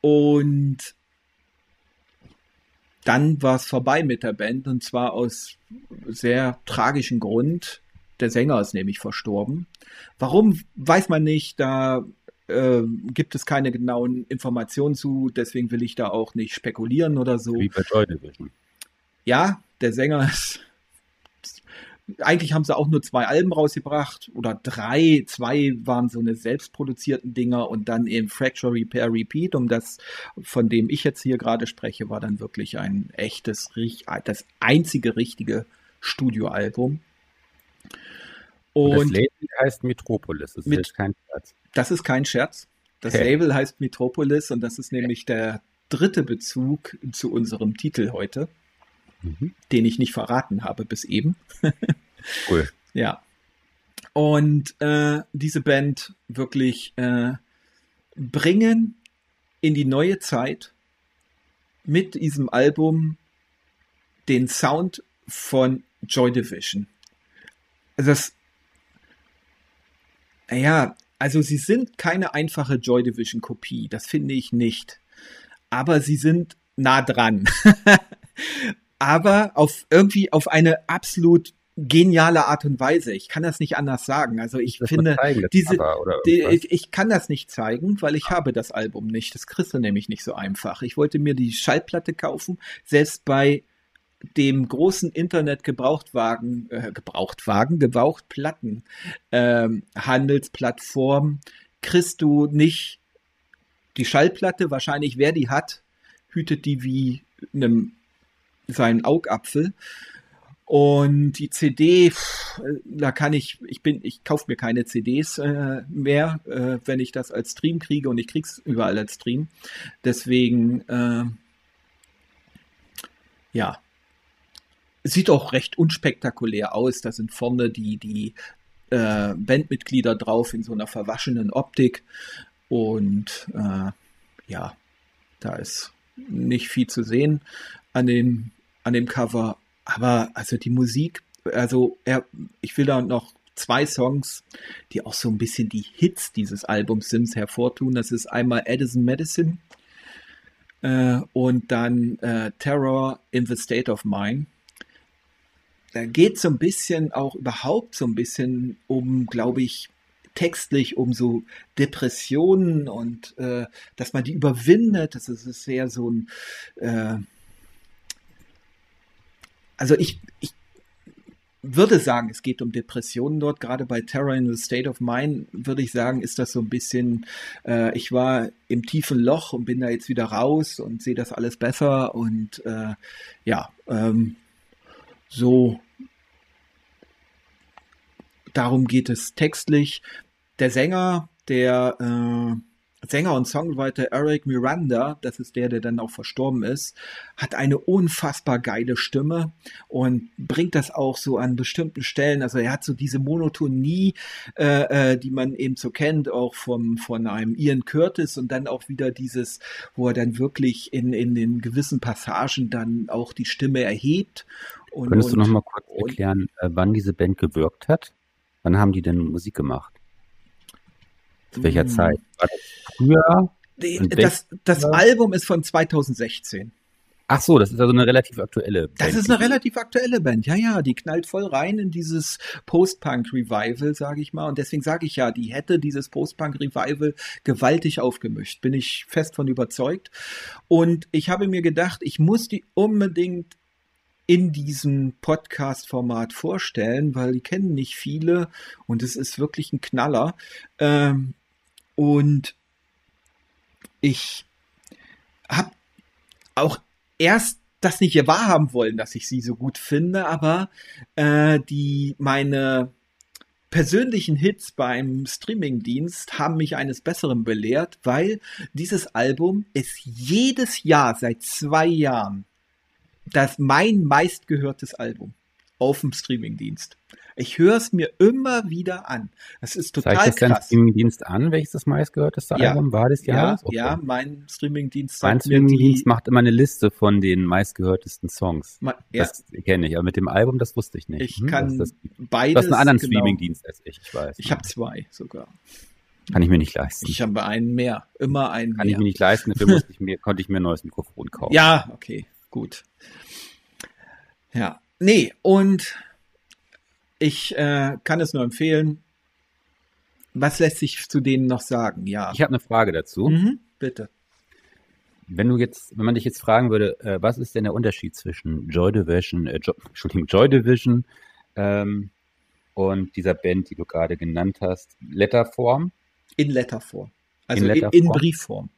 Und dann war es vorbei mit der Band und zwar aus sehr tragischen Grund. Der Sänger ist nämlich verstorben. Warum, weiß man nicht. Da äh, gibt es keine genauen Informationen zu. Deswegen will ich da auch nicht spekulieren oder so. Wie bei Joy Division. Ja, der Sänger ist eigentlich haben sie auch nur zwei Alben rausgebracht oder drei. Zwei waren so eine selbstproduzierten Dinger und dann eben Fracture Repair Repeat, um das, von dem ich jetzt hier gerade spreche, war dann wirklich ein echtes, das einzige richtige Studioalbum. Und, das Label heißt Metropolis. Das mit, ist kein Scherz. Das ist kein Scherz. Das hey. Label heißt Metropolis und das ist nämlich der dritte Bezug zu unserem Titel heute, mhm. den ich nicht verraten habe bis eben. cool. Ja. Und äh, diese Band wirklich äh, bringen in die neue Zeit mit diesem Album den Sound von Joy Division. Also das ja, also sie sind keine einfache Joy Division Kopie, das finde ich nicht. Aber sie sind nah dran. Aber auf irgendwie auf eine absolut geniale Art und Weise. Ich kann das nicht anders sagen. Also ich das finde diese, die, ich, ich, kann das nicht zeigen, weil ich habe das Album nicht. Das kriegst du nämlich nicht so einfach. Ich wollte mir die Schallplatte kaufen. Selbst bei dem großen Internet Gebrauchtwagen, äh, Gebrauchtwagen, Gebrauchtplatten ähm, Handelsplattform kriegst du nicht die Schallplatte. Wahrscheinlich wer die hat, hütet die wie einem seinen Augapfel. Und die CD, da kann ich, ich bin, ich kaufe mir keine CDs äh, mehr, äh, wenn ich das als Stream kriege und ich krieg's überall als Stream. Deswegen, äh, ja, sieht auch recht unspektakulär aus. Da sind vorne die, die äh, Bandmitglieder drauf in so einer verwaschenen Optik. Und äh, ja, da ist nicht viel zu sehen an dem, an dem Cover. Aber also die Musik, also er, ich will da noch zwei Songs, die auch so ein bisschen die Hits dieses Albums Sims hervortun. Das ist einmal Edison Medicine äh, und dann äh, Terror in the State of Mind da geht so ein bisschen auch überhaupt so ein bisschen um, glaube ich, textlich um so Depressionen und äh, dass man die überwindet. Das ist sehr so ein äh, also ich, ich würde sagen, es geht um Depressionen dort. Gerade bei Terror in the State of Mind würde ich sagen, ist das so ein bisschen, äh, ich war im tiefen Loch und bin da jetzt wieder raus und sehe das alles besser und äh, ja, ähm, so darum geht es textlich. Der Sänger, der äh, Sänger und Songwriter Eric Miranda, das ist der, der dann auch verstorben ist, hat eine unfassbar geile Stimme und bringt das auch so an bestimmten Stellen. Also er hat so diese Monotonie, äh, äh, die man eben so kennt, auch vom, von einem Ian Curtis und dann auch wieder dieses, wo er dann wirklich in, in den gewissen Passagen dann auch die Stimme erhebt. Und, Könntest du noch mal kurz erklären, und, äh, wann diese Band gewirkt hat? Wann haben die denn Musik gemacht? Zu welcher hm. Zeit? War das früher? Das, das Album ist von 2016. Ach so, das ist also eine relativ aktuelle Band. Das ist eine relativ aktuelle Band, ja, ja, die knallt voll rein in dieses Post-Punk-Revival, sage ich mal. Und deswegen sage ich ja, die hätte dieses Post-Punk-Revival gewaltig aufgemischt, bin ich fest von überzeugt. Und ich habe mir gedacht, ich muss die unbedingt in diesem Podcast-Format vorstellen, weil die kennen nicht viele und es ist wirklich ein Knaller. Ähm, und ich habe auch erst das nicht wahrhaben wollen, dass ich sie so gut finde, aber äh, die meine persönlichen Hits beim Streamingdienst haben mich eines Besseren belehrt, weil dieses Album ist jedes Jahr seit zwei Jahren das mein meistgehörtes Album auf dem Streamingdienst. Ich höre es mir immer wieder an. Das ist total Zeigt das krass. dein Streamingdienst an, welches das meistgehörteste ja. Album war des Jahres? Ja, okay. ja mein Streamingdienst Mein Streamingdienst macht immer eine Liste von den meistgehörtesten Songs. Ma ja. Das kenne ich, aber mit dem Album, das wusste ich nicht. Ich hm, kann das, das beides. Du hast einen anderen genau. Streamingdienst als ich, ich weiß. Ich habe zwei sogar. Kann ich mir nicht leisten. Ich habe einen mehr, immer einen Kann mehr. ich mir nicht leisten, dafür musste ich mir, konnte ich mir ein neues Mikrofon kaufen. Ja, okay, gut. Ja, nee, und ich äh, kann es nur empfehlen. Was lässt sich zu denen noch sagen? Ja. Ich habe eine Frage dazu. Mhm, bitte. Wenn du jetzt, wenn man dich jetzt fragen würde, äh, was ist denn der Unterschied zwischen Joy Division, äh, jo Entschuldigung, Joy Division ähm, und dieser Band, die du gerade genannt hast, Letterform? In Letterform. Also in, Letterform. in, in Briefform.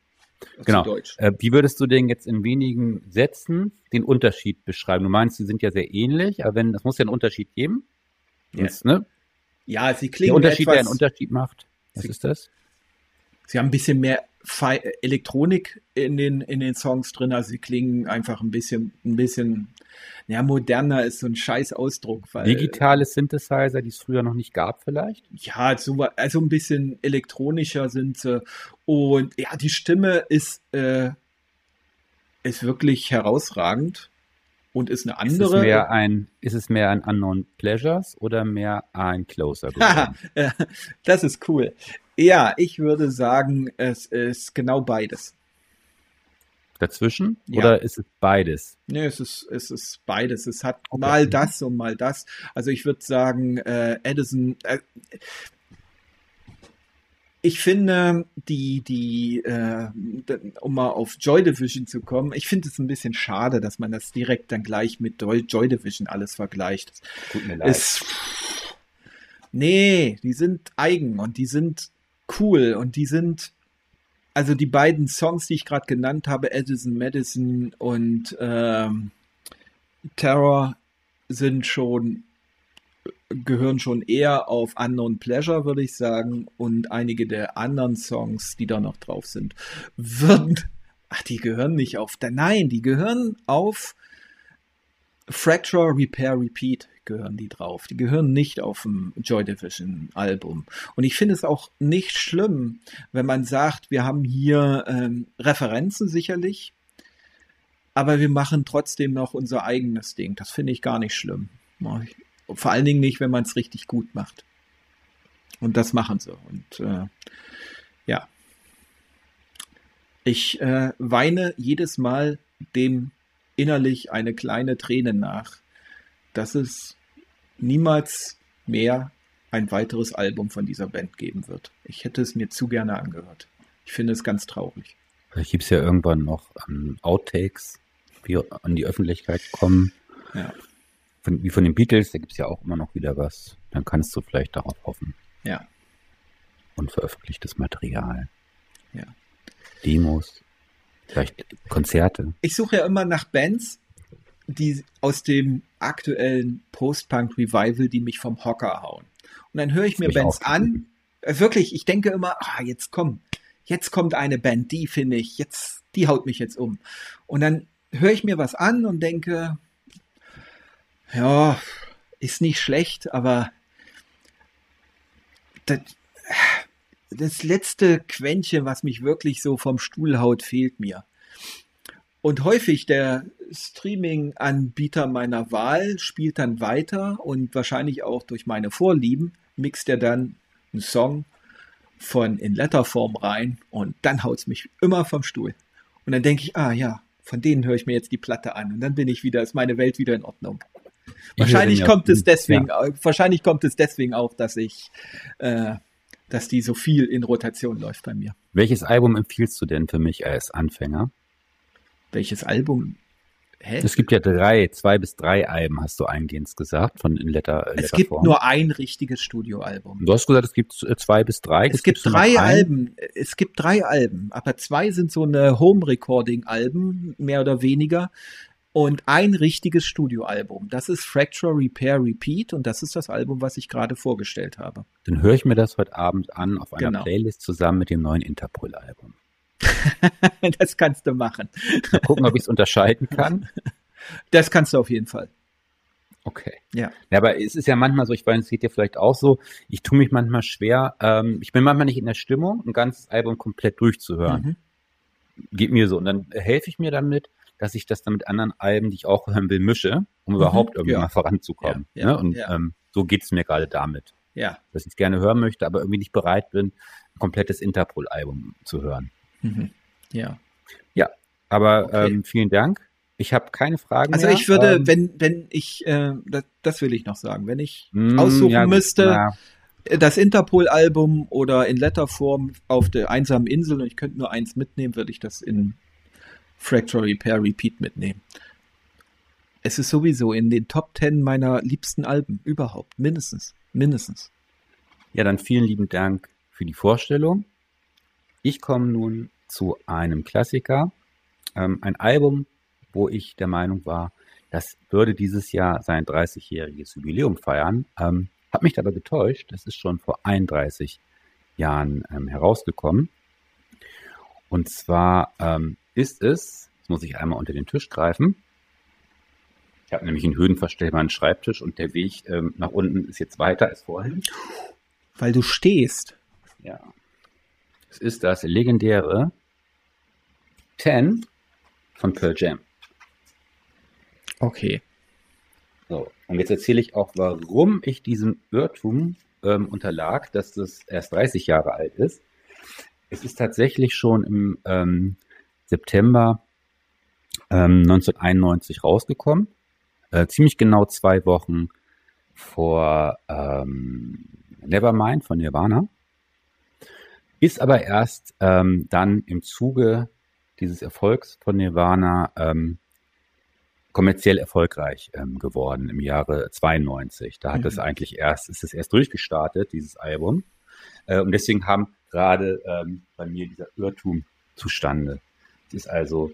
Genau. Äh, wie würdest du denn jetzt in wenigen Sätzen den Unterschied beschreiben? Du meinst, sie sind ja sehr ähnlich, aber wenn, es muss ja einen Unterschied geben. Yes. ne? Ja, sie klingen der Unterschied, etwas, der einen Unterschied macht. Was sie, ist das? Sie haben ein bisschen mehr Fe Elektronik in den in den Songs drin, also sie klingen einfach ein bisschen ein bisschen ja moderner ist so ein scheiß Ausdruck, weil digitale Synthesizer, die es früher noch nicht gab vielleicht? Ja, so, also ein bisschen elektronischer sind sie und ja, die Stimme ist äh, ist wirklich herausragend und ist eine andere. Ist es mehr ein, ist es mehr ein Unknown Pleasures oder mehr ein Closer? das ist cool. Ja, ich würde sagen, es ist genau beides. Dazwischen? Ja. Oder ist es beides? Nee, es ist, es ist beides. Es hat okay. mal das und mal das. Also ich würde sagen, äh, Edison, äh, ich finde, die, die, äh, um mal auf Joy Division zu kommen, ich finde es ein bisschen schade, dass man das direkt dann gleich mit Joy Division alles vergleicht. Tut mir leid. Es, nee, die sind eigen und die sind cool und die sind, also die beiden Songs, die ich gerade genannt habe, Edison Madison und ähm, Terror, sind schon gehören schon eher auf Unknown Pleasure, würde ich sagen. Und einige der anderen Songs, die da noch drauf sind, würden. Ach, die gehören nicht auf. Nein, die gehören auf Fracture Repair Repeat gehören die drauf. Die gehören nicht auf dem Joy Division Album. Und ich finde es auch nicht schlimm, wenn man sagt, wir haben hier ähm, Referenzen sicherlich, aber wir machen trotzdem noch unser eigenes Ding. Das finde ich gar nicht schlimm. Vor allen Dingen nicht, wenn man es richtig gut macht. Und das machen sie. Und äh, ja. Ich äh, weine jedes Mal dem innerlich eine kleine Träne nach, dass es niemals mehr ein weiteres Album von dieser Band geben wird. Ich hätte es mir zu gerne angehört. Ich finde es ganz traurig. Vielleicht gibt es ja irgendwann noch um, Outtakes, die an die Öffentlichkeit kommen. Ja von, wie von den Beatles, da gibt es ja auch immer noch wieder was. Dann kannst du vielleicht darauf hoffen. Ja. Unveröffentlichtes Material. Ja. Demos. Vielleicht Konzerte. Ich suche ja immer nach Bands, die aus dem aktuellen Post-Punk-Revival, die mich vom Hocker hauen. Und dann höre ich mir Bands an. Äh, wirklich, ich denke immer, ah, jetzt komm, jetzt kommt eine Band, die finde ich, jetzt, die haut mich jetzt um. Und dann höre ich mir was an und denke, ja, ist nicht schlecht, aber das, das letzte Quäntchen, was mich wirklich so vom Stuhl haut, fehlt mir. Und häufig der Streaming-Anbieter meiner Wahl spielt dann weiter und wahrscheinlich auch durch meine Vorlieben mixt er dann einen Song von in Letterform rein und dann haut es mich immer vom Stuhl. Und dann denke ich, ah ja, von denen höre ich mir jetzt die Platte an und dann bin ich wieder, ist meine Welt wieder in Ordnung. Wahrscheinlich kommt es deswegen, ja. wahrscheinlich kommt es deswegen auch, dass ich, äh, dass die so viel in Rotation läuft bei mir. Welches Album empfiehlst du denn für mich als Anfänger? Welches Album? Hä? Es gibt ja drei, zwei bis drei Alben, hast du eingehend gesagt, von in Letter. Letter es gibt Form. nur ein richtiges Studioalbum. Du hast gesagt, es gibt äh, zwei bis drei. Es gibt drei Alben. Es gibt drei Alben, aber zwei sind so eine Home-Recording-Alben, mehr oder weniger. Und ein richtiges Studioalbum. Das ist Fracture, Repair, Repeat und das ist das Album, was ich gerade vorgestellt habe. Dann höre ich mir das heute Abend an auf einer genau. Playlist zusammen mit dem neuen Interpol-Album. das kannst du machen. Mal gucken, ob ich es unterscheiden kann. Das kannst du auf jeden Fall. Okay. Ja. ja. Aber es ist ja manchmal so, ich weiß, es geht dir vielleicht auch so, ich tue mich manchmal schwer, ähm, ich bin manchmal nicht in der Stimmung, ein ganzes Album komplett durchzuhören. Mhm. Geht mir so. Und dann helfe ich mir damit, dass ich das dann mit anderen Alben, die ich auch hören will, mische, um mhm. überhaupt irgendwie ja. mal voranzukommen. Ja, ne? Und ähm, so geht es mir gerade damit. Ja. Dass ich es gerne hören möchte, aber irgendwie nicht bereit bin, ein komplettes Interpol-Album zu hören. Mhm. Ja. Ja, aber okay. ähm, vielen Dank. Ich habe keine Fragen also mehr. ich würde, ähm, wenn, wenn ich, äh, das, das, will ich noch sagen, wenn ich mh, hm, aussuchen ja, müsste, na. das Interpol-Album oder in Letterform auf der einsamen Insel und ich könnte nur eins mitnehmen, würde ich das in Fracture Repair Repeat mitnehmen. Es ist sowieso in den Top Ten meiner liebsten Alben überhaupt, mindestens, mindestens. Ja, dann vielen lieben Dank für die Vorstellung. Ich komme nun zu einem Klassiker, ähm, ein Album, wo ich der Meinung war, das würde dieses Jahr sein 30-jähriges Jubiläum feiern. Ähm, hat mich aber getäuscht. Das ist schon vor 31 Jahren ähm, herausgekommen. Und zwar ähm, ist es, jetzt muss ich einmal unter den Tisch greifen. Ich habe nämlich einen höhenverstellbaren Schreibtisch und der Weg ähm, nach unten ist jetzt weiter als vorhin. Weil du stehst. Ja. Es ist das legendäre 10 von Pearl Jam. Okay. So, und jetzt erzähle ich auch, warum ich diesem Irrtum ähm, unterlag, dass das erst 30 Jahre alt ist. Es ist tatsächlich schon im ähm, September ähm, 1991 rausgekommen. Äh, ziemlich genau zwei Wochen vor ähm, Nevermind von Nirvana. Ist aber erst ähm, dann im Zuge dieses Erfolgs von Nirvana ähm, kommerziell erfolgreich ähm, geworden im Jahre 92. Da hat mhm. es eigentlich erst, ist es erst durchgestartet, dieses Album. Äh, und deswegen haben gerade ähm, bei mir dieser Irrtum zustande. Es ist also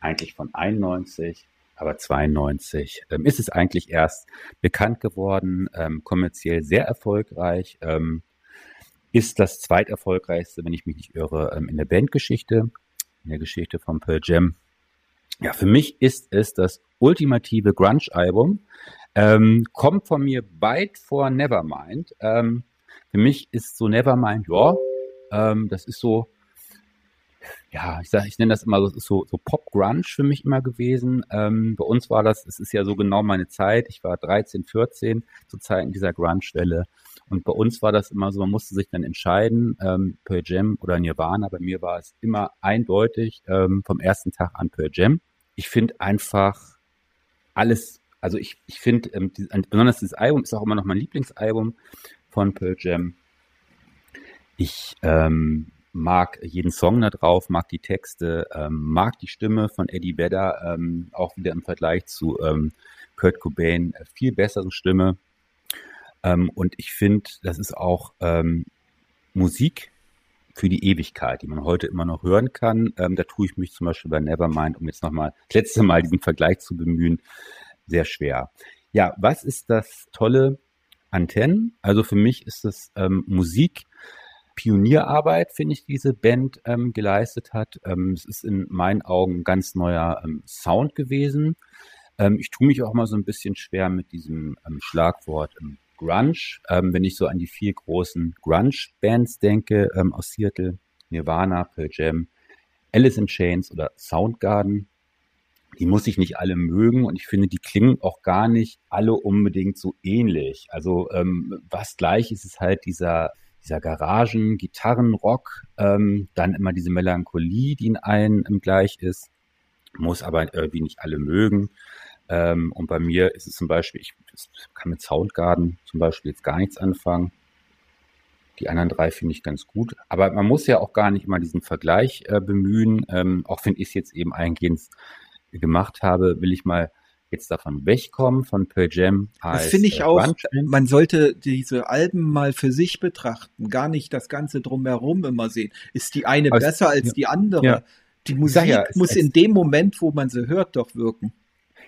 eigentlich von 91, aber 92 ähm, ist es eigentlich erst bekannt geworden, ähm, kommerziell sehr erfolgreich, ähm, ist das zweiterfolgreichste, wenn ich mich nicht irre, ähm, in der Bandgeschichte in der Geschichte von Pearl Jam. Ja, für mich ist es das ultimative Grunge-Album. Ähm, kommt von mir weit vor Nevermind. Ähm, für mich ist so Nevermind, ja, das ist so, ja, ich sag, ich nenne das immer so, so, so Pop-Grunge für mich immer gewesen. Ähm, bei uns war das, es ist ja so genau meine Zeit. Ich war 13, 14 zu Zeiten dieser Grunge-Welle. Und bei uns war das immer so, man musste sich dann entscheiden, ähm, Pearl Jam oder Nirvana. Bei mir war es immer eindeutig ähm, vom ersten Tag an Pearl Jam. Ich finde einfach alles, also ich, ich finde, ähm, besonders dieses Album ist auch immer noch mein Lieblingsalbum von Pearl Jam. Ich ähm, mag jeden Song da drauf, mag die Texte, ähm, mag die Stimme von Eddie Vedder, ähm, auch wieder im Vergleich zu ähm, Kurt Cobain, äh, viel bessere Stimme. Ähm, und ich finde, das ist auch ähm, Musik für die Ewigkeit, die man heute immer noch hören kann. Ähm, da tue ich mich zum Beispiel bei Nevermind, um jetzt nochmal das letzte Mal diesen Vergleich zu bemühen, sehr schwer. Ja, was ist das Tolle Antennen? Also für mich ist ähm, Musik, Pionierarbeit, finde ich, diese Band ähm, geleistet hat. Ähm, es ist in meinen Augen ein ganz neuer ähm, Sound gewesen. Ähm, ich tue mich auch mal so ein bisschen schwer mit diesem ähm, Schlagwort ähm, Grunge. wenn ich so an die vier großen Grunge-Bands denke aus Seattle, Nirvana, Pearl Jam, Alice in Chains oder Soundgarden, die muss ich nicht alle mögen und ich finde, die klingen auch gar nicht alle unbedingt so ähnlich. Also ähm, was gleich ist, ist halt dieser dieser Garagen, Gitarrenrock, ähm, dann immer diese Melancholie, die in allen ähm, gleich ist, muss aber irgendwie nicht alle mögen. Ähm, und bei mir ist es zum Beispiel, ich kann mit Soundgarden zum Beispiel jetzt gar nichts anfangen. Die anderen drei finde ich ganz gut. Aber man muss ja auch gar nicht immer diesen Vergleich äh, bemühen. Ähm, auch wenn ich es jetzt eben eingehend gemacht habe, will ich mal jetzt davon wegkommen, von Pearl Jam. Das finde ich äh, auch, man sollte diese Alben mal für sich betrachten, gar nicht das Ganze drumherum immer sehen. Ist die eine also, besser als ja. die andere? Ja. Die Musik ja, muss in dem Moment, wo man sie hört, doch wirken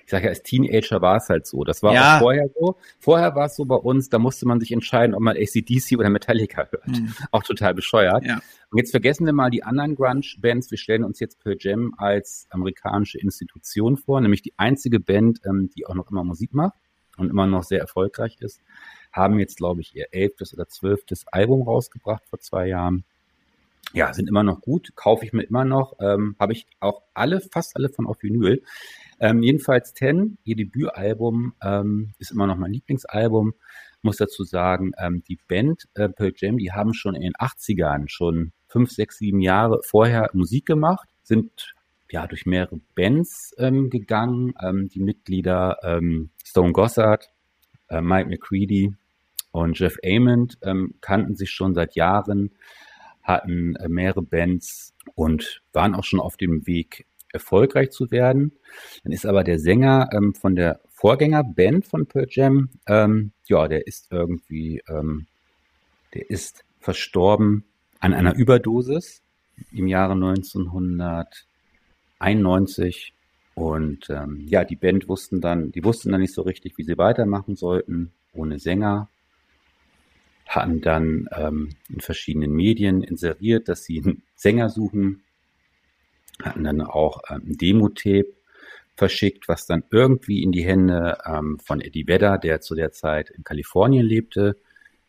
ich sage ja, als Teenager war es halt so. Das war ja. auch vorher so. Vorher war es so bei uns, da musste man sich entscheiden, ob man ACDC oder Metallica hört. Mhm. Auch total bescheuert. Und jetzt vergessen wir mal die anderen Grunge-Bands. Wir stellen uns jetzt Pearl Jam als amerikanische Institution vor, nämlich die einzige Band, ähm, die auch noch immer Musik macht und immer noch sehr erfolgreich ist. Haben jetzt, glaube ich, ihr elftes oder zwölftes Album rausgebracht vor zwei Jahren ja, sind immer noch gut, kaufe ich mir immer noch, ähm, habe ich auch alle, fast alle von auf Vinyl. Ähm, jedenfalls Ten, ihr Debütalbum, ähm, ist immer noch mein Lieblingsalbum. Muss dazu sagen, ähm, die Band äh, Pearl Jam, die haben schon in den 80ern, schon fünf, sechs, sieben Jahre vorher Musik gemacht, sind ja durch mehrere Bands ähm, gegangen. Ähm, die Mitglieder ähm, Stone Gossard, äh, Mike McCready und Jeff Ament ähm, kannten sich schon seit Jahren, hatten äh, mehrere Bands und waren auch schon auf dem Weg erfolgreich zu werden. Dann ist aber der Sänger ähm, von der Vorgängerband von Pearl Jam, ähm, ja, der ist irgendwie, ähm, der ist verstorben an einer Überdosis im Jahre 1991. Und ähm, ja, die Band wussten dann, die wussten dann nicht so richtig, wie sie weitermachen sollten, ohne Sänger. Hatten dann ähm, in verschiedenen Medien inseriert, dass sie einen Sänger suchen hatten dann auch ähm, ein Demo-Tape verschickt, was dann irgendwie in die Hände ähm, von Eddie Vedder, der zu der Zeit in Kalifornien lebte,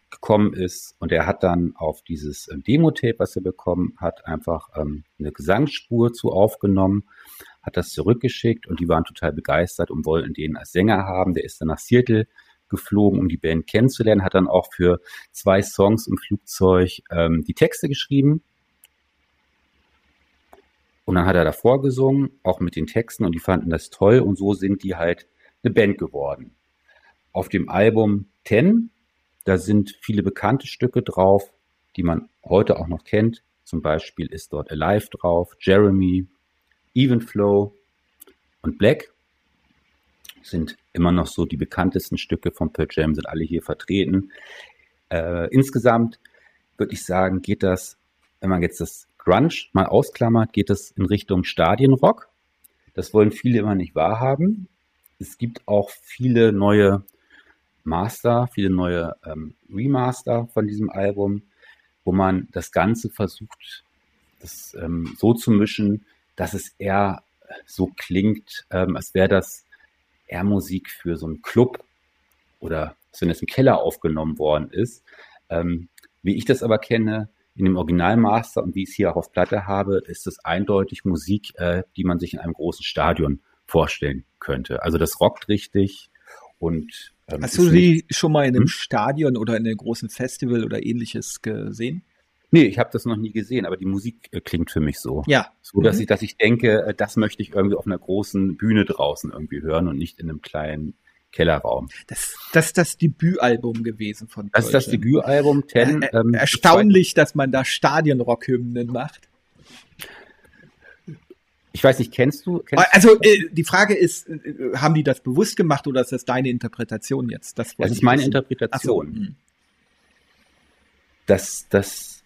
gekommen ist. Und er hat dann auf dieses ähm, Demo-Tape, was er bekommen hat, einfach ähm, eine Gesangsspur zu aufgenommen, hat das zurückgeschickt und die waren total begeistert und wollten den als Sänger haben. Der ist dann nach Seattle geflogen, um die Band kennenzulernen, hat dann auch für zwei Songs im Flugzeug ähm, die Texte geschrieben und dann hat er davor gesungen, auch mit den Texten, und die fanden das toll. Und so sind die halt eine Band geworden. Auf dem Album Ten, da sind viele bekannte Stücke drauf, die man heute auch noch kennt. Zum Beispiel ist dort Alive drauf, Jeremy, Even Flow und Black sind immer noch so die bekanntesten Stücke von Pearl Jam, sind alle hier vertreten. Äh, insgesamt würde ich sagen, geht das, wenn man jetzt das Grunge mal ausklammert, geht es in Richtung Stadienrock. Das wollen viele immer nicht wahrhaben. Es gibt auch viele neue Master, viele neue ähm, Remaster von diesem Album, wo man das Ganze versucht, das ähm, so zu mischen, dass es eher so klingt, ähm, als wäre das eher Musik für so einen Club oder als wenn es im Keller aufgenommen worden ist. Ähm, wie ich das aber kenne, in dem Originalmaster und wie ich es hier auch auf Platte habe, ist es eindeutig Musik, äh, die man sich in einem großen Stadion vorstellen könnte. Also das rockt richtig und ähm, Hast du sie schon mal in einem hm? Stadion oder in einem großen Festival oder ähnliches gesehen? Nee, ich habe das noch nie gesehen, aber die Musik äh, klingt für mich so. Ja. So, dass mhm. ich, dass ich denke, äh, das möchte ich irgendwie auf einer großen Bühne draußen irgendwie hören und nicht in einem kleinen Kellerraum. Das, das ist das Debütalbum gewesen von Das ist das Debütalbum, Ten. Äh, ähm, erstaunlich, dass man da Stadionrockhymnen macht. Ich weiß nicht, kennst du? Kennst also äh, die Frage ist, äh, haben die das bewusst gemacht oder ist das deine Interpretation jetzt? Das, das ist meine wissen. Interpretation. So. Hm. Das, das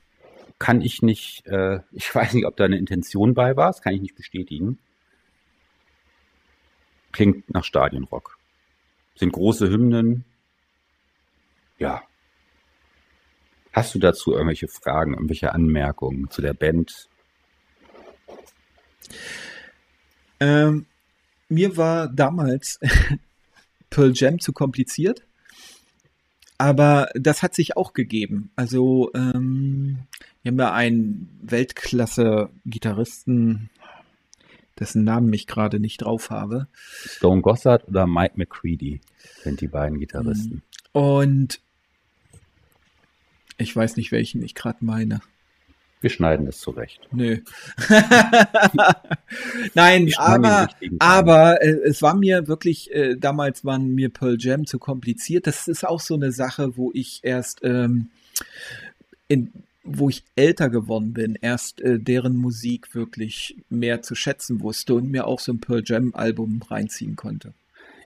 kann ich nicht, äh, ich weiß nicht, ob da eine Intention bei war, das kann ich nicht bestätigen. Klingt nach Stadionrock sind große Hymnen. Ja. Hast du dazu irgendwelche Fragen, irgendwelche Anmerkungen zu der Band? Ähm, mir war damals Pearl Jam zu kompliziert, aber das hat sich auch gegeben. Also ähm, wir haben ja einen Weltklasse-Gitarristen, dessen Namen ich gerade nicht drauf habe. Stone Gossard oder Mike McCready sind die beiden Gitarristen. Und ich weiß nicht, welchen ich gerade meine. Wir schneiden das zurecht. Nö. Nein, aber, aber äh, es war mir wirklich, äh, damals waren mir Pearl Jam zu kompliziert. Das ist auch so eine Sache, wo ich erst, ähm, in, wo ich älter geworden bin, erst äh, deren Musik wirklich mehr zu schätzen wusste und mir auch so ein Pearl Jam Album reinziehen konnte.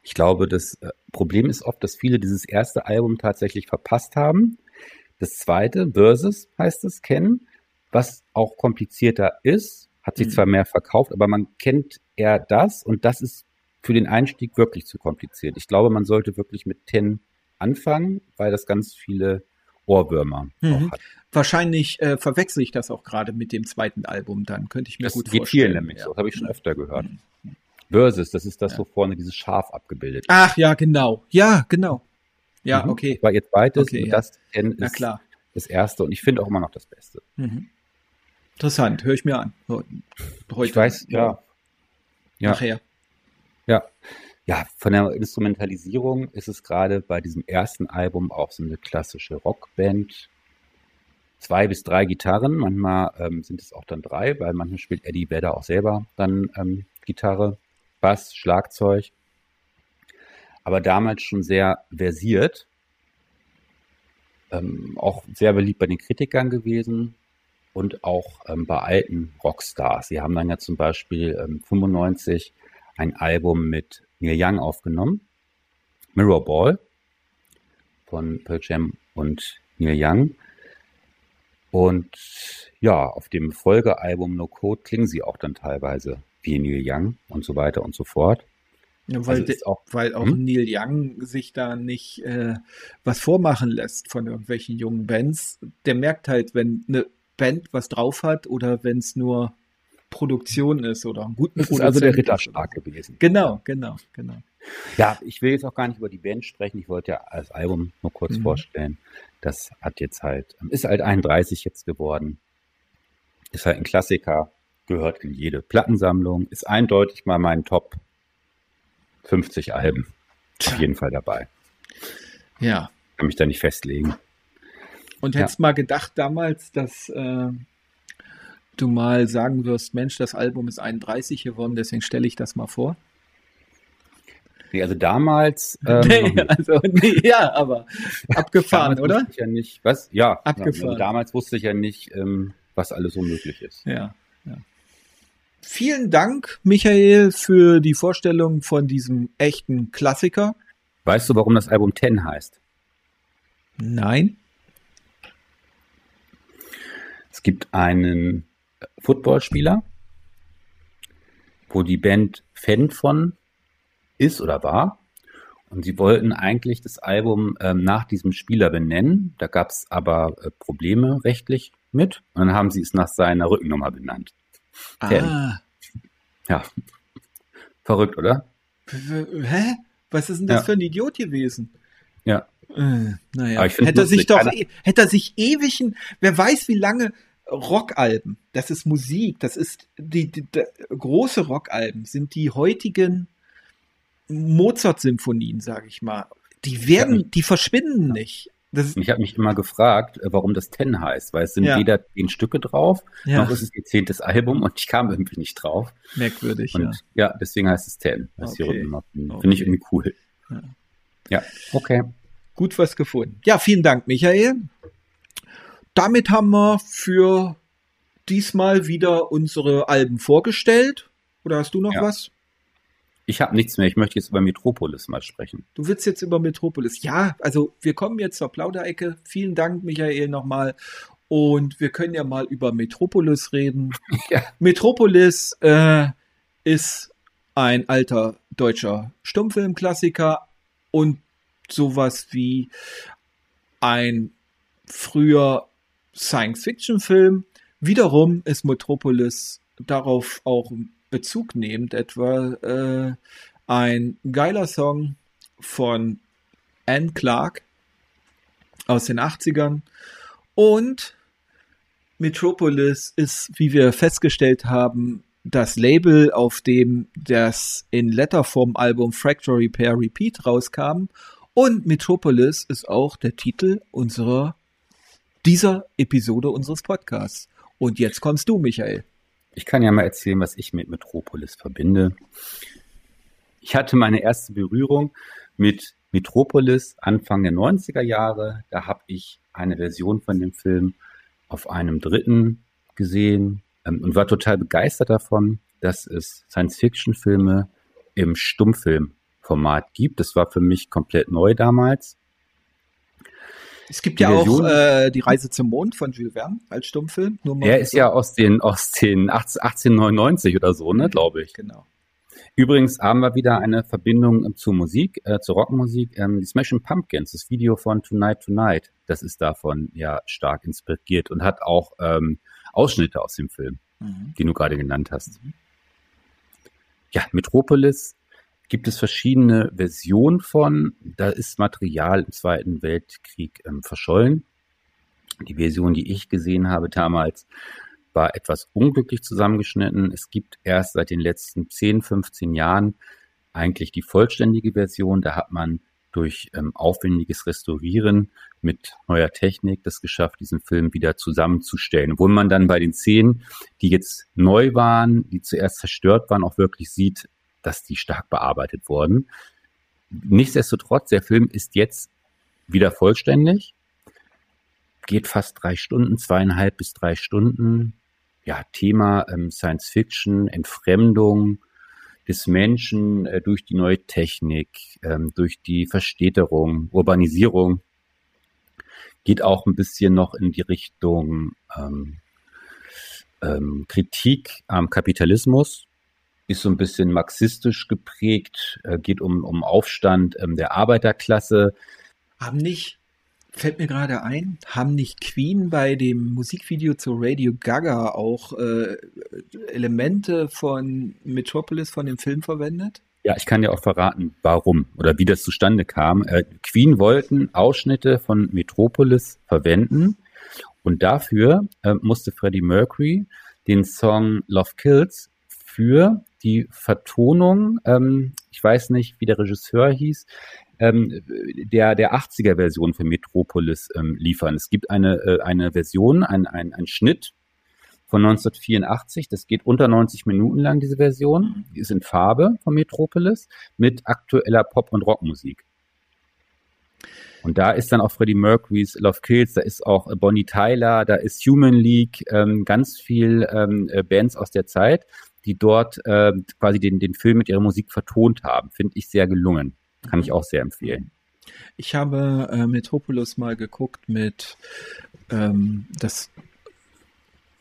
Ich glaube, das äh, Problem ist oft, dass viele dieses erste Album tatsächlich verpasst haben. Das zweite, Versus heißt es, kennen, was auch komplizierter ist, hat sich Mhm. zwar mehr verkauft, aber man kennt eher das und das ist für den Einstieg wirklich zu kompliziert. Ich glaube, man sollte wirklich mit Ten anfangen, weil das ganz viele Ohrwürmer Mhm. Wahrscheinlich äh, verwechsel ich das auch gerade mit dem zweiten Album dann, könnte ich mir Das gut geht vorstellen. vielen nämlich ja. so, das habe ich schon öfter gehört. Mhm. Versus, das ist das, Ja. wo vorne dieses Schaf abgebildet ist. Ach ja, genau. Ja, genau. Ja, Mhm. okay. War jetzt beides Okay, und ja. das Na ist klar. das erste und ich finde auch immer noch das Beste. Mhm. Interessant, höre ich mir an. Heute, ich weiß, ja. Ja. Nachher. Ja. Ja, von der Instrumentalisierung ist es gerade bei diesem ersten Album auch so eine klassische Rockband. Zwei bis drei Gitarren, manchmal ähm, sind es auch dann drei, weil manchmal spielt Eddie Vedder auch selber dann ähm, Gitarre, Bass, Schlagzeug. Aber damals schon sehr versiert. Ähm, auch sehr beliebt bei den Kritikern gewesen und auch ähm, bei alten Rockstars. Sie haben dann ja zum Beispiel ähm, 95 ein Album mit Neil Young aufgenommen, Mirrorball von Pearl Jam und Neil Young. Und ja, auf dem Folgealbum No Code klingen sie auch dann teilweise wie Neil Young und so weiter und so fort. Ja, weil, Also de- ist auch, weil auch Hm? Neil Young sich da nicht äh, was vormachen lässt von irgendwelchen jungen Bands. Der merkt halt, wenn eine Band was drauf hat oder wenn es nur Produktion ist oder ein guter das ist also der so. gewesen. Genau, genau, genau. Ja, ich will jetzt auch gar nicht über die Band sprechen. Ich wollte ja das Album nur kurz Mhm. vorstellen. Das hat jetzt halt, ist halt 31 jetzt geworden. Ist halt ein Klassiker, gehört in jede Plattensammlung, ist eindeutig mal mein Top 50 Alben. Auf jeden Fall dabei. Ja. Kann mich da nicht festlegen. Und Ja. hättest mal gedacht damals, dass äh, du mal sagen wirst, Mensch, das Album ist 31 geworden, deswegen stelle ich das mal vor. Nee, also damals, ähm, nee, also, nee, ja, aber abgefahren, oder? Ja nicht, was? Ja, Abgefahren. Also damals wusste ich ja nicht, ähm, was alles so möglich ist. Ja, ja. Vielen Dank, Michael, für die Vorstellung von diesem echten Klassiker. Weißt du, warum das Album Ten heißt? Nein. Es gibt einen Footballspieler, wo die Band Fan von ist oder war. Und sie wollten eigentlich das Album ähm, nach diesem Spieler benennen. Da gab es aber äh, Probleme rechtlich mit. Und dann haben sie es nach seiner Rückennummer benannt. Ten. Ah. Ja. Verrückt, oder? Hä? Was ist denn das Ja. für ein Idiot gewesen? Ja. Äh, naja, hätte er sich doch, eh- hätte er sich ewig, wer weiß wie lange Rockalben, das ist Musik, das ist die, die, die große Rockalben sind die heutigen Mozart-Symphonien, sage ich mal. Die werden, die verschwinden nicht. Ist, ich habe mich immer gefragt, äh, warum das Ten heißt, weil es sind Ja. weder zehn Stücke drauf, ja, noch ist es ihr zehntes Album und ich kam irgendwie nicht drauf. merkwürdig, Und ja. ja, deswegen heißt es Ten. Okay. Finde Okay. ich irgendwie cool. Ja. Ja, okay. Gut was gefunden. Ja, vielen Dank, Michael. Damit haben wir für diesmal wieder unsere Alben vorgestellt. Oder hast du noch Ja. was? Ich habe nichts mehr. Ich möchte jetzt über Metropolis mal sprechen. Du willst jetzt über Metropolis. Ja, also wir kommen jetzt zur Plauderecke. Vielen Dank, Michael, nochmal. Und wir können ja mal über Metropolis reden. Ja. Metropolis äh, ist ein alter deutscher Stummfilmklassiker und sowas wie ein früher Science-Fiction-Film. Wiederum ist Metropolis darauf auch Bezug nehmend etwa äh, ein geiler Song von Anne Clark aus den 80ern und Metropolis ist, wie wir festgestellt haben, das Label, auf dem das in Letterform-Album Fracture Repair Repeat rauskam. Und Metropolis ist auch der Titel unserer, dieser Episode unseres Podcasts. Und jetzt kommst du, Michael. Ich kann ja mal erzählen, was ich mit Metropolis verbinde. Ich hatte meine erste Berührung mit Metropolis Anfang der 90er Jahre. Da habe ich eine Version von dem Film auf einem Dritten gesehen ähm, und war total begeistert davon, dass es Science-Fiction-Filme im Stummfilmformat gibt. Das war für mich komplett neu damals. Es gibt die ja Version, auch äh, die Reise zum Mond von Jules Verne als Stummfilm. er ist so. ja aus den aus den 18, 1899 oder so, ne, glaube ich. Genau. Übrigens haben wir wieder eine Verbindung zur Musik, äh, zur Rockmusik. Ähm, die Smashing Pumpkins, das Video von Tonight Tonight, das ist davon ja stark inspiriert und hat auch ähm, Ausschnitte aus dem Film, mhm. den du gerade genannt hast. Mhm. Ja, Metropolis gibt es verschiedene Versionen von. Da ist Material im Zweiten Weltkrieg ähm, verschollen. Die Version, die ich gesehen habe damals, war etwas unglücklich zusammengeschnitten. Es gibt erst seit den letzten 10, 15 Jahren eigentlich die vollständige Version. Da hat man durch ähm, aufwendiges Restaurieren mit neuer Technik das geschafft, diesen Film wieder zusammenzustellen. Obwohl man dann bei den Szenen, die jetzt neu waren, die zuerst zerstört waren, auch wirklich sieht, dass die stark bearbeitet wurden. Nichtsdestotrotz, der Film ist jetzt wieder vollständig, geht fast drei Stunden, zweieinhalb bis drei Stunden. Ja, Thema ähm, Science Fiction, Entfremdung des Menschen äh, durch die neue Technik, ähm, durch die Verstädterung, Urbanisierung. Geht auch ein bisschen noch in die Richtung ähm, ähm, Kritik am Kapitalismus ist so ein bisschen marxistisch geprägt, äh, geht um, um Aufstand ähm, der Arbeiterklasse. Haben nicht, fällt mir gerade ein, haben nicht Queen bei dem Musikvideo zu Radio Gaga auch äh, Elemente von Metropolis von dem Film verwendet? Ja, ich kann dir auch verraten, warum oder wie das zustande kam. Äh, Queen wollten Ausschnitte von Metropolis verwenden und dafür äh, musste Freddie Mercury den Song Love Kills für die Vertonung, ähm, ich weiß nicht, wie der Regisseur hieß, ähm, der, der 80er-Version für Metropolis ähm, liefern. Es gibt eine, äh, eine Version, ein, ein, ein Schnitt von 1984, das geht unter 90 Minuten lang, diese Version, die ist in Farbe von Metropolis mit aktueller Pop- und Rockmusik. Und da ist dann auch Freddie Mercury's Love Kills, da ist auch Bonnie Tyler, da ist Human League, ähm, ganz viel ähm, äh, Bands aus der Zeit die dort äh, quasi den, den Film mit ihrer Musik vertont haben. Finde ich sehr gelungen. Kann ich auch sehr empfehlen. Ich habe äh, Metropolis mal geguckt mit, ähm, das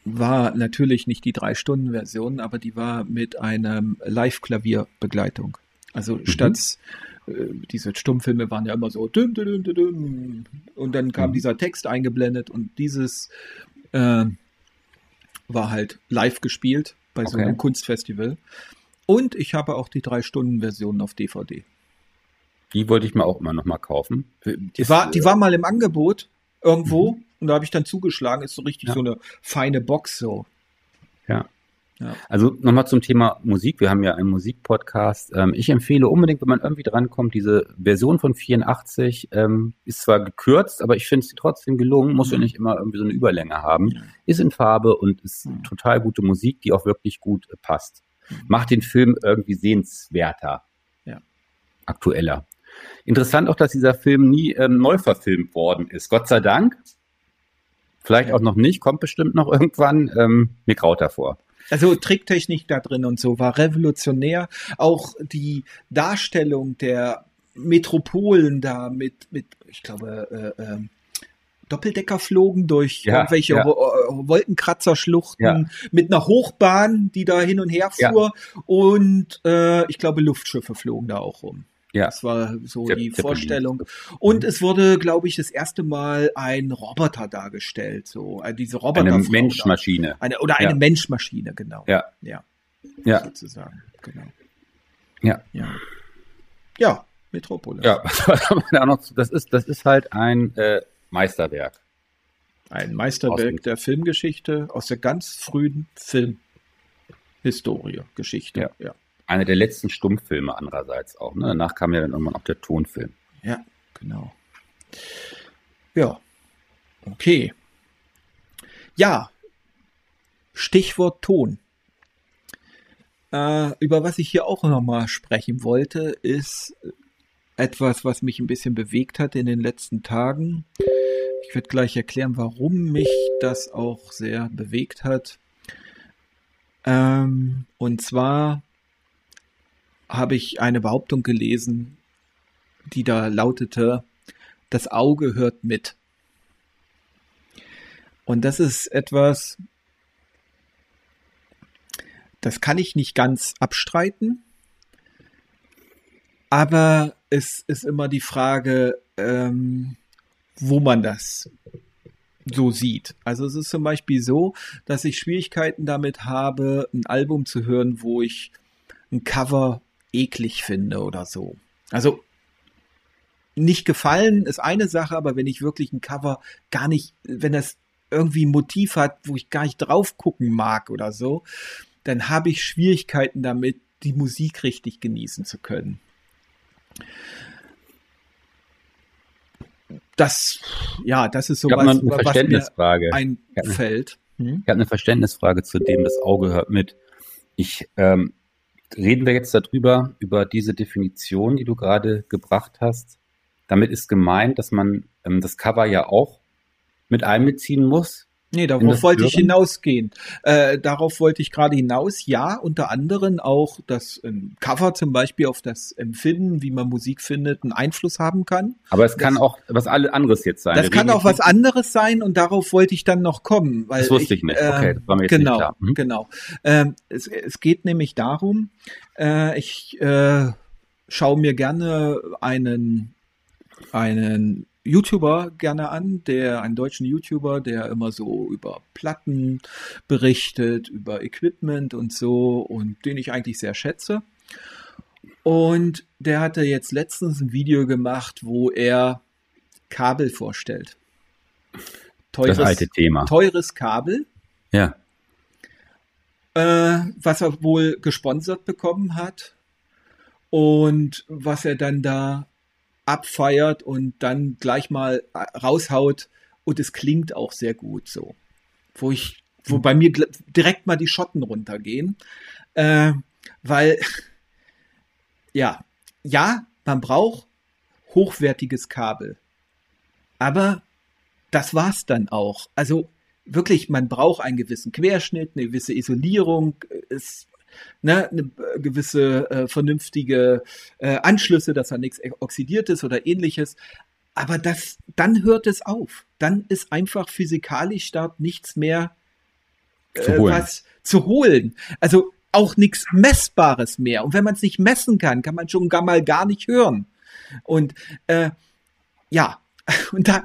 war natürlich nicht die Drei-Stunden-Version, aber die war mit einem Live-Klavier-Begleitung. Also mhm. statt äh, diese Stummfilme waren ja immer so düm, düm, düm, düm, und dann kam mhm. dieser Text eingeblendet und dieses äh, war halt live gespielt bei okay. so einem Kunstfestival. Und ich habe auch die Drei-Stunden-Version auf DVD. Die wollte ich mir auch immer noch mal kaufen. Die war, die war mal im Angebot irgendwo mhm. und da habe ich dann zugeschlagen. Ist so richtig ja. so eine feine Box so. Ja. Ja. Also nochmal zum Thema Musik. Wir haben ja einen Musikpodcast. Ähm, ich empfehle unbedingt, wenn man irgendwie drankommt, diese Version von 84 ähm, ist zwar gekürzt, aber ich finde sie trotzdem gelungen. Muss mhm. ja nicht immer irgendwie so eine Überlänge haben. Mhm. Ist in Farbe und ist mhm. total gute Musik, die auch wirklich gut äh, passt. Mhm. Macht den Film irgendwie sehenswerter. Ja. Aktueller. Interessant auch, dass dieser Film nie ähm, neu verfilmt worden ist. Gott sei Dank. Vielleicht auch noch nicht, kommt bestimmt noch irgendwann. Ähm, mir graut davor. Also Tricktechnik da drin und so war revolutionär. Auch die Darstellung der Metropolen da mit, mit ich glaube, äh, äh, Doppeldecker flogen durch ja, irgendwelche ja. Wolkenkratzerschluchten ja. mit einer Hochbahn, die da hin und her fuhr. Und äh, ich glaube, Luftschiffe flogen da auch rum. Ja. Das war so Zepp die. Vorstellung. Und es wurde, glaube ich, das erste Mal ein Roboter dargestellt. So, äh, diese Roboter. Eine Menschmaschine. Eine, oder eine Ja. Menschmaschine, genau. Ja. Ja. Ja. Sozusagen. Genau. Ja. Ja. Ja, Metropolis. Ja, das ist, das ist halt ein äh, Meisterwerk. Ein Meisterwerk Aus- der Filmgeschichte aus der ganz frühen Filmhistorie, Geschichte. Ja. ja. Einer der letzten Stummfilme andererseits auch. Ne? Danach kam ja dann irgendwann auch der Tonfilm. Ja, genau. Ja, okay. Ja, Stichwort Ton. Äh, über was ich hier auch nochmal sprechen wollte, ist etwas, was mich ein bisschen bewegt hat in den letzten Tagen. Ich werde gleich erklären, warum mich das auch sehr bewegt hat. Ähm, und zwar habe ich eine Behauptung gelesen, die da lautete, das Auge hört mit. Und das ist etwas, das kann ich nicht ganz abstreiten, aber es ist immer die Frage, ähm, wo man das so sieht. Also es ist zum Beispiel so, dass ich Schwierigkeiten damit habe, ein Album zu hören, wo ich ein Cover eklig finde oder so. Also nicht gefallen ist eine Sache, aber wenn ich wirklich ein Cover gar nicht, wenn das irgendwie ein Motiv hat, wo ich gar nicht drauf gucken mag oder so, dann habe ich Schwierigkeiten damit, die Musik richtig genießen zu können. Das, ja, das ist so was, eine was mir Verständnisfrage. einfällt. Hm? Ich habe eine Verständnisfrage zu dem, das Auge hört mit. Ich ähm, reden wir jetzt darüber, über diese Definition, die du gerade gebracht hast. Damit ist gemeint, dass man ähm, das Cover ja auch mit einbeziehen muss. Nee, darauf wollte ich hinausgehen. Äh, darauf wollte ich gerade hinaus. Ja, unter anderem auch das ähm, Cover zum Beispiel auf das Empfinden, wie man Musik findet, einen Einfluss haben kann. Aber es kann Das- auch was anderes jetzt sein. Das kann auch was anderes sein und darauf wollte ich dann noch kommen. Weil Das wusste ich nicht. Okay, äh, das war mir jetzt genau, nicht klar. Hm? genau. Ähm, es, es geht nämlich darum, äh, ich äh, schaue mir gerne einen, einen YouTuber gerne an, der einen deutschen YouTuber, der immer so über Platten berichtet, über Equipment und so und den ich eigentlich sehr schätze. Und der hatte jetzt letztens ein Video gemacht, wo er Kabel vorstellt. Das alte Thema. teures Kabel, Ja. äh, was er wohl gesponsert bekommen hat und was er dann da abfeiert und dann gleich mal raushaut und es klingt auch sehr gut so. Wo ich, wo bei mir direkt mal die Schotten runtergehen, äh, weil ja, ja, man braucht hochwertiges Kabel, aber das war's dann auch. Also wirklich, man braucht einen gewissen Querschnitt, eine gewisse Isolierung, ist ne, eine gewisse äh, vernünftige äh, Anschlüsse, dass da nichts oxidiert ist oder ähnliches. Aber das, dann hört es auf. Dann ist einfach physikalisch dort nichts mehr Zu äh, holen. was zu holen. Also auch nichts Messbares mehr. Und wenn man es nicht messen kann, kann man schon gar mal gar nicht hören. Und äh, ja, und da,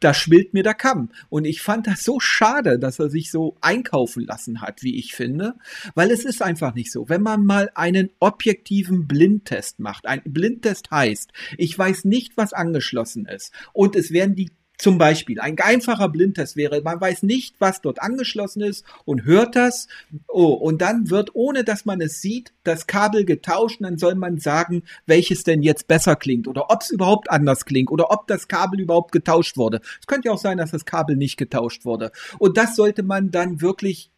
da schwillt mir der Kamm. Und ich fand das so schade, dass er sich so einkaufen lassen hat, wie ich finde, weil es ist einfach nicht so. Wenn man mal einen objektiven Blindtest macht, ein Blindtest heißt, ich weiß nicht, was angeschlossen ist und es werden die zum Beispiel, ein einfacher Blindtest wäre, man weiß nicht, was dort angeschlossen ist und hört das. Oh, und dann wird, ohne dass man es sieht, das Kabel getauscht und dann soll man sagen, welches denn jetzt besser klingt oder ob es überhaupt anders klingt oder ob das Kabel überhaupt getauscht wurde. Es könnte ja auch sein, dass das Kabel nicht getauscht wurde. Und das sollte man dann wirklich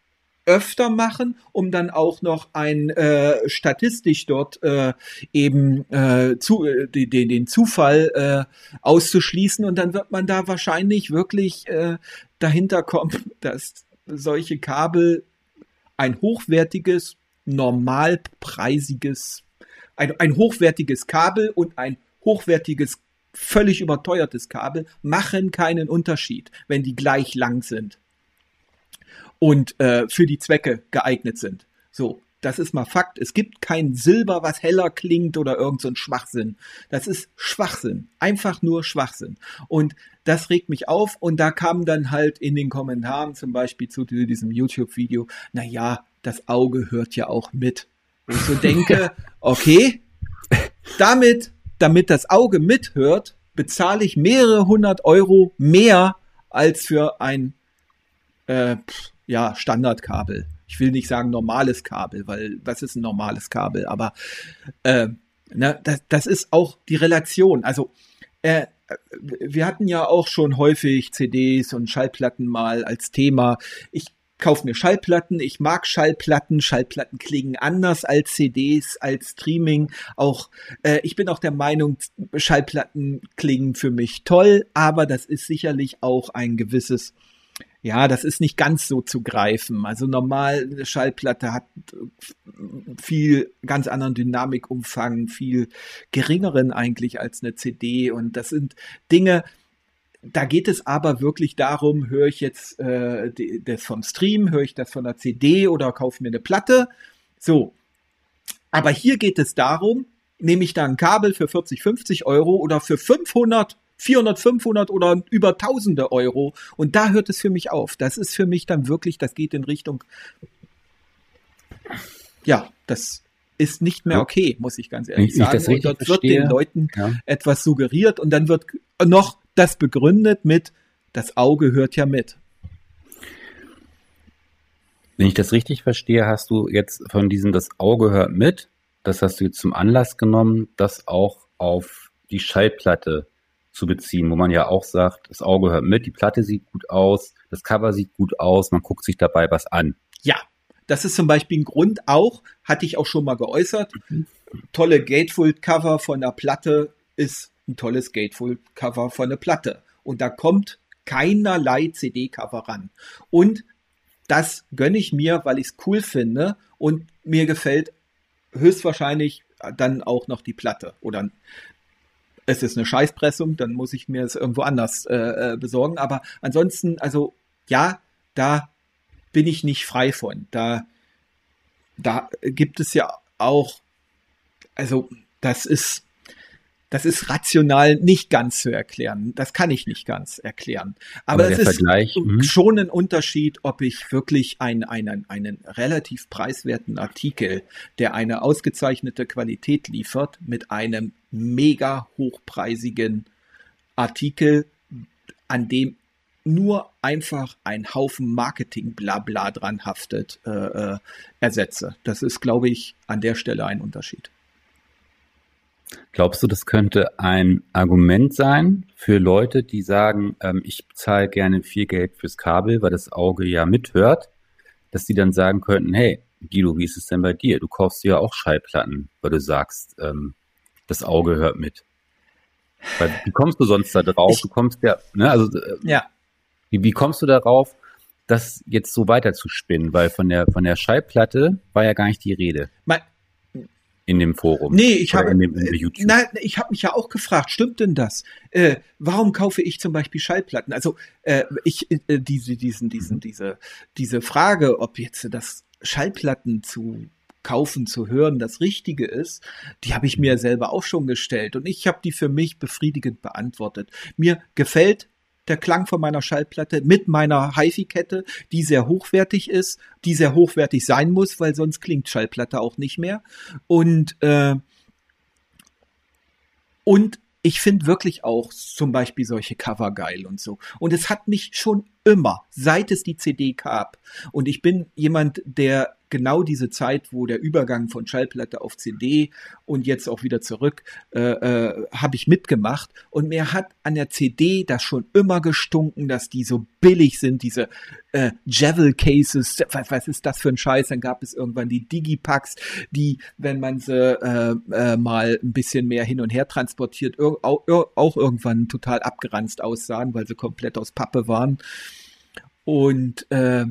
öfter machen, um dann auch noch ein äh, statistisch dort äh, eben äh, zu, äh, den, den Zufall äh, auszuschließen. Und dann wird man da wahrscheinlich wirklich äh, dahinter kommen, dass solche Kabel ein hochwertiges, normalpreisiges, ein, ein hochwertiges Kabel und ein hochwertiges, völlig überteuertes Kabel machen keinen Unterschied, wenn die gleich lang sind und äh, für die Zwecke geeignet sind. So, das ist mal Fakt. Es gibt kein Silber, was heller klingt oder irgend so ein Schwachsinn. Das ist Schwachsinn. Einfach nur Schwachsinn. Und das regt mich auf. Und da kam dann halt in den Kommentaren zum Beispiel zu diesem YouTube-Video, na ja, das Auge hört ja auch mit. Wo ich so denke, okay, damit, damit das Auge mithört, bezahle ich mehrere hundert Euro mehr als für ein äh, ja, Standardkabel. Ich will nicht sagen normales Kabel, weil was ist ein normales Kabel? Aber äh, na, das, das ist auch die Relation. Also äh, wir hatten ja auch schon häufig CDs und Schallplatten mal als Thema. Ich kaufe mir Schallplatten, ich mag Schallplatten, Schallplatten klingen anders als CDs, als Streaming. Auch äh, ich bin auch der Meinung, Schallplatten klingen für mich toll, aber das ist sicherlich auch ein gewisses ja, das ist nicht ganz so zu greifen. Also normal, eine Schallplatte hat viel ganz anderen Dynamikumfang, viel geringeren eigentlich als eine CD. Und das sind Dinge, da geht es aber wirklich darum, höre ich jetzt äh, das vom Stream, höre ich das von der CD oder kaufe mir eine Platte. So. Aber hier geht es darum, nehme ich da ein Kabel für 40, 50 Euro oder für 500 400, 500 oder über Tausende Euro. Und da hört es für mich auf. Das ist für mich dann wirklich, das geht in Richtung, ja, das ist nicht mehr okay, muss ich ganz ehrlich ich, sagen. Ich dort wird den Leuten ja. etwas suggeriert und dann wird noch das begründet mit, das Auge hört ja mit. Wenn ich das richtig verstehe, hast du jetzt von diesem das Auge hört mit, das hast du jetzt zum Anlass genommen, das auch auf die Schallplatte zu beziehen, wo man ja auch sagt, das Auge hört mit, die Platte sieht gut aus, das Cover sieht gut aus, man guckt sich dabei was an. Ja, das ist zum Beispiel ein Grund auch, hatte ich auch schon mal geäußert. Mhm. Tolle Gatefold-Cover von der Platte ist ein tolles Gatefold-Cover von der Platte. Und da kommt keinerlei CD-Cover ran. Und das gönne ich mir, weil ich es cool finde und mir gefällt höchstwahrscheinlich dann auch noch die Platte oder es ist eine Scheißpressung, dann muss ich mir es irgendwo anders äh, äh, besorgen. Aber ansonsten, also ja, da bin ich nicht frei von. Da, da gibt es ja auch, also das ist, das ist rational nicht ganz zu erklären. Das kann ich nicht ganz erklären. Aber, Aber es ist mhm. schon ein Unterschied, ob ich wirklich einen, einen, einen relativ preiswerten Artikel, der eine ausgezeichnete Qualität liefert, mit einem mega hochpreisigen Artikel, an dem nur einfach ein Haufen Marketing-Blabla dran haftet, äh, äh, ersetze. Das ist, glaube ich, an der Stelle ein Unterschied. Glaubst du, das könnte ein Argument sein für Leute, die sagen, ähm, ich zahle gerne viel Geld fürs Kabel, weil das Auge ja mithört, dass die dann sagen könnten, hey, Guido, wie ist es denn bei dir? Du kaufst ja auch Schallplatten, weil du sagst, ähm, das Auge hört mit. Weil, wie kommst du sonst da drauf? Ich, du kommst ja, ne, also, äh, ja. Wie, wie kommst du darauf, das jetzt so weiter zu spinnen? Weil von der, von der Schallplatte war ja gar nicht die Rede. Mein, in dem Forum. Nee, ich habe in dem, in äh, nein, ich habe mich ja auch gefragt, stimmt denn das? Äh, warum kaufe ich zum Beispiel Schallplatten? Also äh, ich äh, diese diesen diesen diese diese Frage, ob jetzt das Schallplatten zu kaufen, zu hören, das Richtige ist, die habe ich mir selber auch schon gestellt und ich habe die für mich befriedigend beantwortet. Mir gefällt der Klang von meiner Schallplatte mit meiner HiFi-Kette, die sehr hochwertig ist, die sehr hochwertig sein muss, weil sonst klingt Schallplatte auch nicht mehr. Und äh, und ich finde wirklich auch zum Beispiel solche Cover geil und so. Und es hat mich schon immer, seit es die CD gab, und ich bin jemand, der genau diese Zeit, wo der Übergang von Schallplatte auf CD und jetzt auch wieder zurück, äh, äh, habe ich mitgemacht. Und mir hat an der CD das schon immer gestunken, dass die so billig sind, diese äh, Javel Cases. Was, was ist das für ein Scheiß? Dann gab es irgendwann die Digipacks, die, wenn man sie äh, äh, mal ein bisschen mehr hin und her transportiert, auch, auch irgendwann total abgeranzt aussahen, weil sie komplett aus Pappe waren. Und äh,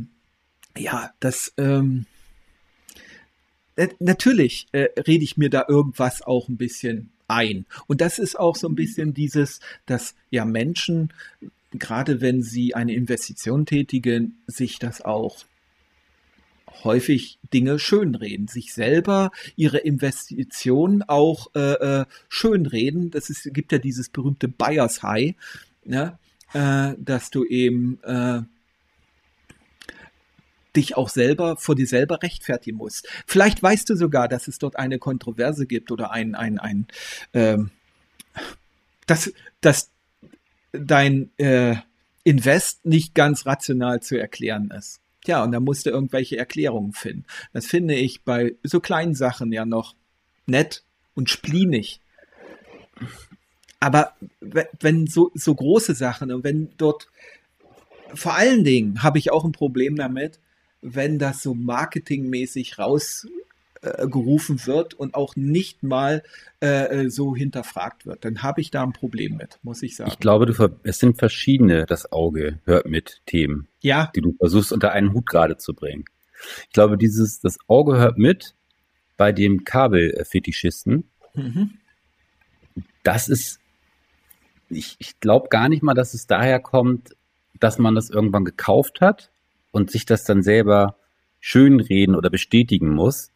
ja, das ähm, äh, natürlich äh, rede ich mir da irgendwas auch ein bisschen ein. Und das ist auch so ein bisschen dieses, dass ja Menschen, gerade wenn sie eine Investition tätigen, sich das auch häufig Dinge schönreden, sich selber ihre Investitionen auch äh, äh, schönreden. Das ist, gibt ja dieses berühmte Buyers High, ne? äh, dass du eben äh, dich auch selber vor dir selber rechtfertigen musst. Vielleicht weißt du sogar, dass es dort eine Kontroverse gibt oder ein ein ein ähm, dass dass dein äh, Invest nicht ganz rational zu erklären ist. Ja, und da musst du irgendwelche Erklärungen finden. Das finde ich bei so kleinen Sachen ja noch nett und spleenig. Aber wenn so, so große Sachen und wenn dort, vor allen Dingen habe ich auch ein Problem damit, wenn das so marketingmäßig rausgerufen äh, wird und auch nicht mal äh, so hinterfragt wird, dann habe ich da ein Problem mit, muss ich sagen. Ich glaube, du, es sind verschiedene, das Auge hört mit Themen, ja. die du versuchst unter einen Hut gerade zu bringen. Ich glaube, dieses, das Auge hört mit bei dem Kabelfetischisten. Mhm. Das ist, ich, ich glaube gar nicht mal, dass es daher kommt, dass man das irgendwann gekauft hat und sich das dann selber schönreden oder bestätigen muss.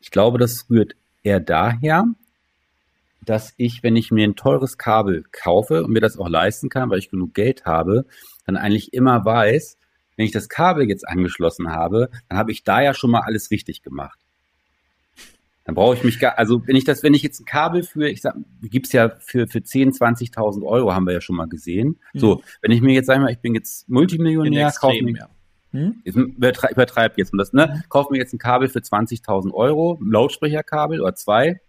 Ich glaube, das rührt eher daher, dass ich, wenn ich mir ein teures Kabel kaufe und mir das auch leisten kann, weil ich genug Geld habe, dann eigentlich immer weiß, wenn ich das Kabel jetzt angeschlossen habe, dann habe ich da ja schon mal alles richtig gemacht. Dann brauche ich mich gar, also wenn ich das, wenn ich jetzt ein Kabel für, ich sag, gibt's ja für, für 10, 20.000 Euro, haben wir ja schon mal gesehen. Mhm. So, wenn ich mir jetzt, sag ich mal, ich bin jetzt Multimillionär, kaufe mir, ja. Hm? Ich übertreibe jetzt. Und das, ne? Kauf mir jetzt ein Kabel für 20.000 Euro, ein Lautsprecherkabel oder zwei.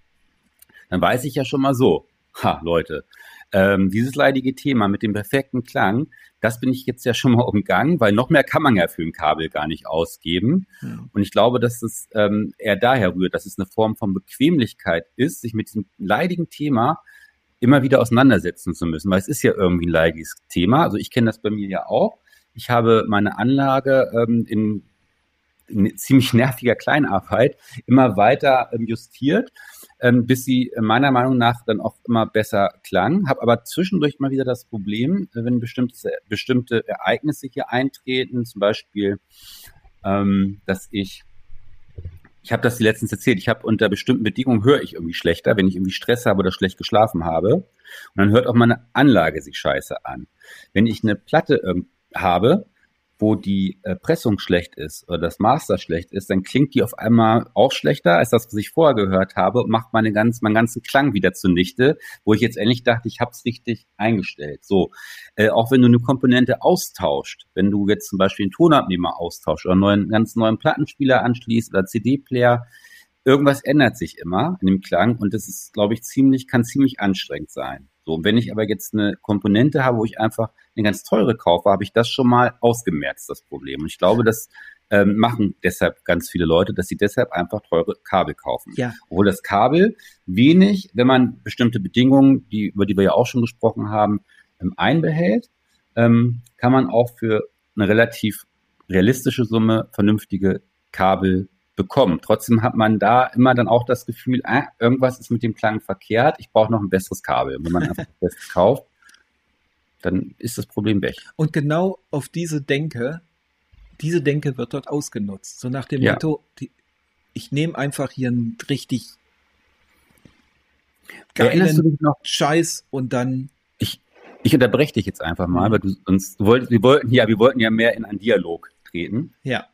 Dann weiß ich ja schon mal so, ha, Leute, ähm, dieses leidige Thema mit dem perfekten Klang, das bin ich jetzt ja schon mal umgangen, weil noch mehr kann man ja für ein Kabel gar nicht ausgeben. Mhm. Und ich glaube, dass es ähm, eher daher rührt, dass es eine Form von Bequemlichkeit ist, sich mit diesem leidigen Thema immer wieder auseinandersetzen zu müssen, weil es ist ja irgendwie ein leidiges Thema. Also ich kenne das bei mir ja auch. Ich habe meine Anlage ähm, in, in ziemlich nerviger Kleinarbeit immer weiter ähm, justiert, ähm, bis sie meiner Meinung nach dann auch immer besser klang. Habe aber zwischendurch mal wieder das Problem, äh, wenn bestimmte, bestimmte Ereignisse hier eintreten, zum Beispiel, ähm, dass ich ich habe das die letztens erzählt, ich habe unter bestimmten Bedingungen höre ich irgendwie schlechter, wenn ich irgendwie Stress habe oder schlecht geschlafen habe. Und dann hört auch meine Anlage sich scheiße an. Wenn ich eine Platte ähm, habe, wo die äh, Pressung schlecht ist oder das Master schlecht ist, dann klingt die auf einmal auch schlechter als das, was ich vorher gehört habe und macht meine ganz, meinen ganzen Klang wieder zunichte, wo ich jetzt endlich dachte, ich habe es richtig eingestellt. So, äh, auch wenn du eine Komponente austauscht, wenn du jetzt zum Beispiel einen Tonabnehmer austauscht oder einen neuen, ganz neuen Plattenspieler anschließt oder CD-Player, irgendwas ändert sich immer in dem Klang und das ist, glaube ich, ziemlich, kann ziemlich anstrengend sein. So, und wenn ich aber jetzt eine Komponente habe, wo ich einfach eine ganz teure kaufe, habe ich das schon mal ausgemerzt, das Problem. Und ich glaube, das ähm, machen deshalb ganz viele Leute, dass sie deshalb einfach teure Kabel kaufen. Ja. Obwohl das Kabel wenig, wenn man bestimmte Bedingungen, die, über die wir ja auch schon gesprochen haben, ähm, einbehält, ähm, kann man auch für eine relativ realistische Summe vernünftige Kabel bekommen. Trotzdem hat man da immer dann auch das Gefühl, äh, irgendwas ist mit dem Klang verkehrt, ich brauche noch ein besseres Kabel. Und wenn man einfach das kauft, dann ist das Problem weg. Und genau auf diese Denke, diese Denke wird dort ausgenutzt. So nach dem ja. Motto, die, ich nehme einfach hier einen richtig geilen Scheiß und dann. Ich, unterbreche dich jetzt einfach mal, mhm. weil du uns, du wolltest, wir wollten ja, wir wollten ja mehr in einen Dialog treten. Ja.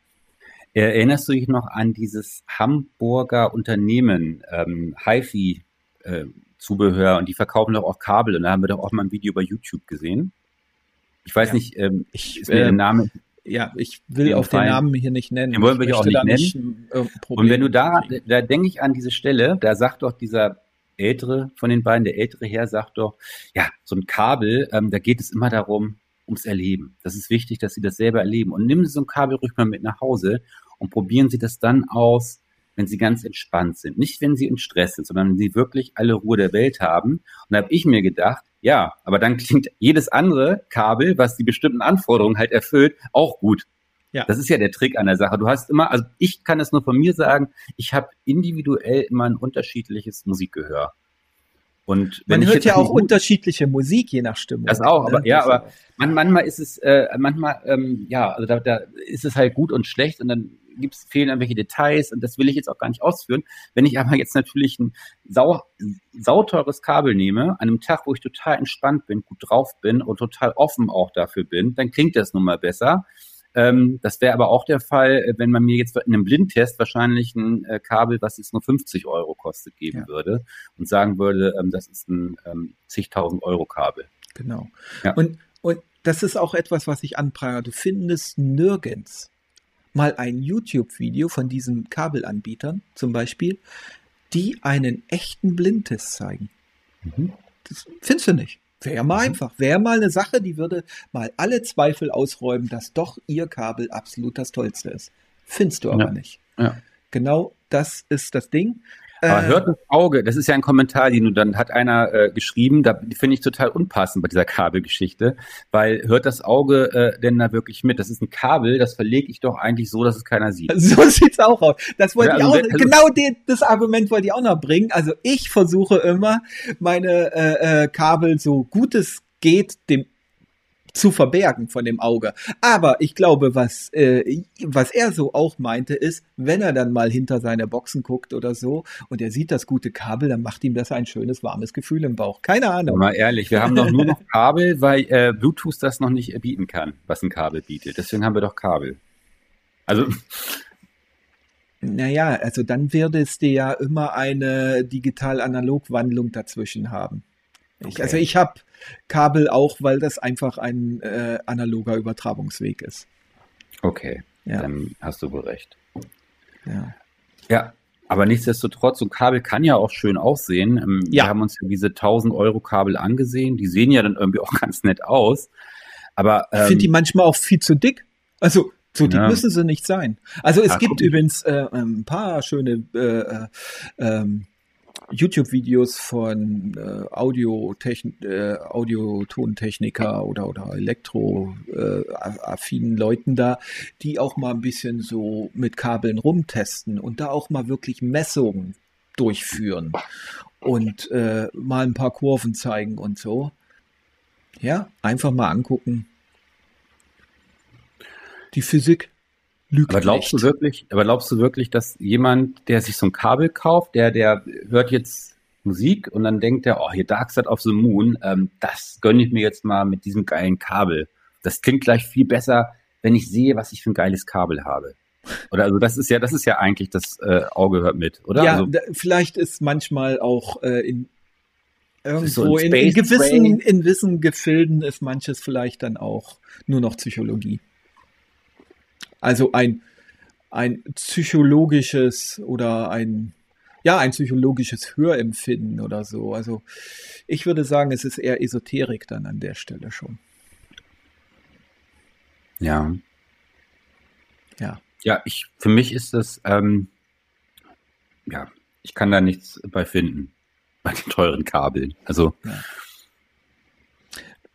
Erinnerst du dich noch an dieses Hamburger Unternehmen, ähm, HiFi äh, Zubehör und die verkaufen doch auch Kabel und da haben wir doch auch mal ein Video bei YouTube gesehen. Ich weiß ja. nicht, ähm, ich, ist mir äh, der Name. Ja, ich will auch den Namen hier nicht nennen. Den wollen wir ja auch nicht nennen. Nicht und wenn du da, da denke ich an diese Stelle, da sagt doch dieser ältere von den beiden, der ältere Herr sagt doch, ja, so ein Kabel, ähm, da geht es immer darum, ums Erleben. Das ist wichtig, dass Sie das selber erleben. Und nehmen Sie so ein Kabel ruhig mal mit nach Hause und probieren Sie das dann aus, wenn Sie ganz entspannt sind. Nicht, wenn Sie in Stress sind, sondern wenn Sie wirklich alle Ruhe der Welt haben. Und da habe ich mir gedacht, ja, aber dann klingt jedes andere Kabel, was die bestimmten Anforderungen halt erfüllt, auch gut. Ja. Das ist ja der Trick an der Sache. Du hast immer, also ich kann es nur von mir sagen, ich habe individuell immer ein unterschiedliches Musikgehör. Und man hört ja auch unterschiedliche Musik, je nach Stimmung. Das auch, aber ne? ja, aber man, manchmal ist es, äh, manchmal, ähm, ja, also da, da ist es halt gut und schlecht und dann gibt's fehlen irgendwelche Details und das will ich jetzt auch gar nicht ausführen. Wenn ich aber jetzt natürlich ein sau, sauteures Kabel nehme, an einem Tag, wo ich total entspannt bin, gut drauf bin und total offen auch dafür bin, dann klingt das nun mal besser. Ähm, das wäre aber auch der Fall, äh, wenn man mir jetzt in einem Blindtest wahrscheinlich ein äh, Kabel, was jetzt nur 50 Euro kostet, geben ja. würde und sagen würde, ähm, das ist ein ähm, zigtausend Euro Kabel. Genau. Ja. Und, und das ist auch etwas, was ich anprangere. Du findest nirgends mal ein YouTube-Video von diesen Kabelanbietern zum Beispiel, die einen echten Blindtest zeigen. Mhm. Das findest du nicht. Wäre mal einfach. Wäre mal eine Sache, die würde mal alle Zweifel ausräumen, dass doch ihr Kabel absolut das Tollste ist. Findest du aber ja. nicht. Ja. Genau das ist das Ding. Aber äh, hört das Auge, das ist ja ein Kommentar, den du dann hat einer äh, geschrieben, da finde ich total unpassend bei dieser Kabelgeschichte, weil hört das Auge äh, denn da wirklich mit? Das ist ein Kabel, das verlege ich doch eigentlich so, dass es keiner sieht. So sieht's auch aus. Das wollte ja, also, ich auch, also, genau den, das Argument wollte ich auch noch bringen. Also ich versuche immer, meine äh, äh, Kabel so gut es geht, dem zu verbergen von dem Auge. Aber ich glaube, was, äh, was er so auch meinte, ist, wenn er dann mal hinter seine Boxen guckt oder so und er sieht das gute Kabel, dann macht ihm das ein schönes, warmes Gefühl im Bauch. Keine Ahnung. Mal ehrlich, wir haben doch nur noch Kabel, weil äh, Bluetooth das noch nicht bieten kann, was ein Kabel bietet. Deswegen haben wir doch Kabel. Also. Naja, also dann würde es dir ja immer eine digital-analog-Wandlung dazwischen haben. Okay. Ich, also ich habe Kabel auch, weil das einfach ein äh, analoger Übertragungsweg ist. Okay, ja. dann hast du wohl recht. Ja. Ja, aber nichtsdestotrotz, so ein Kabel kann ja auch schön aussehen. Ähm, ja. Wir haben uns ja diese 1000 Euro Kabel angesehen. Die sehen ja dann irgendwie auch ganz nett aus. Aber ähm, ich finde die manchmal auch viel zu dick. Also so dick ja. müssen sie nicht sein. Also es Ach, gibt übrigens äh, ein paar schöne äh, äh, ähm, YouTube-Videos von äh, Audio-Techn äh, Audio-Tontechniker oder, oder Elektro-affinen äh, Leuten da, die auch mal ein bisschen so mit Kabeln rumtesten und da auch mal wirklich Messungen durchführen und äh, mal ein paar Kurven zeigen und so. Ja, einfach mal angucken. Die Physik Lügt aber glaubst nicht. du wirklich, aber glaubst du wirklich, dass jemand, der sich so ein Kabel kauft, der, der hört jetzt Musik und dann denkt er, oh, hier Dark Side of the Moon, ähm, das gönne ich mir jetzt mal mit diesem geilen Kabel. Das klingt gleich viel besser, wenn ich sehe, was ich für ein geiles Kabel habe. Oder also das ist ja, das ist ja eigentlich das äh, Auge hört mit, oder? Ja, also, da, vielleicht ist manchmal auch äh, in irgendwo so in, in, gewissen, in gewissen Gefilden ist manches vielleicht dann auch nur noch Psychologie. Also ein, ein psychologisches oder ein, ja, ein psychologisches Hörempfinden oder so. Also ich würde sagen, es ist eher Esoterik dann an der Stelle schon. Ja. Ja. Ja, ich, für mich ist das, ähm, ja, ich kann da nichts bei finden, bei den teuren Kabeln. Also, ja.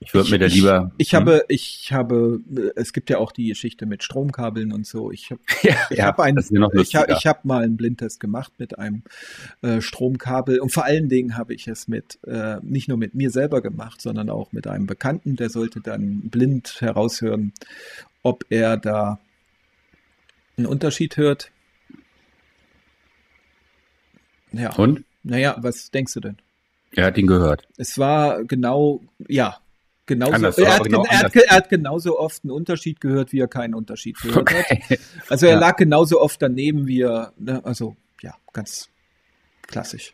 Ich würde mir da lieber. Ich, ich hm? habe, ich habe, es gibt ja auch die Geschichte mit Stromkabeln und so. Ich habe, ja, ich ja, habe ein, ich habe, ich habe mal einen Blindtest gemacht mit einem äh, Stromkabel und vor allen Dingen habe ich es mit, äh, nicht nur mit mir selber gemacht, sondern auch mit einem Bekannten. Der sollte dann blind heraushören, ob er da einen Unterschied hört. Ja. Und? Naja, was denkst du denn? Er hat ihn gehört. Es war genau, ja, genauso, er hat, genau er, hat, er, hat, genauso oft einen Unterschied gehört, wie er keinen Unterschied gehört okay. hat. Also er ja. lag genauso oft daneben, wie er, ne, also ja, ganz klassisch.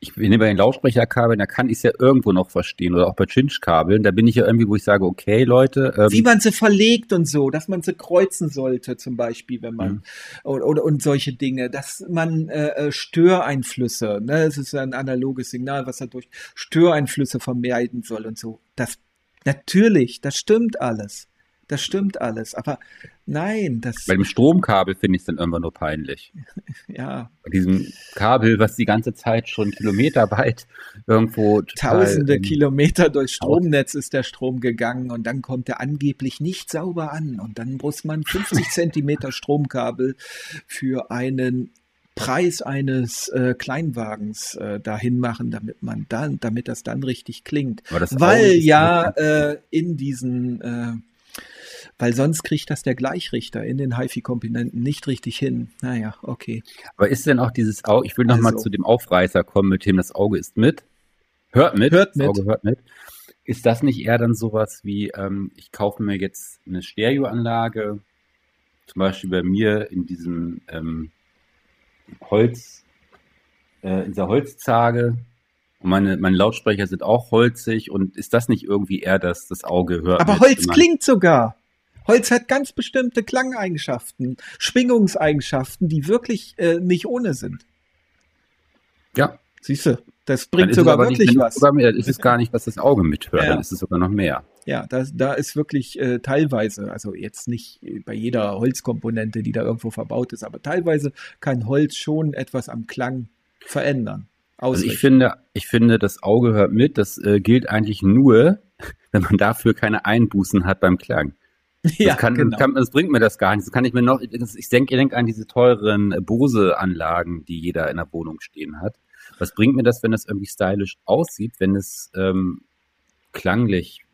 Ich bin bei den Lautsprecherkabeln, da kann ich es ja irgendwo noch verstehen oder auch bei Chinch-Kabeln. Da bin ich ja irgendwie, wo ich sage, okay, Leute. Ähm, Wie man sie verlegt und so, dass man sie kreuzen sollte, zum Beispiel, wenn man mhm. oder, oder und solche Dinge, dass man äh, äh Störeinflüsse, ne, es ist ein analoges Signal, was er durch Störeinflüsse vermeiden soll und so. Das natürlich, das stimmt alles das stimmt alles. Aber nein, das. Bei dem Stromkabel finde ich es dann irgendwann nur peinlich. ja. Bei diesem Kabel, was die ganze Zeit schon kilometerweit irgendwo. Tausende Kilometer durchs Stromnetz ist der Strom gegangen und dann kommt er angeblich nicht sauber an. Und dann muss man 50 Zentimeter Stromkabel für einen Preis eines äh, Kleinwagens äh, dahin machen, damit man dann, damit das dann richtig klingt. Weil ja äh, in diesen, äh, weil sonst kriegt das der Gleichrichter in den HiFi-Komponenten nicht richtig hin. Naja, okay. Aber ist denn auch dieses Auge, ich will noch also, mal zu dem Aufreißer kommen, mit dem das Auge ist mit. Hört mit. Hört mit. Das Auge hört mit. Ist das nicht eher dann sowas wie, ähm, ich kaufe mir jetzt eine Stereoanlage, zum Beispiel bei mir in diesem ähm, Holz, äh, in dieser Holzzage. Und meine, meine Lautsprecher sind auch holzig und ist das nicht irgendwie eher das, das Auge hört? Aber Holz klingt sogar. Holz hat ganz bestimmte Klangeigenschaften, Schwingungseigenschaften, die wirklich äh, nicht ohne sind. Ja. Siehst du, das bringt sogar wirklich nicht, was. Sogar mehr, ist es gar nicht, was das Auge mithört, ja. dann ist es sogar noch mehr. Ja, da, da ist wirklich äh, teilweise, also jetzt nicht bei jeder Holzkomponente, die da irgendwo verbaut ist, aber teilweise kann Holz schon etwas am Klang verändern. Also ich finde, ich finde, das Auge hört mit. Das äh, gilt eigentlich nur, wenn man dafür keine Einbußen hat beim Klang. Das, ja, kann, genau. kann, das bringt mir das gar nicht. Das kann ich mir noch. Ich denke, ich denke an diese teuren Bose-Anlagen, die jeder in der Wohnung stehen hat. Was bringt mir das, wenn es irgendwie stylisch aussieht, wenn es ähm, klanglich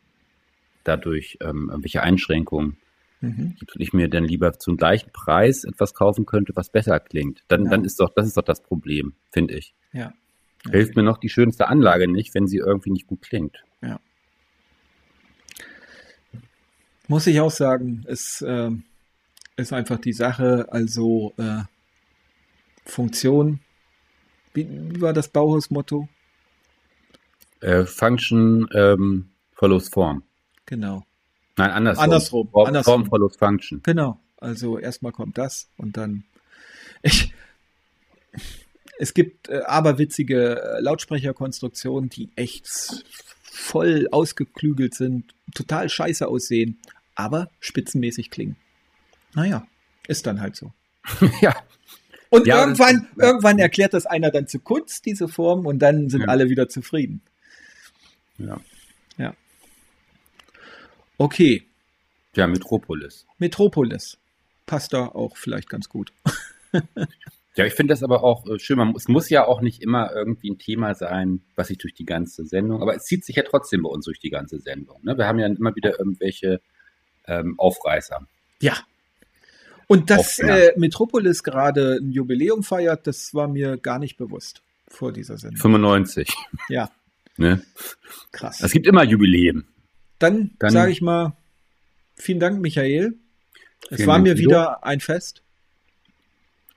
dadurch ähm, irgendwelche Einschränkungen mhm. gibt und ich mir dann lieber zum gleichen Preis etwas kaufen könnte, was besser klingt. Dann, ja. dann ist doch, das ist doch das Problem, finde ich. Ja. Hilft mir noch die schönste Anlage nicht, wenn sie irgendwie nicht gut klingt. Ja. Muss ich auch sagen, es äh, ist einfach die Sache, also äh, Funktion wie, wie war das Bauhausmotto? Äh, Function ähm, follows Form. Genau. Nein, andersrum. Andersrum. Form, andersrum. Form follows Function. Genau. Also erstmal kommt das und dann. Ich, es gibt äh, aberwitzige äh, Lautsprecherkonstruktionen, die echt voll ausgeklügelt sind, total scheiße aussehen, aber spitzenmäßig klingen. Naja, ist dann halt so. ja, und ja, irgendwann, das, irgendwann erklärt das einer dann zu Kunst, diese Form, und dann sind ja. alle wieder zufrieden. Ja. Ja. Okay. Ja, Metropolis. Metropolis. Passt da auch vielleicht ganz gut. ja, ich finde das aber auch äh, schön. Man, es muss ja auch nicht immer irgendwie ein Thema sein, was sich durch die ganze Sendung, aber es zieht sich ja trotzdem bei uns durch die ganze Sendung. Ne? Wir haben ja immer wieder irgendwelche ähm, Aufreißer. Ja, und dass äh, Metropolis gerade ein Jubiläum feiert, das war mir gar nicht bewusst vor dieser Sendung. 95. Ja. ne? Krass. Es gibt immer Jubiläen. Dann, Dann sage ich mal, vielen Dank, Michael. Es war Dank, mir wieder ein Fest.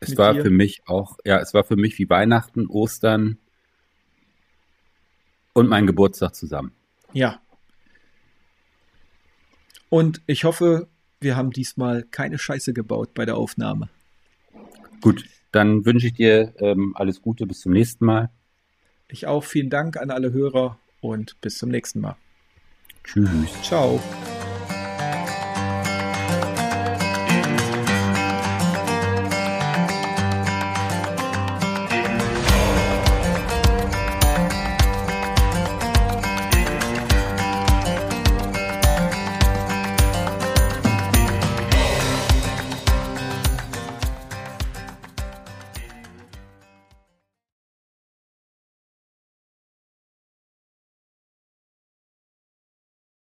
Es war dir. für mich auch, ja, es war für mich wie Weihnachten, Ostern und mein Geburtstag zusammen. Ja. Und ich hoffe, wir haben diesmal keine Scheiße gebaut bei der Aufnahme. Gut, dann wünsche ich dir ähm, alles Gute, bis zum nächsten Mal. Ich auch, vielen Dank an alle Hörer und bis zum nächsten Mal. Tschüss. Ciao.